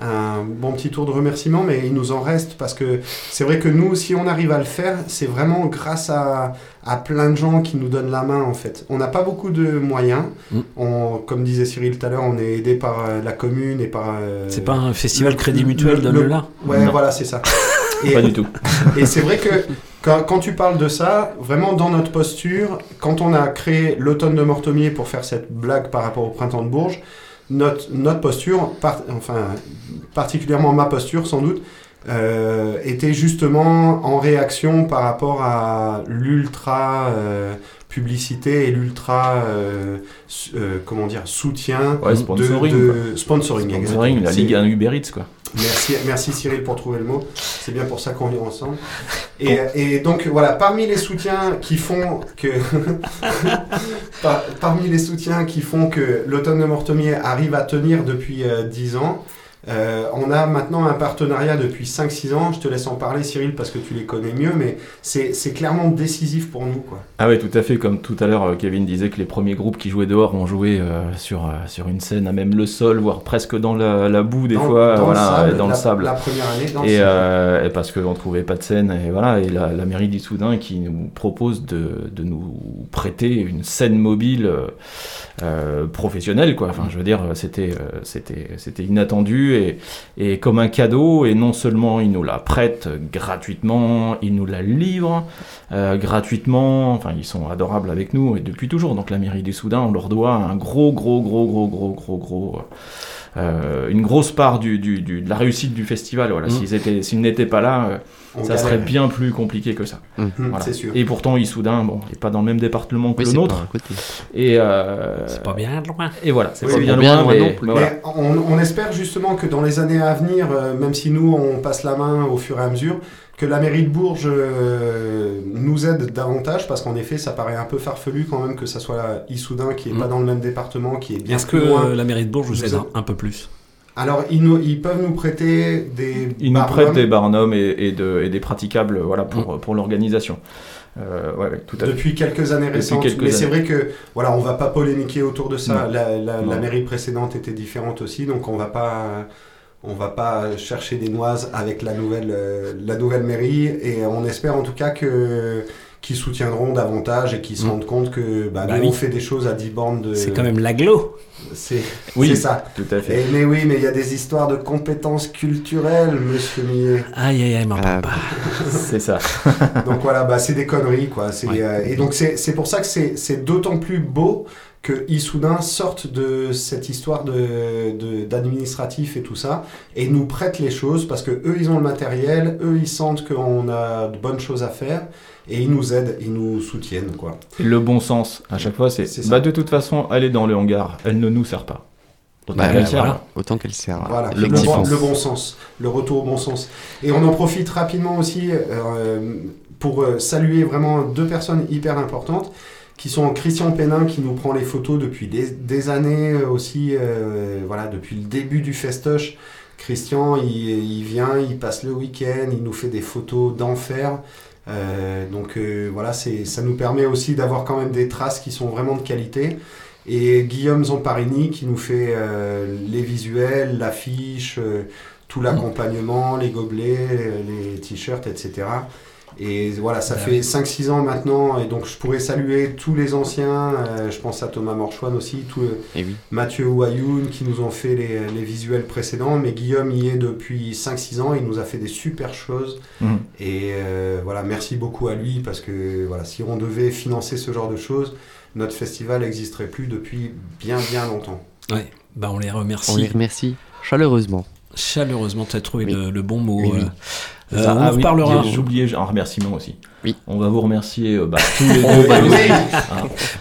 un bon petit tour de remerciements, mais il nous en reste parce que c'est vrai que nous, si on arrive à le faire, c'est vraiment grâce à, à plein de gens qui nous donnent la main en fait. On n'a pas beaucoup de moyens. Mm. On, comme disait Cyril tout à l'heure, on est aidé par euh, la commune et par. euh, C'est pas un festival le- Crédit Mutuel, le- le- là Ouais, Non. voilà, c'est ça. Pas du tout. Et c'est vrai que quand, quand tu parles de ça, vraiment dans notre posture, quand on a créé l'automne de Mortomier pour faire cette blague par rapport au printemps de Bourges, notre, notre posture, par- enfin particulièrement ma posture sans doute, euh, était justement en réaction par rapport à l'ultra euh, publicité et l'ultra euh, comment dire soutien Ouais, de- sponsoring, de, quoi. sponsoring, Sponsoring, exactement. la Ligue 1 Uber Eats, quoi. Merci, merci Cyril pour trouver le mot. C'est bien pour ça qu'on vit ensemble. Et, et donc voilà, parmi les soutiens qui font que par- parmi les soutiens qui font que l'automne de Mortomier arrive à tenir depuis euh, 10 ans, euh, on a maintenant un partenariat depuis 5-6 ans. Je te laisse en parler Cyril parce que tu les connais mieux, mais c'est clairement décisif pour nous. Quoi. Ah ouais, tout à fait. Comme tout à l'heure, euh, Kevin disait que les premiers groupes qui jouaient dehors ont joué euh, sur, euh, sur une scène à même le sol, voire presque dans la, la boue des Dans- fois, dans le sable, dans la- le sable. la première année, dans le et, sable. euh, et parce qu'on trouvait pas de scène, et voilà, et la, la mairie d'Issoudun qui nous propose de, de nous prêter une scène mobile professionnelle, quoi. Enfin, je veux dire, c'était euh, et, comme un cadeau. Et non seulement ils nous la prêtent gratuitement, ils nous la livrent euh, gratuitement. Enfin, ils sont adorables avec nous et depuis toujours. Donc la mairie d'Issoudun, on leur doit un gros, gros, gros, gros, gros, gros, gros. Euh, une grosse part du, du- du- de la réussite du festival. Voilà. Mm. S'ils étaient- s'ils n'étaient pas là, euh, ça galère. serait bien plus compliqué que ça. Mm. Voilà. c'est sûr. Et pourtant, Issoudun, bon, n'est pas dans le même département que Oui, le nôtre. pas à côté. Et euh, C'est pas bien loin. Et voilà, c'est Oui, pas bien, bien loin, loin mais, voilà. On, on espère justement que dans les années à venir, euh, même si nous on passe la main au fur et à mesure, que la mairie de Bourges euh, nous aide davantage parce qu'en effet ça paraît un peu farfelu quand même que ça soit Issoudun qui est Mm. pas dans le même département, qui est bien Est-ce que loin. la mairie de Bourges vous aide un, un peu plus? Alors ils, nous, ils peuvent nous prêter des Ils nous barnums. prêtent des barnums et, et de- et des praticables voilà, pour, pour l'organisation. Euh, ouais, ouais, tout à fait. depuis quelques années récentes. quelques mais c'est vrai que voilà, on va pas polémiquer autour de ça. La, la- mairie précédente était différente aussi, donc on va pas on va pas chercher des noises avec la nouvelle euh, la nouvelle mairie et on espère en tout cas que qu'ils soutiendront davantage et qu'ils se Mm. rendent compte que bah, Bah nous, oui. on fait des choses à 10 bandes de C'est quand même l'aglo. c'est Oui, c'est ça. tout à fait. Et- mais oui, mais il y a des histoires de compétences culturelles, monsieur Millet. Aïe aïe aïe, m'en Ah, parle pas. C'est ça. Donc voilà, bah, c'est des conneries, quoi. C'est, Ouais. euh, et donc c'est c'est pour ça que c'est c'est d'autant plus beau que Issoudun sorte de cette histoire de, de- d'administratif et tout ça et nous prête les choses parce que eux ils ont le matériel, eux ils sentent qu'on a de bonnes choses à faire et ils nous aident, ils nous soutiennent, quoi. Le bon sens, à chaque fois, c'est bah, de toute façon, elle est dans le hangar, elle ne nous sert pas. Autant Bah, qu'elle voilà. serve. Autant qu'elle sert. Voilà, Le bon, sens. le bon sens, le retour au bon sens. Et on en profite rapidement aussi euh, pour euh, saluer vraiment deux personnes hyper importantes. Qui sont Christian Pénin qui nous prend les photos depuis des, années euh, aussi, euh, voilà, depuis le début du festoche. Christian, il, vient, il passe le week-end, il nous fait des photos d'enfer. Euh, donc euh, voilà, ça nous permet aussi d'avoir quand même des traces qui sont vraiment de qualité. Et Guillaume Zamparini qui nous fait euh, les visuels, l'affiche, euh, tout l'accompagnement, les gobelets, les t-shirts, etc. Et voilà, ça Ah fait oui. 5-6 ans maintenant, et donc je pourrais saluer tous les anciens, euh, je pense à Thomas Morchouane aussi, tout, Et oui. Mathieu Ouayoun qui nous ont fait les, les visuels précédents, mais Guillaume y est depuis 5-6 ans, il nous a fait des super choses. Mhm. Et euh, voilà, merci beaucoup à lui parce que voilà, si on devait financer ce genre de choses, notre festival n'existerait plus depuis bien bien longtemps. Ouais, bah on les remercie. On les remercie chaleureusement. Chaleureusement, tu as trouvé Oui. le, le bon mot. Oui, oui. euh. Euh, ça. on Ah en oui, reparlera. J'ai oublié un remerciement aussi. Oui. On va vous remercier euh, bah, tous les deux. bah oui. Hein.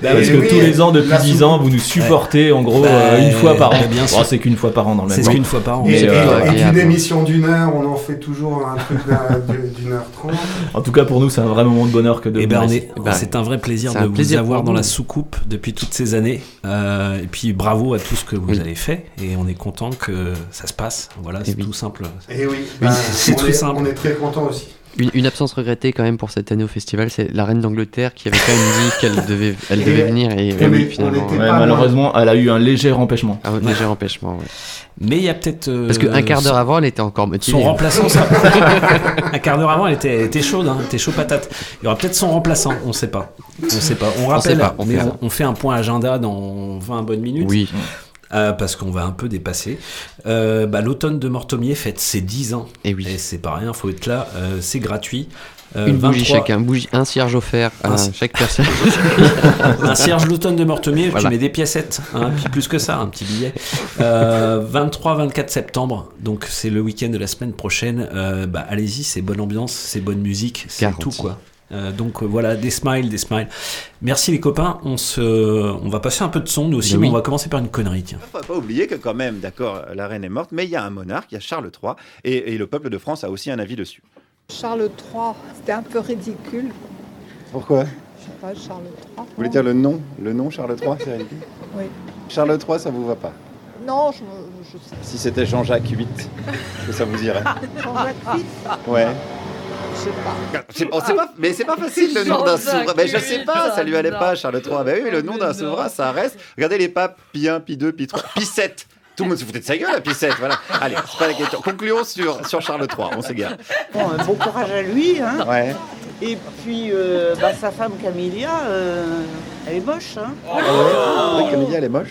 Bah, parce que oui, tous les ans, depuis la 10 ans, vous nous supportez en gros Bah, euh, une fois par an. bien sûr. C'est qu'une fois par an dans le même C'est qu'une fois par an. Et, Mais, et- euh, émission d'une heure, on en fait toujours un truc d'une heure trente. En tout cas, pour nous, c'est un vrai moment de bonheur que de Eh ben, ici. Bah, c'est un vrai plaisir c'est de un vous plaisir avoir dans la soucoupe depuis toutes ces années. Euh, et puis bravo à tout ce que vous Oui. avez fait. Et on est content que ça se passe. Voilà, c'est oui. tout simple. Et oui, Oui, c'est tout simple. On est très content aussi. Une, une absence regrettée quand même pour cette année au festival, c'est la reine d'Angleterre qui avait quand même dit qu'elle devait, elle devait venir et, et oui, on finalement. ouais. Pas malheureusement, elle a eu un léger empêchement. Un léger empêchement. ouais. Mais il y a peut-être. euh, Parce qu'un quart d'heure avant, elle était encore motivée. Son remplaçant, ça... un quart d'heure avant, elle était, elle était chaude, hein, elle était chaud patate. Il y aura peut-être son remplaçant, on sait pas. On sait pas. On rappelle, sait pas, on mais verra. on, on fait un point agenda dans 20 bonnes minutes. Oui. Euh, parce qu'on va un peu dépasser. Euh, bah, L'automne de Mortomier fête ses 10 ans. Et oui. Et c'est pas rien, faut être là. Euh, c'est gratuit. Une bougie 23 chacun, bougie, un cierge offert à Un- chaque personne. un cierge l'automne de Mortemier, Voilà. tu mets des piécettes, hein, plus que ça, un petit billet. Euh, 23-24 septembre, donc c'est le week-end de la semaine prochaine. Euh, bah, allez-y, c'est bonne ambiance, c'est bonne musique, c'est tout quoi. Euh, donc euh, voilà, des smiles, des smiles. Merci les copains, on, se, on va passer un peu de son nous aussi, Ben mais oui. on va commencer par une connerie. Tiens. Il ne faut pas oublier que quand même, d'accord, la reine est morte, mais il y a un monarque, il y a Charles III, et, et le peuple de France a aussi un avis dessus. Charles III, c'était un peu ridicule. Pourquoi? Je sais pas, Charles III. Vous voulez dire le nom Le nom Charles III, c'est ridicule Oui. Charles III, ça vous va pas? Non, je, je sais Si c'était Jean-Jacques VIII, que ça vous irait? Jean-Jacques VIII, Ouais. Je sais pas. Mais c'est pas facile le nom d'un souverain. Mais je sais pas, ça lui allait pas, Charles III. Mais oui, le nom d'un souverain, ça reste. Regardez les papes, Pie 1, Pie 2, Pie 3, Pie 7. Tout le monde se foutait de sa gueule, la 7. Voilà. Allez, c'est pas la question. Concluons sur, sur Charles III, on s'égare. Bon, euh, bon courage à lui. Hein. Ouais. Et puis, euh, bah, sa femme Camélia, euh, elle est moche. Hein. Ah ouais Camilla, elle est moche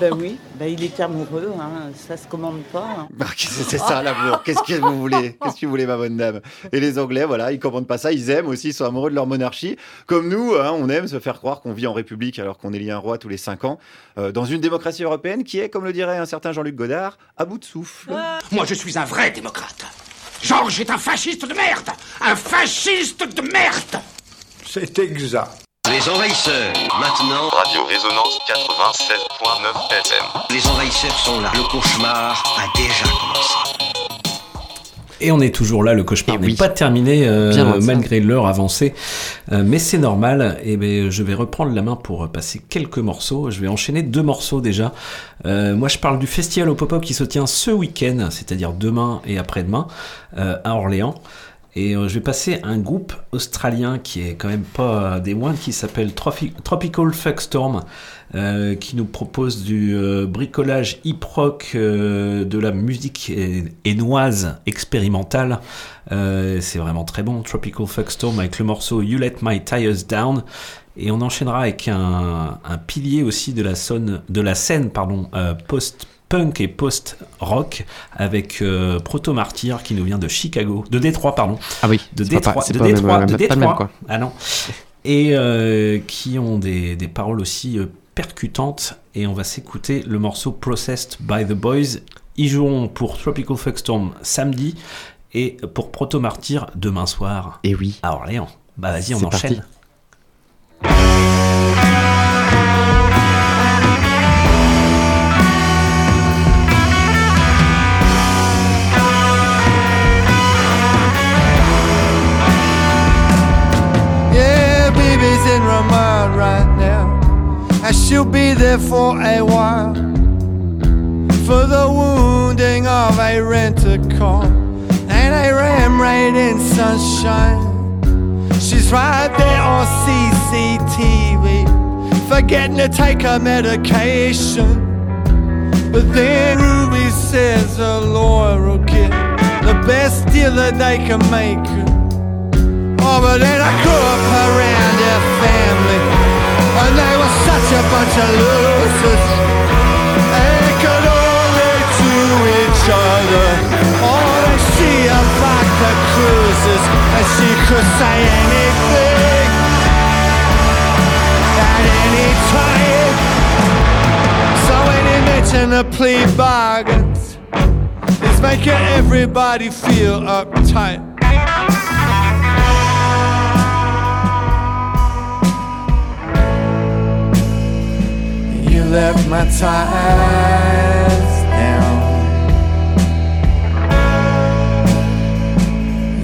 Ben oui, ben, il était amoureux, hein. ça se commande pas. hein. Bah, qu'est-ce que C'est ça l'amour. Qu'est-ce que vous voulez? Qu'est-ce que vous voulez, ma bonne dame? Et les Anglais, voilà, ils commandent pas ça. Ils aiment aussi, ils sont amoureux de leur monarchie. Comme nous, hein, on aime se faire croire qu'on vit en République alors qu'on élit un roi tous les cinq ans. euh, dans une démocratie européenne qui est, comme le dirait un certain Jean-Luc Godard, à bout de souffle. Moi, je suis un vrai démocrate. Georges est un fasciste de merde Un fasciste de merde C'est exact. Les envahisseurs, maintenant. Radio Résonance 96.9 FM. Les envahisseurs sont là. Le cauchemar a déjà commencé. Et on est toujours là, le cauchemar n'est pas terminé euh, malgré l'heure avancée, Euh, mais c'est normal. Et ben, je vais reprendre la main pour passer quelques morceaux. Je vais enchaîner deux morceaux déjà. Euh, moi, je parle du festival au pop-up qui se tient ce week-end, c'est-à-dire demain et après-demain euh, à Orléans. Et euh, je vais passer un groupe australien qui est quand même pas des moindres, qui s'appelle Tropical Fuckstorm, euh, qui nous propose du euh, bricolage hip-rock, euh, de la musique hé- hainoise expérimentale. Euh, c'est vraiment très bon, Tropical Fuckstorm avec le morceau You Let My Tires Down. Et on enchaînera avec un, pilier aussi de la, sonne, de la scène pardon, euh, post-punk et post-rock avec euh, Proto Martyr qui nous vient de Chicago, de Détroit, pardon. Ah oui, de pas- Détroit, de pas Détroit, même- de le même, Détroit. quoi. Ah non. Et euh, qui ont des, des paroles aussi euh, percutantes. Et on va s'écouter le morceau Processed by the Boys. Ils joueront pour Tropical Fuckstorm samedi et pour Proto Martyr demain soir. Et oui. À Orléans. Bah vas-y, on enchaîne. parti. She'll be there for a while. For the wounding of a renter car and a ram raid in sunshine. She's right there on CCTV, forgetting to take her medication. But then Ruby says her lawyer will get the best deal that they can make. Oh, but then I grew up around her family, and they were such a bunch of losers. They could only do each other. Oh, they see her vodka cruises, and she could say anything at any time. So any mention of plea bargains is making everybody feel uptight. Left my ties down.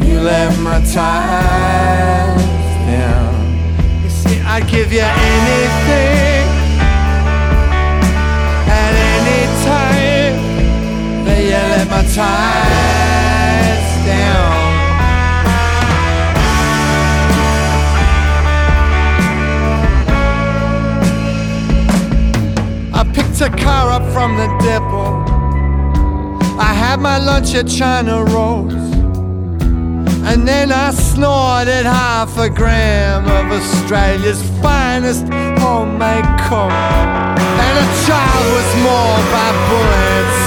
You left my ties down. You see, I'd give you anything at any time. But you let my ties a car up from the depot. I had my lunch at China Rose. And then I snorted half a gram of Australia's finest homemade coke. And a child was mauled by bullets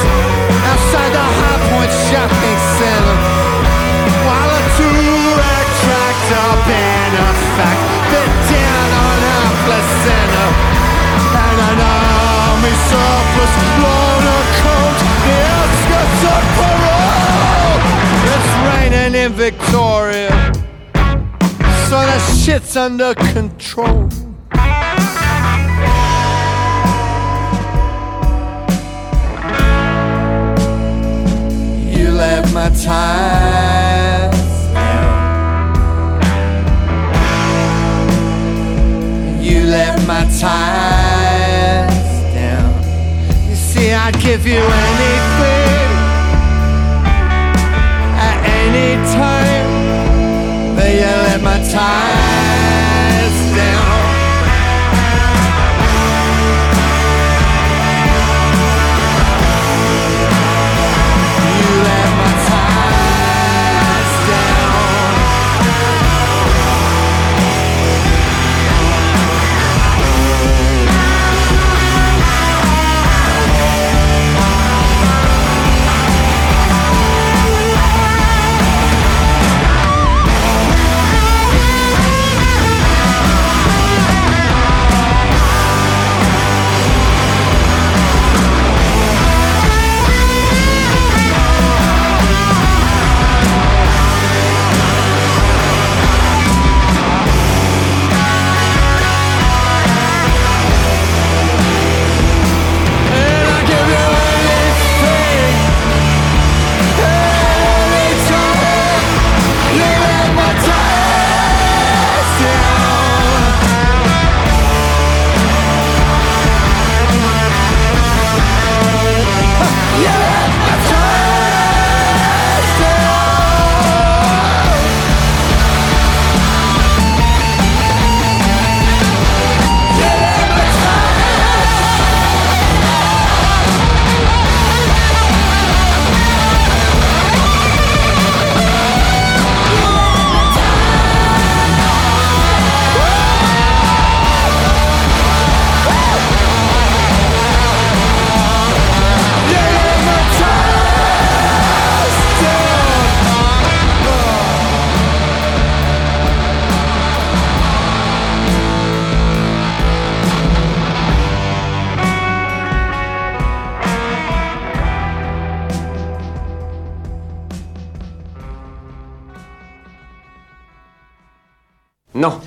raining in Victoria, so the shit's under control. You left my ties down. You left my ties down. You see, I'd give you anything let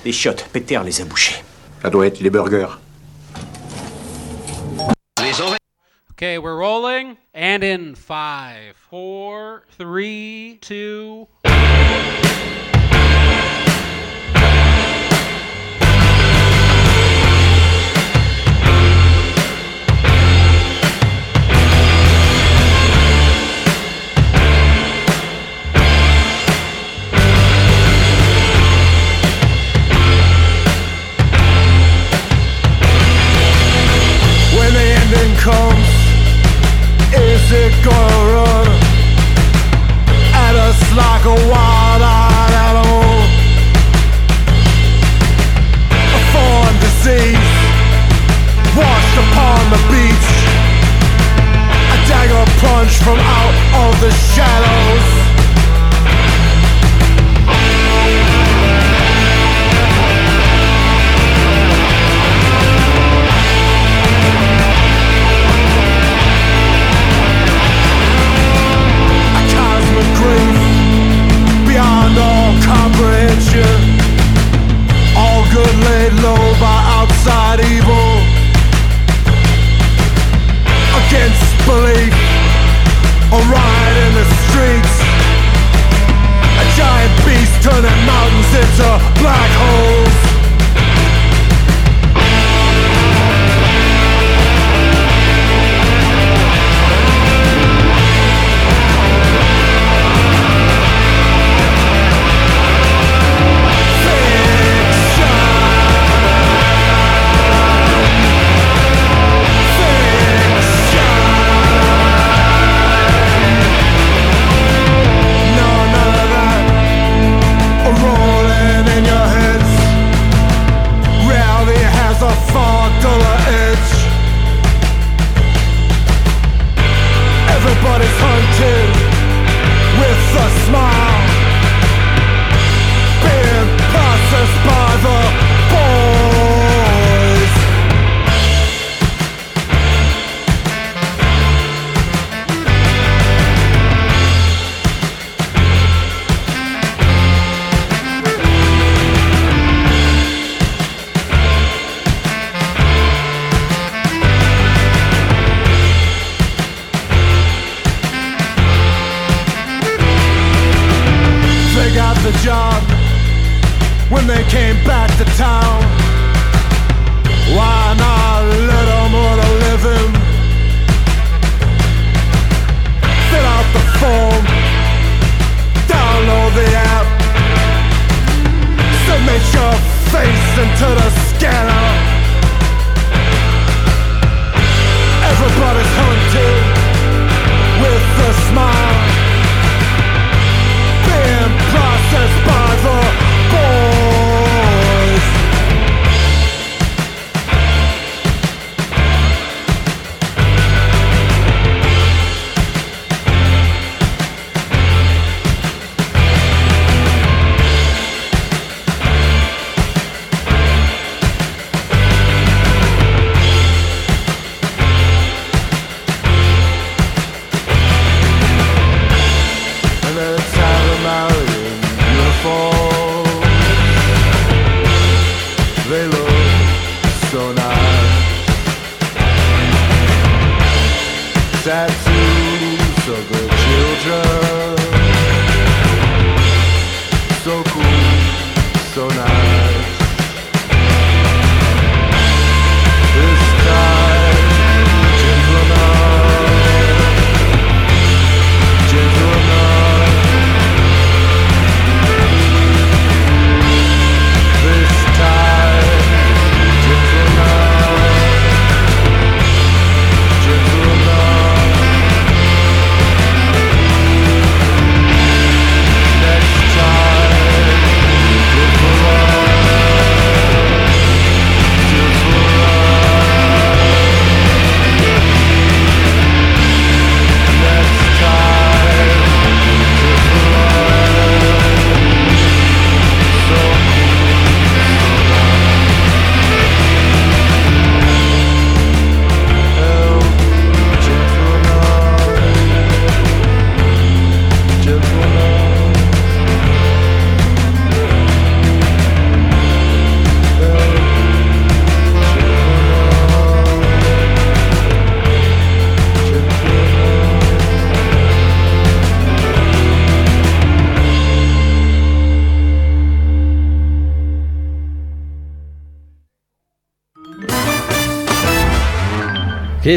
Les chiottes, Peter les a bouchées. Ça doit être les burgers. Okay, we're rolling. And in 5, 4, 3, 2,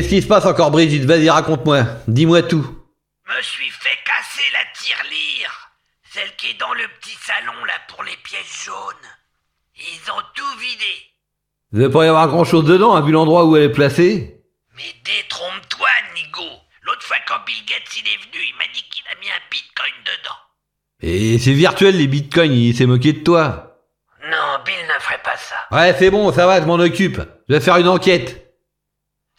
Qu'est-ce qui se passe encore, Brigitte? Vas-y, raconte-moi. Dis-moi tout. Me suis fait casser la tirelire. Celle qui est dans le petit salon là pour les pièces jaunes. Ils ont tout vidé. Il devait pas y avoir grand-chose dedans, hein, vu l'endroit où elle est placée. Mais détrompe-toi, Nigo. L'autre fois quand Bill Gates il est venu, il m'a dit qu'il a mis un bitcoin dedans. Et c'est virtuel, les bitcoins, il s'est moqué de toi. Non, Bill ne ferait pas ça. ça. Ouais, c'est bon, ça va, je m'en occupe. Je vais faire une enquête.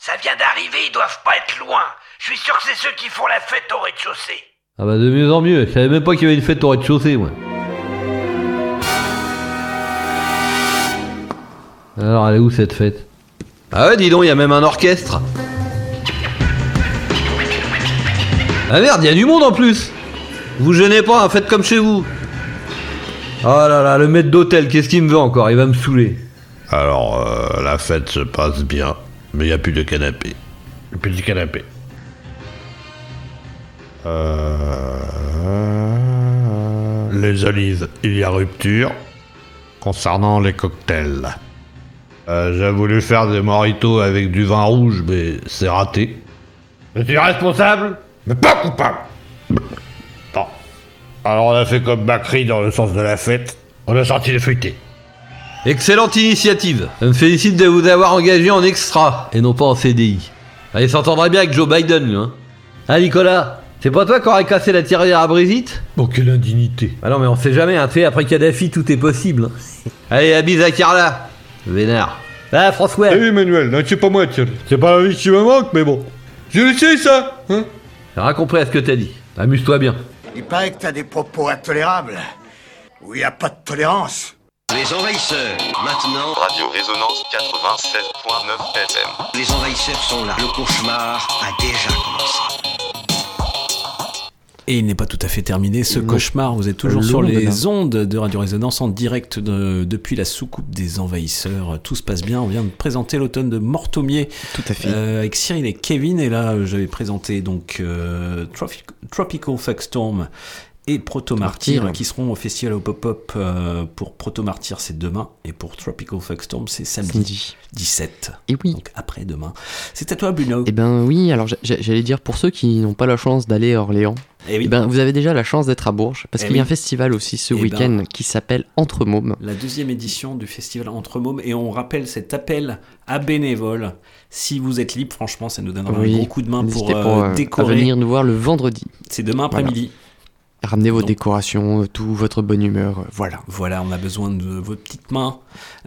Ça vient d'arriver, ils doivent pas être loin. Je suis sûr que c'est ceux qui font la fête au rez-de-chaussée. Ah bah de mieux en mieux, je savais même pas qu'il y avait une fête au rez-de-chaussée, moi. Alors, elle est où cette fête? Ah ouais, dis donc, il y a même un orchestre. Ah merde, il y a du monde en plus Vous gênez pas, hein, faites comme chez vous. Oh là là, le maître d'hôtel, qu'est-ce qu'il me veut encore? Il va me saouler. Alors, euh, la fête se passe bien, mais il n'y a plus de canapé. Plus de canapé. Euh... Les olives, il y a rupture. Concernant les cocktails. Euh, J'ai voulu faire des moritos avec du vin rouge, mais c'est raté. Je suis responsable Mais pas coupable Bon. Alors on a fait comme Macri dans le sens de la fête. On a sorti les feuilletés. Excellente initiative. Je me félicite de vous avoir engagé en extra et non pas en CDI. Ah, il s'entendrait bien avec Joe Biden, lui, hein. Ah, Nicolas, c'est pas toi qui aurais cassé la tirelire à Brigitte Bon, quelle indignité. Ah non, mais on sait jamais, hein. Tu sais, après Kadhafi, tout est possible. hein. Allez, à bise à Carla. Vénard. Ah, François. Eh Emmanuel, non, c'est pas moi, tiens. C'est pas la vie qui me manque, mais bon. Je le sais, ça hein J'ai compris à ce que t'as dit. Amuse-toi bien. Il paraît que t'as des propos intolérables. Où il a pas de tolérance. Les envahisseurs, maintenant. Radio Résonance 96.9 FM. Les envahisseurs sont là. Le cauchemar a déjà commencé. Et il n'est pas tout à fait terminé ce Non. cauchemar. Vous êtes toujours sur les là. ondes de Radio Résonance en direct de- depuis la soucoupe des envahisseurs. Tout se passe bien. On vient de présenter l'automne de Mortomier. Tout à fait. Euh, avec Cyril et Kevin. Et là, euh, j'avais présenté donc euh, Tropic- Tropical Fuckstorm et Proto Martyr qui seront au festival au pop-up. euh, pour Proto Martyr, c'est demain. Et pour Tropical Fuckstorm, c'est samedi, Samedi. 17. Et oui. Donc après-demain. C'est à toi, Bruno. Eh ben oui, alors j'a- j'allais dire pour ceux qui n'ont pas la chance d'aller à Orléans, Eh oui. eh ben vous avez déjà la chance d'être à Bourges parce Eh qu'il y a un festival aussi ce ben. week-end qui s'appelle Entre Mômes. la deuxième édition du festival Entre Mômes et on rappelle cet appel à bénévoles. Si vous êtes libre, franchement, ça nous donnera Oui, un gros coup de main pour, euh, à décorer. venir nous voir le vendredi. C'est demain après-midi. Ramenez vos Donc- décorations, euh, tout votre bonne humeur, euh, voilà. Voilà, on a besoin de vos petites mains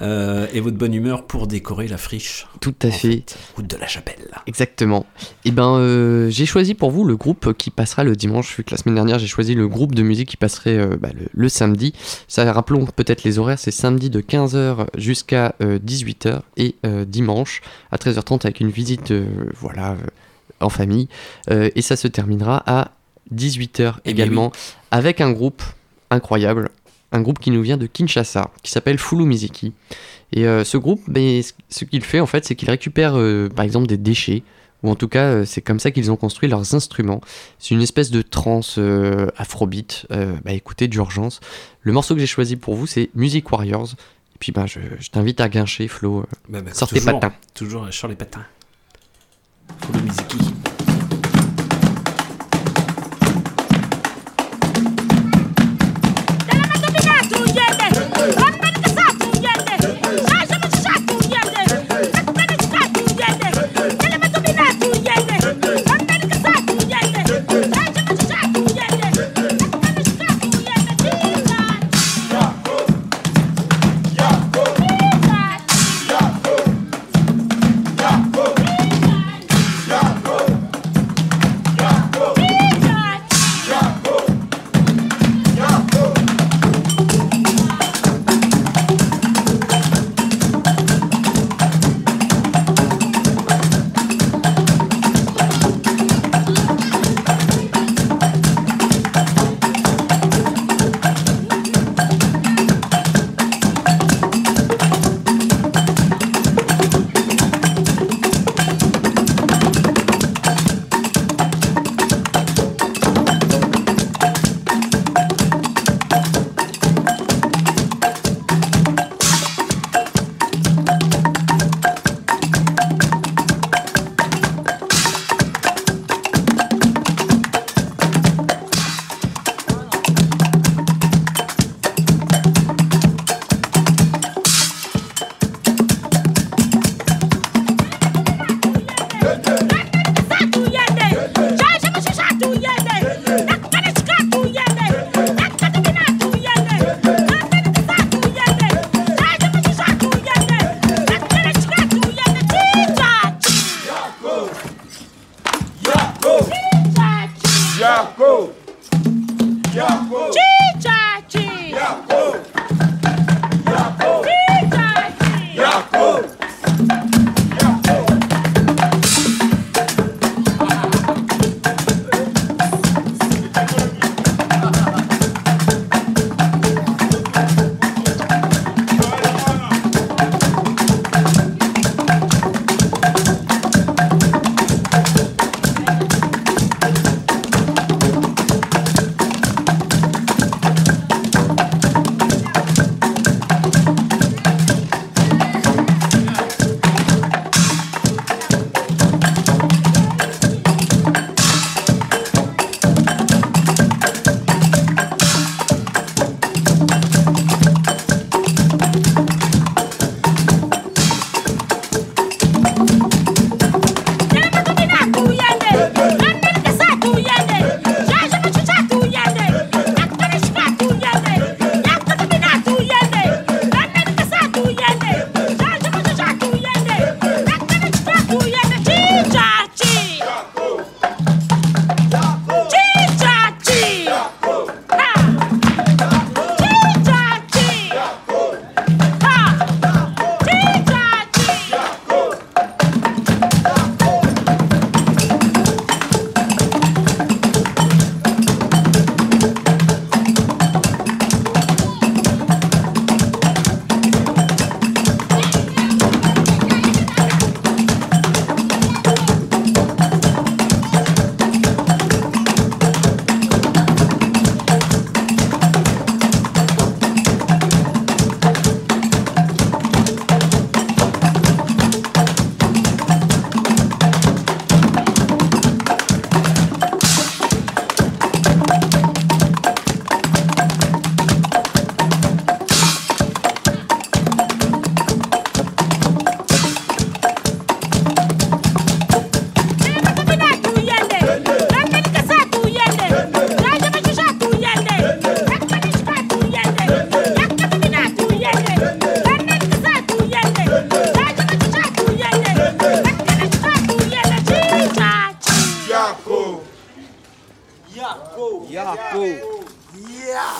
euh, et votre bonne humeur pour décorer la friche. Tout à fait. Route de la Chapelle. Exactement. Et ben, euh, j'ai choisi pour vous le groupe qui passera le dimanche, vu que la semaine dernière j'ai choisi le groupe de musique qui passerait euh, bah, le, le samedi. Ça, rappelons peut-être les horaires, c'est samedi de 15h jusqu'à 18h et dimanche à 13h30 avec une visite, voilà, en famille. Et ça se terminera à 18h Eh bien également avec un groupe incroyable, un groupe qui nous vient de Kinshasa, qui s'appelle Fulu Miziki. Et euh, ce groupe, ben, ce- qu'il fait en fait, c'est qu'il récupère euh, par exemple des déchets, ou en tout cas euh, c'est comme ça qu'ils ont construit leurs instruments. C'est une espèce de trance euh, afrobeat. Bah écoutez d'urgence. Le morceau que j'ai choisi pour vous, c'est Music Warriors. Et puis bah, je, je t'invite à guincher, Flo. Bah, bah, sortez toujours, patins. Toujours sur les patins. Miziki.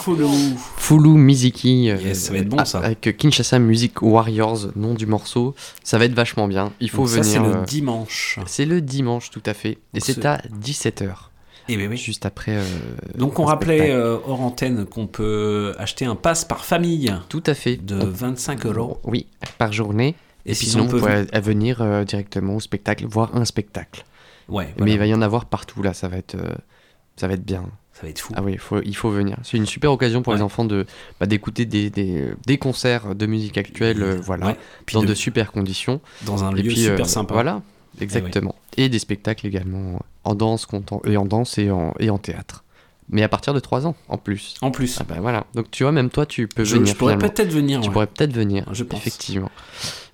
Fulu. Fulu Miziki. euh, Yes, ça va être bon, ça. Avec Kinshasa Music Warriors, nom du morceau. Ça va être vachement bien. Il faut Donc ça, venir. c'est le euh, dimanche. C'est le dimanche, tout à fait. Et c'est ce- à 17h. Eh ben oui. Juste après. euh, Donc on rappelait euh, hors antenne qu'on peut acheter un pass par famille. Tout à fait. De On- 25 euros. Oui, par journée. Et Et, sinon, sinon, on peut venir euh, directement au spectacle, voir un spectacle. Ouais, Mais il va y en avoir partout là, ça va être, euh, ça va être bien. Ça va être fou. Ah oui, il faut, il faut venir. C'est une super occasion pour les enfants de bah, d'écouter des, des, des concerts de musique actuelle, euh, voilà, Ouais. Puis dans de- de, super conditions. Dans un Et lieu puis, euh, super sympa. Voilà, exactement. Et des spectacles également en danse, content- et en danse et en, et en théâtre. Mais à partir de 3 ans, en plus. En plus. Ah bah voilà. Donc tu vois, même toi, tu peux Je- venir. je pourrais peut-être venir, Tu ouais. pourrais peut-être venir. Je pense. Effectivement.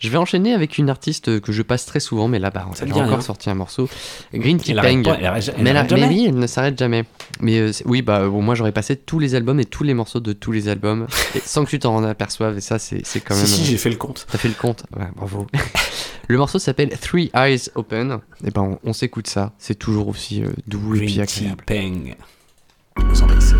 Je vais enchaîner avec une artiste que je passe très souvent, mais là, bah, me a encore rien. sorti un morceau. Green Tea Peng. mais, là- mais oui, elle ne s'arrête jamais. Mais euh, oui, bah bon, moi j'aurais passé tous les albums et tous les morceaux de tous les albums et sans que tu t'en aperçoives. Et ça, c'est quand Si, même. si, euh, j'ai fait le compte. T'as fait le compte Ouais, bravo. le morceau s'appelle Three Eyes Open. Et ben, on, on s'écoute ça. C'est toujours aussi euh, doux et puis Green Tea. Peng. Sans vexer.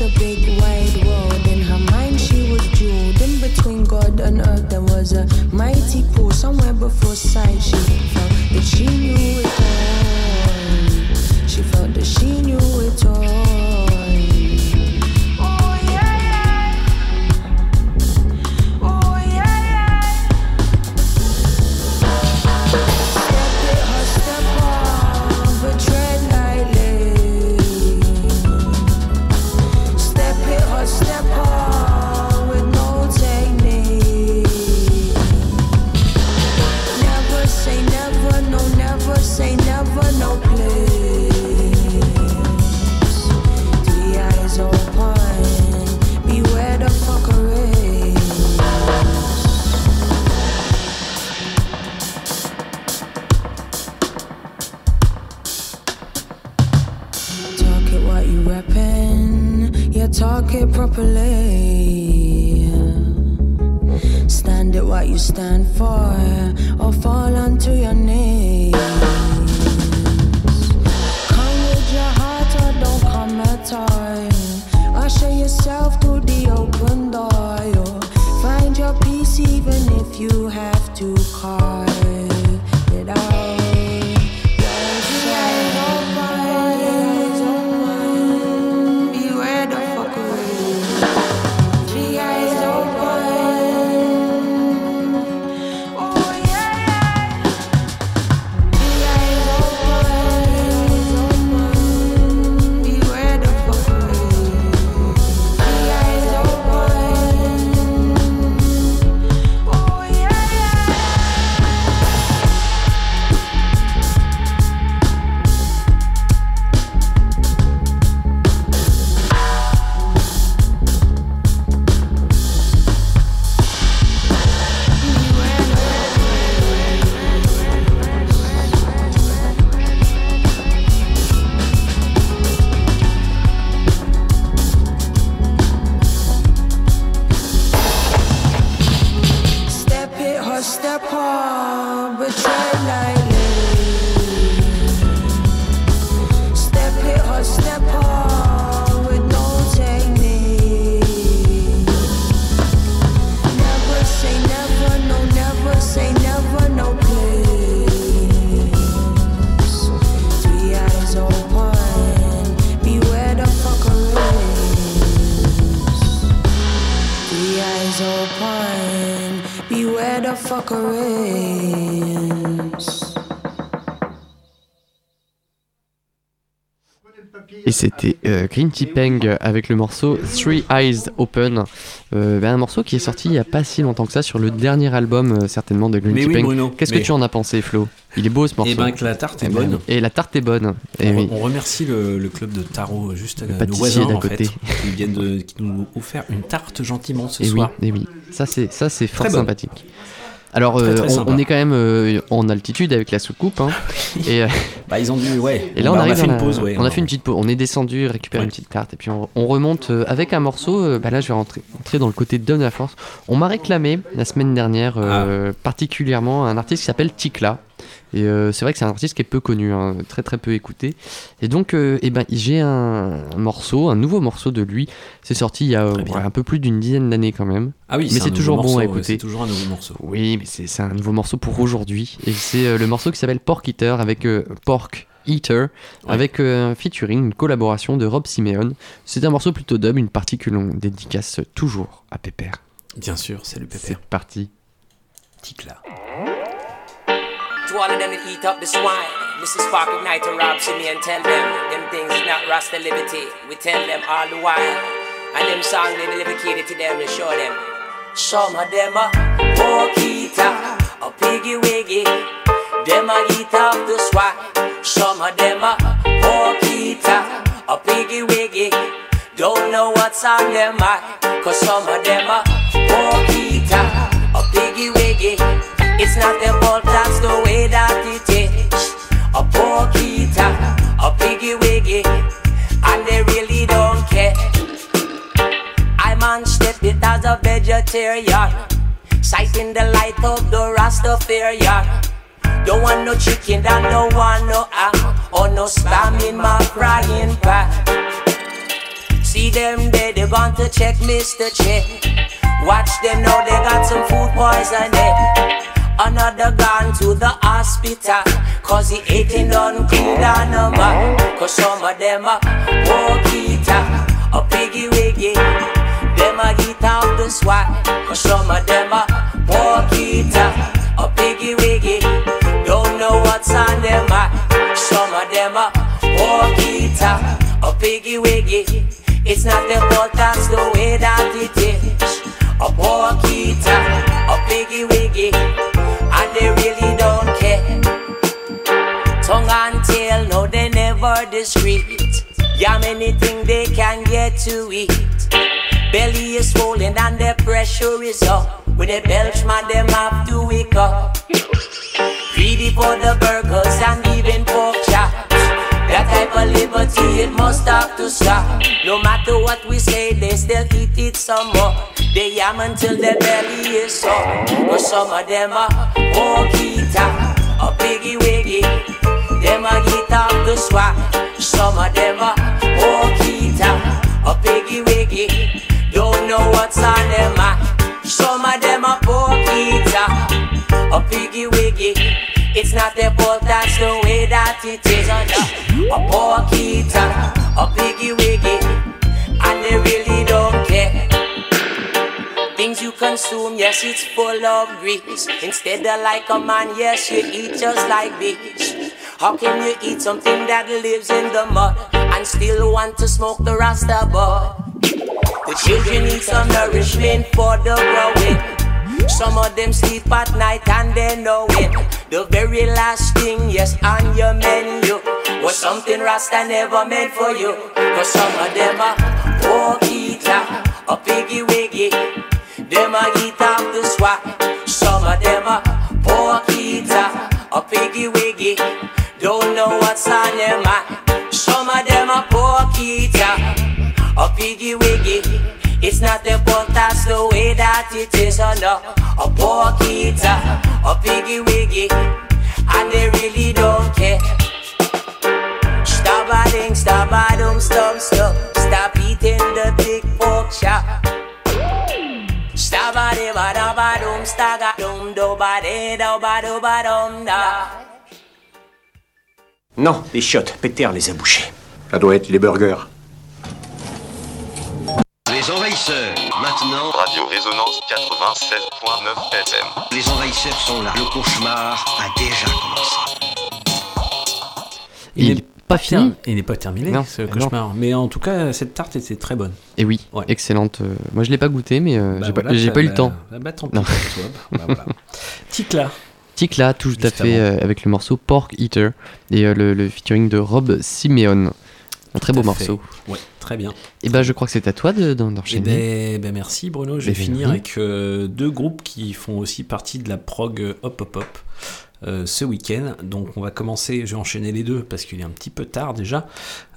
Was a big wide world. In her mind, she was jeweled. In between God and earth, there was a mighty pool. Somewhere before sight, she felt that she knew it all. She felt that she knew it all. Talk it properly. Stand it what you stand for, or fall onto your knees. Come with your heart or don't come at all. Usher yourself through the open door. yo. Find your peace even if you have to carve it out. motherfucker Et c'était euh, Green Tea Peng avec le morceau Three Eyes Open. Euh, ben, un morceau qui est sorti il n'y a pas si longtemps que ça sur le dernier album, euh, certainement, de Green Tea oui, Peng. Qu'est-ce que tu en as pensé, Flo? Il est beau ce morceau. Eh ben, que la tarte est Eh ben, bonne. Et la tarte est bonne. Et on, oui. on remercie le, le club de tarot euh, juste à nos pâtissier voisins d'à en fait, côté. qui viennent de, qui nous offert une tarte gentiment ce Et oui, soir. et oui. Ça c'est fort Très bonne. Alors Très, euh, très on, est quand même euh, en altitude avec la soucoupe. Hein. et euh, Bah ils ont dû ouais. Et là Bah, on arrive a fait dans une pause ouais. On a fait une petite pause. On est descendu récupérer une petite tarte et puis on, on remonte euh, avec un morceau. euh, bah là je vais rentrer, rentrer dans le côté d'homme de la force. On m'a réclamé la semaine dernière euh, Ah. particulièrement un artiste qui s'appelle Tikla. Et euh, c'est vrai que c'est un artiste qui est peu connu, hein, très très peu écouté. Et donc, euh, eh ben, j'ai un, un morceau, un nouveau morceau de lui. C'est sorti il y a euh, ouais, un peu plus d'une dizaine d'années quand même. Ah oui, mais c'est toujours bon à ouais, écouter. c'est toujours un nouveau morceau. Oui, mais c'est un nouveau morceau pour aujourd'hui. Et c'est euh, le morceau qui s'appelle Pork Eater avec Pork Eater, avec un featuring, une collaboration de Rob Simeon. C'est un morceau plutôt dub, une partie que l'on dédicace toujours à Pépère. Bien sûr, c'est le C'est parti. Tikla. To all of them that eat up the swine, Mrs. Spark Ignite and Rob Simeon tell them, them things not Rasta liberty. We tell them all the while. And them song they deliver dedicated to them and show them. Some of them are pork eater, a piggy wiggy. Them a eat up the swine. Some of them are pork eater, a piggy wiggy. Don't know what's on them mind, cause some of them are pork eater, a piggy. It's not their fault, that's the way that it is. A pork eater, a piggy wiggy, and they really don't care. I'm on step it as a vegetarian, sighting the light of the Rastafarian. Don't want no chicken, and don't want no ham, or no spam in my frying pan. See them there, they gone to check Mr. Che. Watch them now, they got some food poisoning. Another gone to the hospital, cause he eating done clean down the man. Cause some of them pork eater, a piggy wiggy. Them a eat out the swat, cause some of them pork eater, a piggy wiggy. Don't know what's on them mind. Some of them pork eater, a piggy wiggy. It's not their fault, that's the way that it is. A pork eater, a piggy wiggy, they really don't care. Tongue and tail, no, they never discreet. Yeah, anything they can get to eat. Belly is swollen and their pressure is up. When they belch, man, them have to wake up. Greedy for the burgers and even pork chops. That type of liberty, it must have to stop. No matter what we say, they still eat it some more. They yam until their belly is sore. But some of them are pork eater, a piggy wiggy. Them a eat off the swat. Some of them are pork eater, a piggy wiggy. Don't know what's on them. Some of them are pork eater, a piggy wiggy. It's not their fault, that's the way that it is. A pork eater, uh, a piggy wiggy, and they really don't care. Things you consume, yes, it's full of grease. Instead of like a man, yes, you eat just like bees. How can you eat something that lives in the mud and still want to smoke the Rasta bud? The children need some nourishment for the growing. Some of them sleep at night and they know it. The very last thing, yes, on your menu was something Rasta never meant for you. Cause some of them are pork eater, a piggy wiggy. Them a eat off the swat. Some of them are pork eater, a piggy wiggy. Don't know what's on their mind. Some of them are pork eater, a piggy wiggy. It's not that's the way that it is. Oh no, a pork eater, a piggy wiggy, and they really don't care. Stop adding, stop adding, stop, stop. Stop eating the big pork chop. Stop dum do do da. Non, les chiottes, Peter les a bouchés. Ça doit être les burgers. Les envahisseurs. Maintenant, Radio Résonance 96.9 FM. les envahisseurs sont là. Le cauchemar a déjà commencé. Il n'est pas fini. Il n'est pas terminé Non, ce non. cauchemar. Mais en tout cas, cette tarte était très bonne. Et oui, excellente. euh, Moi, je l'ai pas goûté, mais euh, Bah j'ai pas, voilà, eu le temps. bah, tant pis toi. Bah, voilà. Tikla. Tikla, tout à Juste fait, avant. euh, avec le morceau Pork Eater et euh, le, le featuring de Rob Simeon. Un très beau à fait. morceau. Ouais, très bien. Et ben, je crois que c'est à toi de- Eh d'enchaîner. ben, ben merci Bruno. Je vais finir avec euh, deux groupes qui font aussi partie de la prog euh, hop hop hop euh, ce week-end. Donc on va commencer, je vais enchaîner les deux parce qu'il est un petit peu tard déjà.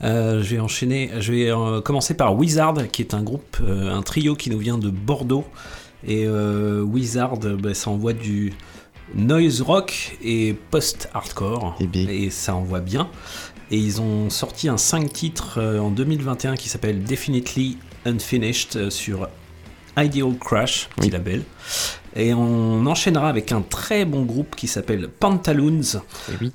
Euh, je vais enchaîner, je vais euh, commencer par Wizard qui est un groupe, un trio qui nous vient de Bordeaux. Et Wizard, ben, ça envoie du noise rock et post-hardcore. Et ça envoie bien. Et ils ont sorti un 5 titres euh, en 2021 qui s'appelle Definitely Unfinished euh, sur Ideal Crash, petit label. Et on enchaînera avec un très bon groupe qui s'appelle Pantaloons,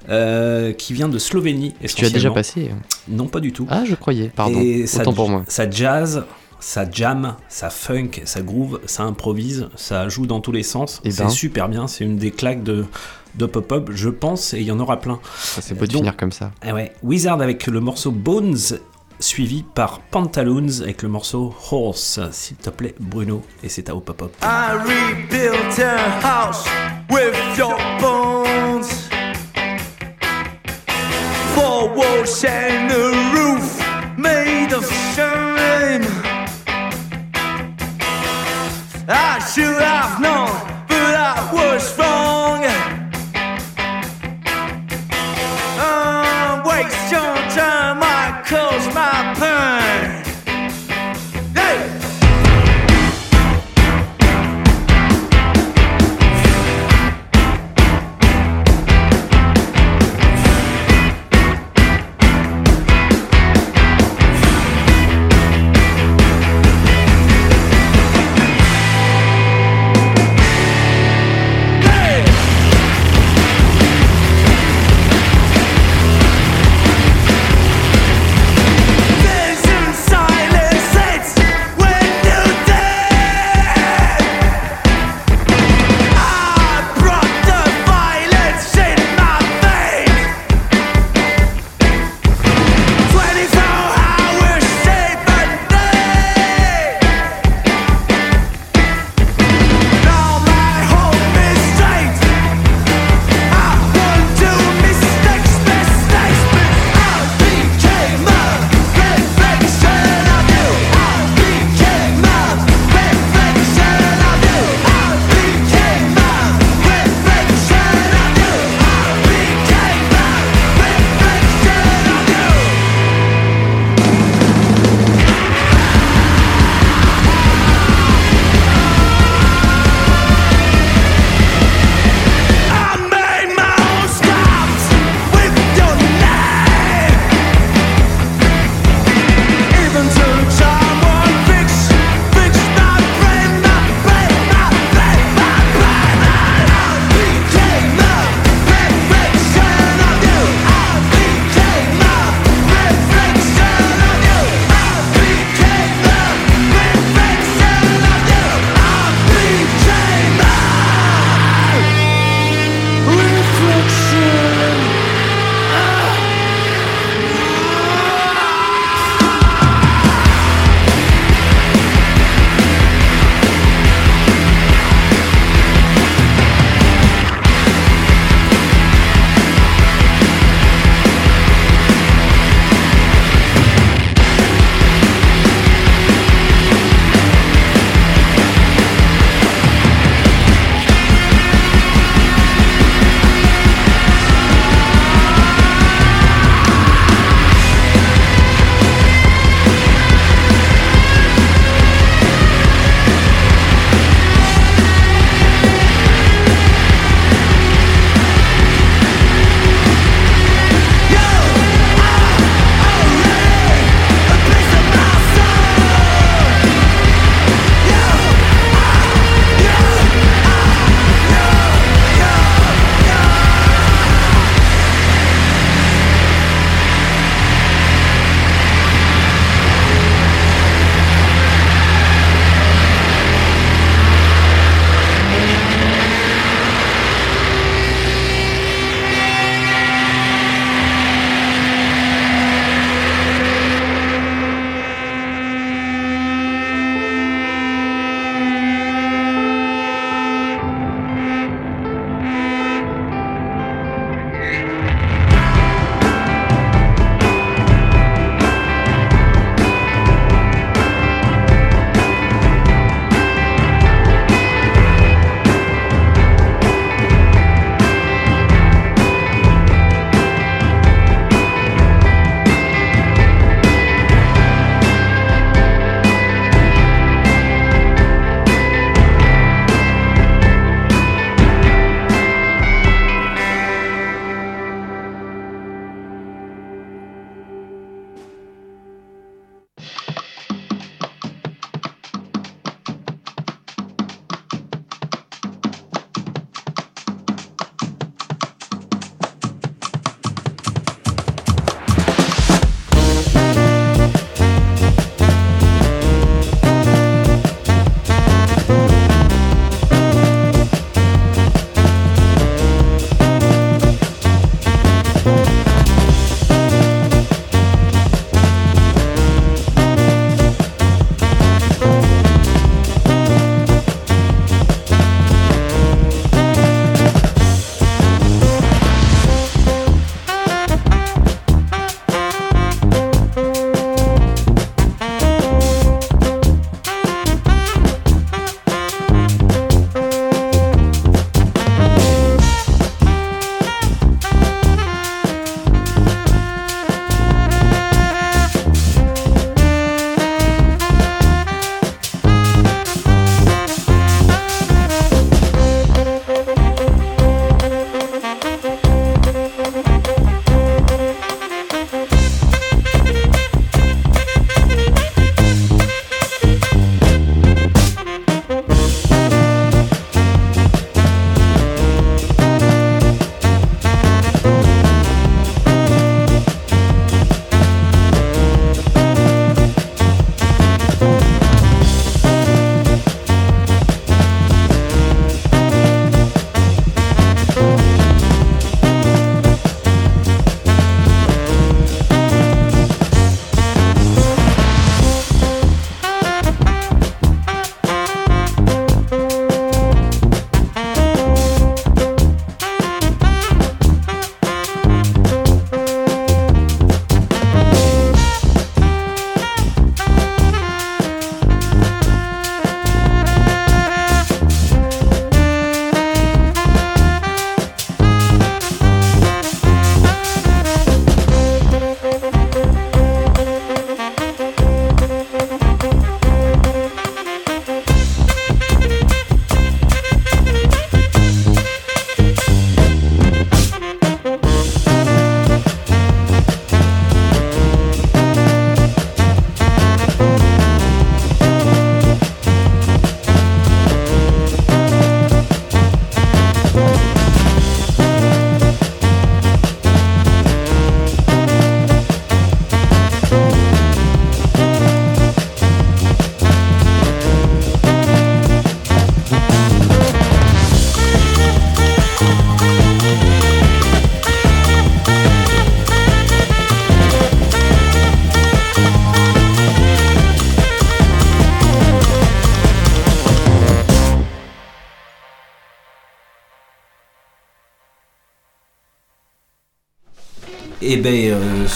euh, qui vient de Slovénie. Tu as déjà passé. Non, pas du tout. Ah, je croyais, pardon. Et ça, Autant pour moi. Ça jazz, ça jam, ça funk, ça groove, ça improvise, ça joue dans tous les sens. Eh c'est ben. super bien, c'est une des claques de, de pop-up, je pense, et il y en aura plein. c'est beau de Donc- finir comme ça. Ah ouais, Wizard avec le morceau Bones, suivi par Pantaloons avec le morceau Horse. S'il te plaît, Bruno, et c'est à Hop Hop Hop. I rebuilt a house with your bones. Four walls and a roof made of shame. I should have known, but I was waste your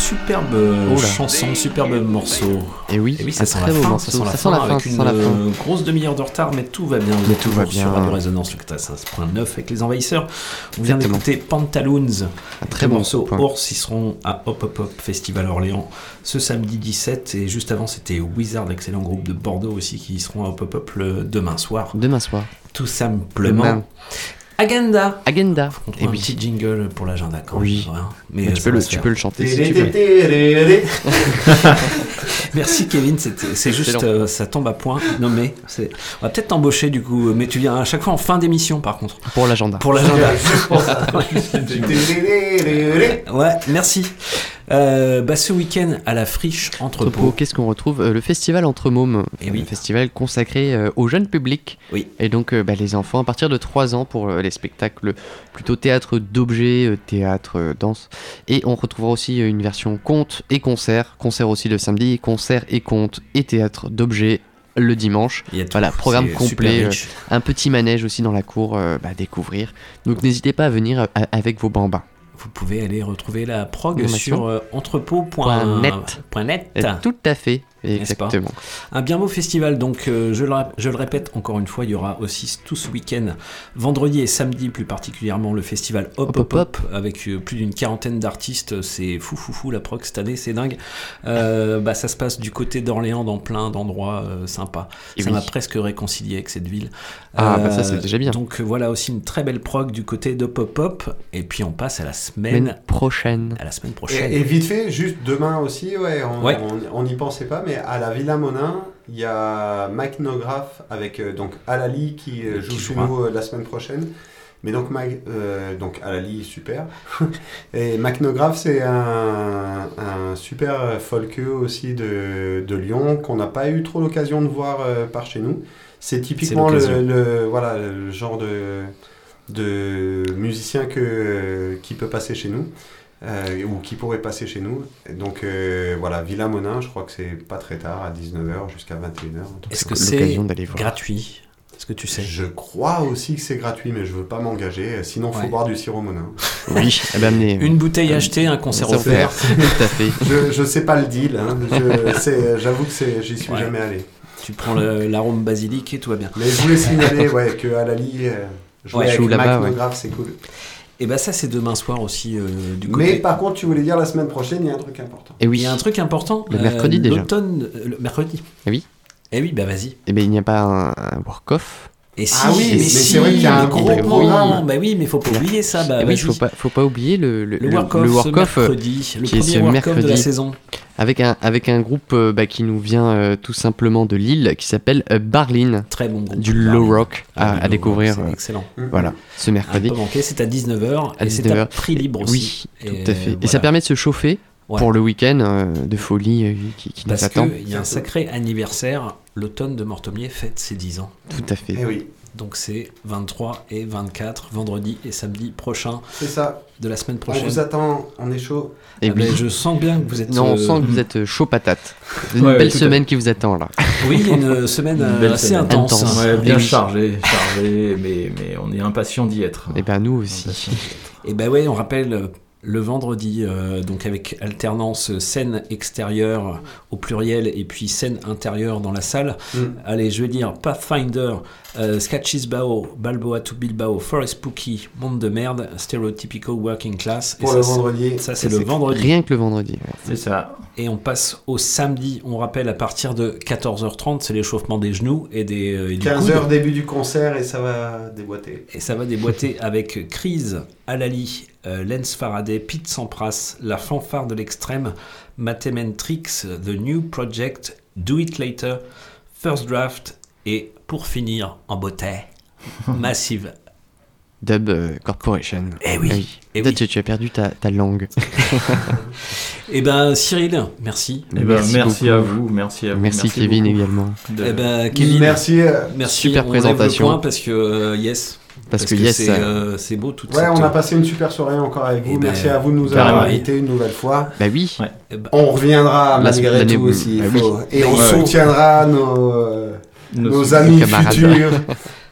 superbe euh, Oh chanson, superbe morceau. Et oui, Et oui, ça sent très la beau fin, ça sent la Ça sent fin la fin, avec ça une sent la fin. grosse demi-heure de retard, mais tout va bien. Vous êtes tout va toujours sur bien. Radio Résonance, le 96.9 avec les envahisseurs. On vient d'écouter Pantaloons, Un très bon morceau point. Ours. Ils seront à Hop Hop Hop Festival Orléans ce samedi 17. Et juste avant, c'était Wizard, l'excellent groupe de Bordeaux aussi, qui seront à Hop Hop Hop le demain soir. Demain soir. Tout simplement. Demain. Agenda. Agenda. Et prend un oui. petit jingle pour l'agenda quand Oui. même. hein. Mais Mais tu peux le- tu peux le chanter si tu veux. Merci Kevin, c'est juste euh, ça tombe à point. Non mais c'est- on va peut-être t'embaucher du coup, mais tu viens à chaque fois en fin d'émission par contre. Pour l'agenda. Pour l'agenda. Ouais, merci. Euh, bah, ce week-end à la friche Entrepôt, entrepôt. qu'est-ce qu'on retrouve Euh, Le festival Entre Mômes, Eh euh, oui. le festival consacré euh, au jeune public. Oui. Et donc bah, les enfants à partir de 3 ans pour les spectacles plutôt théâtre d'objets, théâtre, danse. Et on retrouvera aussi une version conte et concert. Concert aussi le samedi, concert et conte et théâtre d'objets le dimanche. Il y a tout. Voilà, programme complet. euh, un petit manège aussi dans la cour euh, bah, à découvrir. Donc n'hésitez pas à venir euh, avec vos bambins. Vous pouvez aller retrouver la prog sur euh, entrepôt.net. .net. Tout à fait, Pas exactement. Un bien beau festival, donc euh, je, le, rap- je le répète encore une fois, il y aura aussi tout ce week-end, vendredi et samedi plus particulièrement, le festival Hop Hop Hop, avec euh, plus d'une quarantaine d'artistes, c'est fou fou fou la prog cette année, c'est dingue. Euh, bah, ça se passe du côté d'Orléans dans plein d'endroits euh, sympas. Et ça oui. m'a presque réconcilié avec cette ville. Ah, bah ça, c'est déjà bien. Donc voilà aussi une très belle prog du côté de Pop Hop, et puis on passe à la semaine, prochaine. à la semaine prochaine. Et, et vite fait, juste demain aussi, ouais, on Ouais. n'y pensait pas, mais à la Villa Monin, il y a Mike Nograph avec euh, donc Alali qui euh, joue chez nous euh, la semaine prochaine. Mais donc, Alali, super. Et Mike Nograph, c'est un, un super folkeux aussi de, de Lyon qu'on n'a pas eu trop l'occasion de voir par chez nous. C'est typiquement le- voilà, le genre de, de musicien que, qui peut passer chez nous. Euh, ou qui pourrait passer chez nous. Donc euh, voilà, Villa Monin, je crois que c'est pas très tard, à 19h jusqu'à 21h. Est-ce que c'est gratuit? Est-ce que tu sais? Je crois aussi que c'est gratuit, mais je veux pas m'engager, sinon faut Ouais. boire du sirop Monin. Oui, eh ben, amenez, Une bouteille achetée, un concert offert. Tout à fait. Je, je sais pas le deal, hein. J'avoue que j'y suis Ouais. jamais allé. Tu prends l'arôme basilic et tout va bien. Mais je voulais signaler ouais, que Alali euh, jouer Ouais, avec. Nograph, c'est cool. Et bah ça c'est demain soir aussi euh, du côté. Mais par contre, tu voulais dire la semaine prochaine, il y a un truc important. Et oui. Il y a un truc important. Le euh, mercredi déjà. L'automne, euh, le mercredi. Eh oui. Eh oui, bah vas-y. Eh ben il n'y a pas un, un work-off. Et si, Ah oui, mais, mais si, c'est vrai qu'il y a un gros programme. Bah oui, mais faut pas oublier ça. Bah, Eh oui, vas-y. faut pas, faut pas oublier le, le, Le work-off euh, mercredi, le qui est premier ce mercredi de la saison. Avec un, avec un groupe euh, bah, qui nous vient euh, tout simplement de Lille qui s'appelle Barlin. Très bon groupe. Du low rock Ah, à, low découvrir. rock, euh, excellent. Voilà, ce mercredi. À pas manquer, c'est à 19h À et c'est à 19h. prix libre aussi. Oui, tout Et à fait. Et ça permet de se chauffer Ouais. pour le week-end euh, de folie euh, qui, qui nous Parce attend. qu'il y a un sacré anniversaire. L'automne de Mortomier fête ses 10 ans. Tout à fait. Eh oui. Donc c'est 23 et 24, vendredi et samedi prochain C'est ça. de la semaine On prochaine. vous attend, on est chaud. Et Ah ben, oui. je sens bien que vous êtes. Non, on euh, sent que vous êtes chaud patate. Une Ouais, belle semaine qui vous attend là. Oui, il une semaine belle assez semaine. intense. Intense. Ouais, Et bien oui. chargé, chargé, mais, mais on est impatient d'y être. Et ben nous aussi. Et ben ouais, on rappelle le vendredi, euh, donc avec alternance scène extérieure au pluriel et puis scène intérieure dans la salle. Mm. Allez, je vais dire Pathfinder, euh, Sketches Bao, Balboa to Bilbao, Forest Spooky, Monde de merde, Stereotypical Working Class. Pour ça, le c'est- vendredi. Ça, c'est le vendredi. Rien que le vendredi. ouais. C'est ça. Et on passe au samedi, on rappelle à partir de 14h30, c'est l'échauffement des genoux et des euh, et du 15 coude. heures début du concert et ça va déboîter. Et ça va déboîter avec Crise, Alali, euh, Lens Faraday, Pete Sampras, La Fanfare de l'Extrême, Mathematrix, The New Project, Do It Later, First Draft et pour finir en beauté, Massive. Dub euh, Corporation. Eh oui, eh oui. Tu, tu as perdu ta, ta langue. Et ben Cyril, merci. Eh ben, merci, à vous, merci à vous. Merci, Kevin beaucoup également. de- Eh ben Kevin, Merci. euh, merci. Super on le présentation. point parce que euh, yes. Parce que yes, c'est euh, beau tout Ouais, on a passé une super soirée encore avec vous. Eh ben, Merci à vous de nous avoir invités une nouvelle fois. Bah oui. Eh ben, On reviendra malgré tout s'il bah oui. faut. Et on soutiendra nos, euh, Nos amis futurs.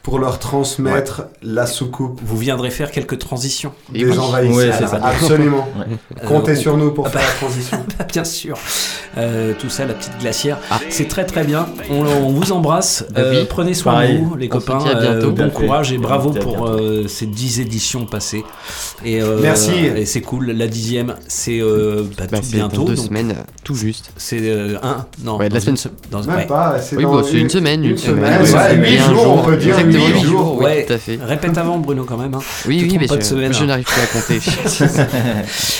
Pour leur transmettre la soucoupe. Vous viendrez faire quelques transitions. Des envahisseurs. Ouais, c'est ça. Absolument. Euh, Comptez on- sur nous pour Ah bah, faire la transition. Bien sûr. Euh, tout ça, la petite glacière. C'est très très bien. On, on vous embrasse. Bah Euh, oui. prenez soin Pareil. de vous, les On copains. bientôt. Euh, bon fait. courage et bravo pour euh, ces 10 éditions passées. Et, euh, Merci. Et c'est cool. La dixième, c'est euh, bah, Bah, tout bientôt. dans deux donc semaine, euh, tout juste. C'est euh, un. Non, la semaine- se- dans- Même ouais. pas, c'est Oui, bah, une semaine, une semaine. ouais, Ouais, huit et un jours, on peut dire Huit jours. jours, oui, tout à fait. Répète avant, Bruno, quand même. hein. Oui, Tu oui, mais pas de je, semaine, je hein. n'arrive plus à compter.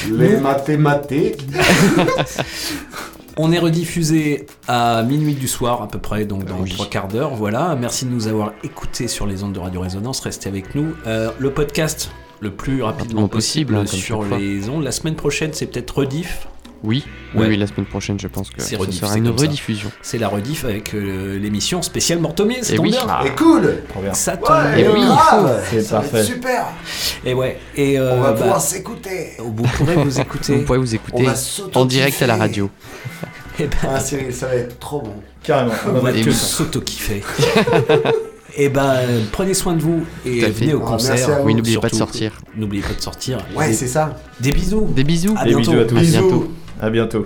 Les mathématiques. On est rediffusé à minuit du soir à peu près, donc dans Oui. trois quarts d'heure. Voilà, merci de nous avoir écoutés sur les ondes de Radio Résonance. Restez avec nous. Euh, le podcast le plus rapidement Rapidement possible, sur les ondes. La semaine prochaine, c'est peut-être rediff. Oui, Ouais. oui, la semaine prochaine, je pense que C'est ce rediff, sera c'est une rediffusion. C'est la rediff avec euh, l'émission spéciale Mortomier. Et tombe oui. bien. Ah. Et cool. Ça tombe Ouais, bien. oui, grave. C'est Ça va être parfait. Super. Et ouais. Et euh, On va bah, pouvoir s'écouter. vous pourrez vous écouter. Vous pourrez vous On écouter va en direct à la radio. Eh ben, Ah Cyril, ça va être trop bon. Carrément. on va Et tous oui. s'auto-kiffer. Et ben, prenez soin de vous et venez au Ah, concert. Oui, n'oubliez pas de sortir. N'oubliez pas de sortir. Ouais, c'est ça. Des bisous. Des bisous. À Des bientôt. bisous à tous. À Bisous. bientôt. À bientôt.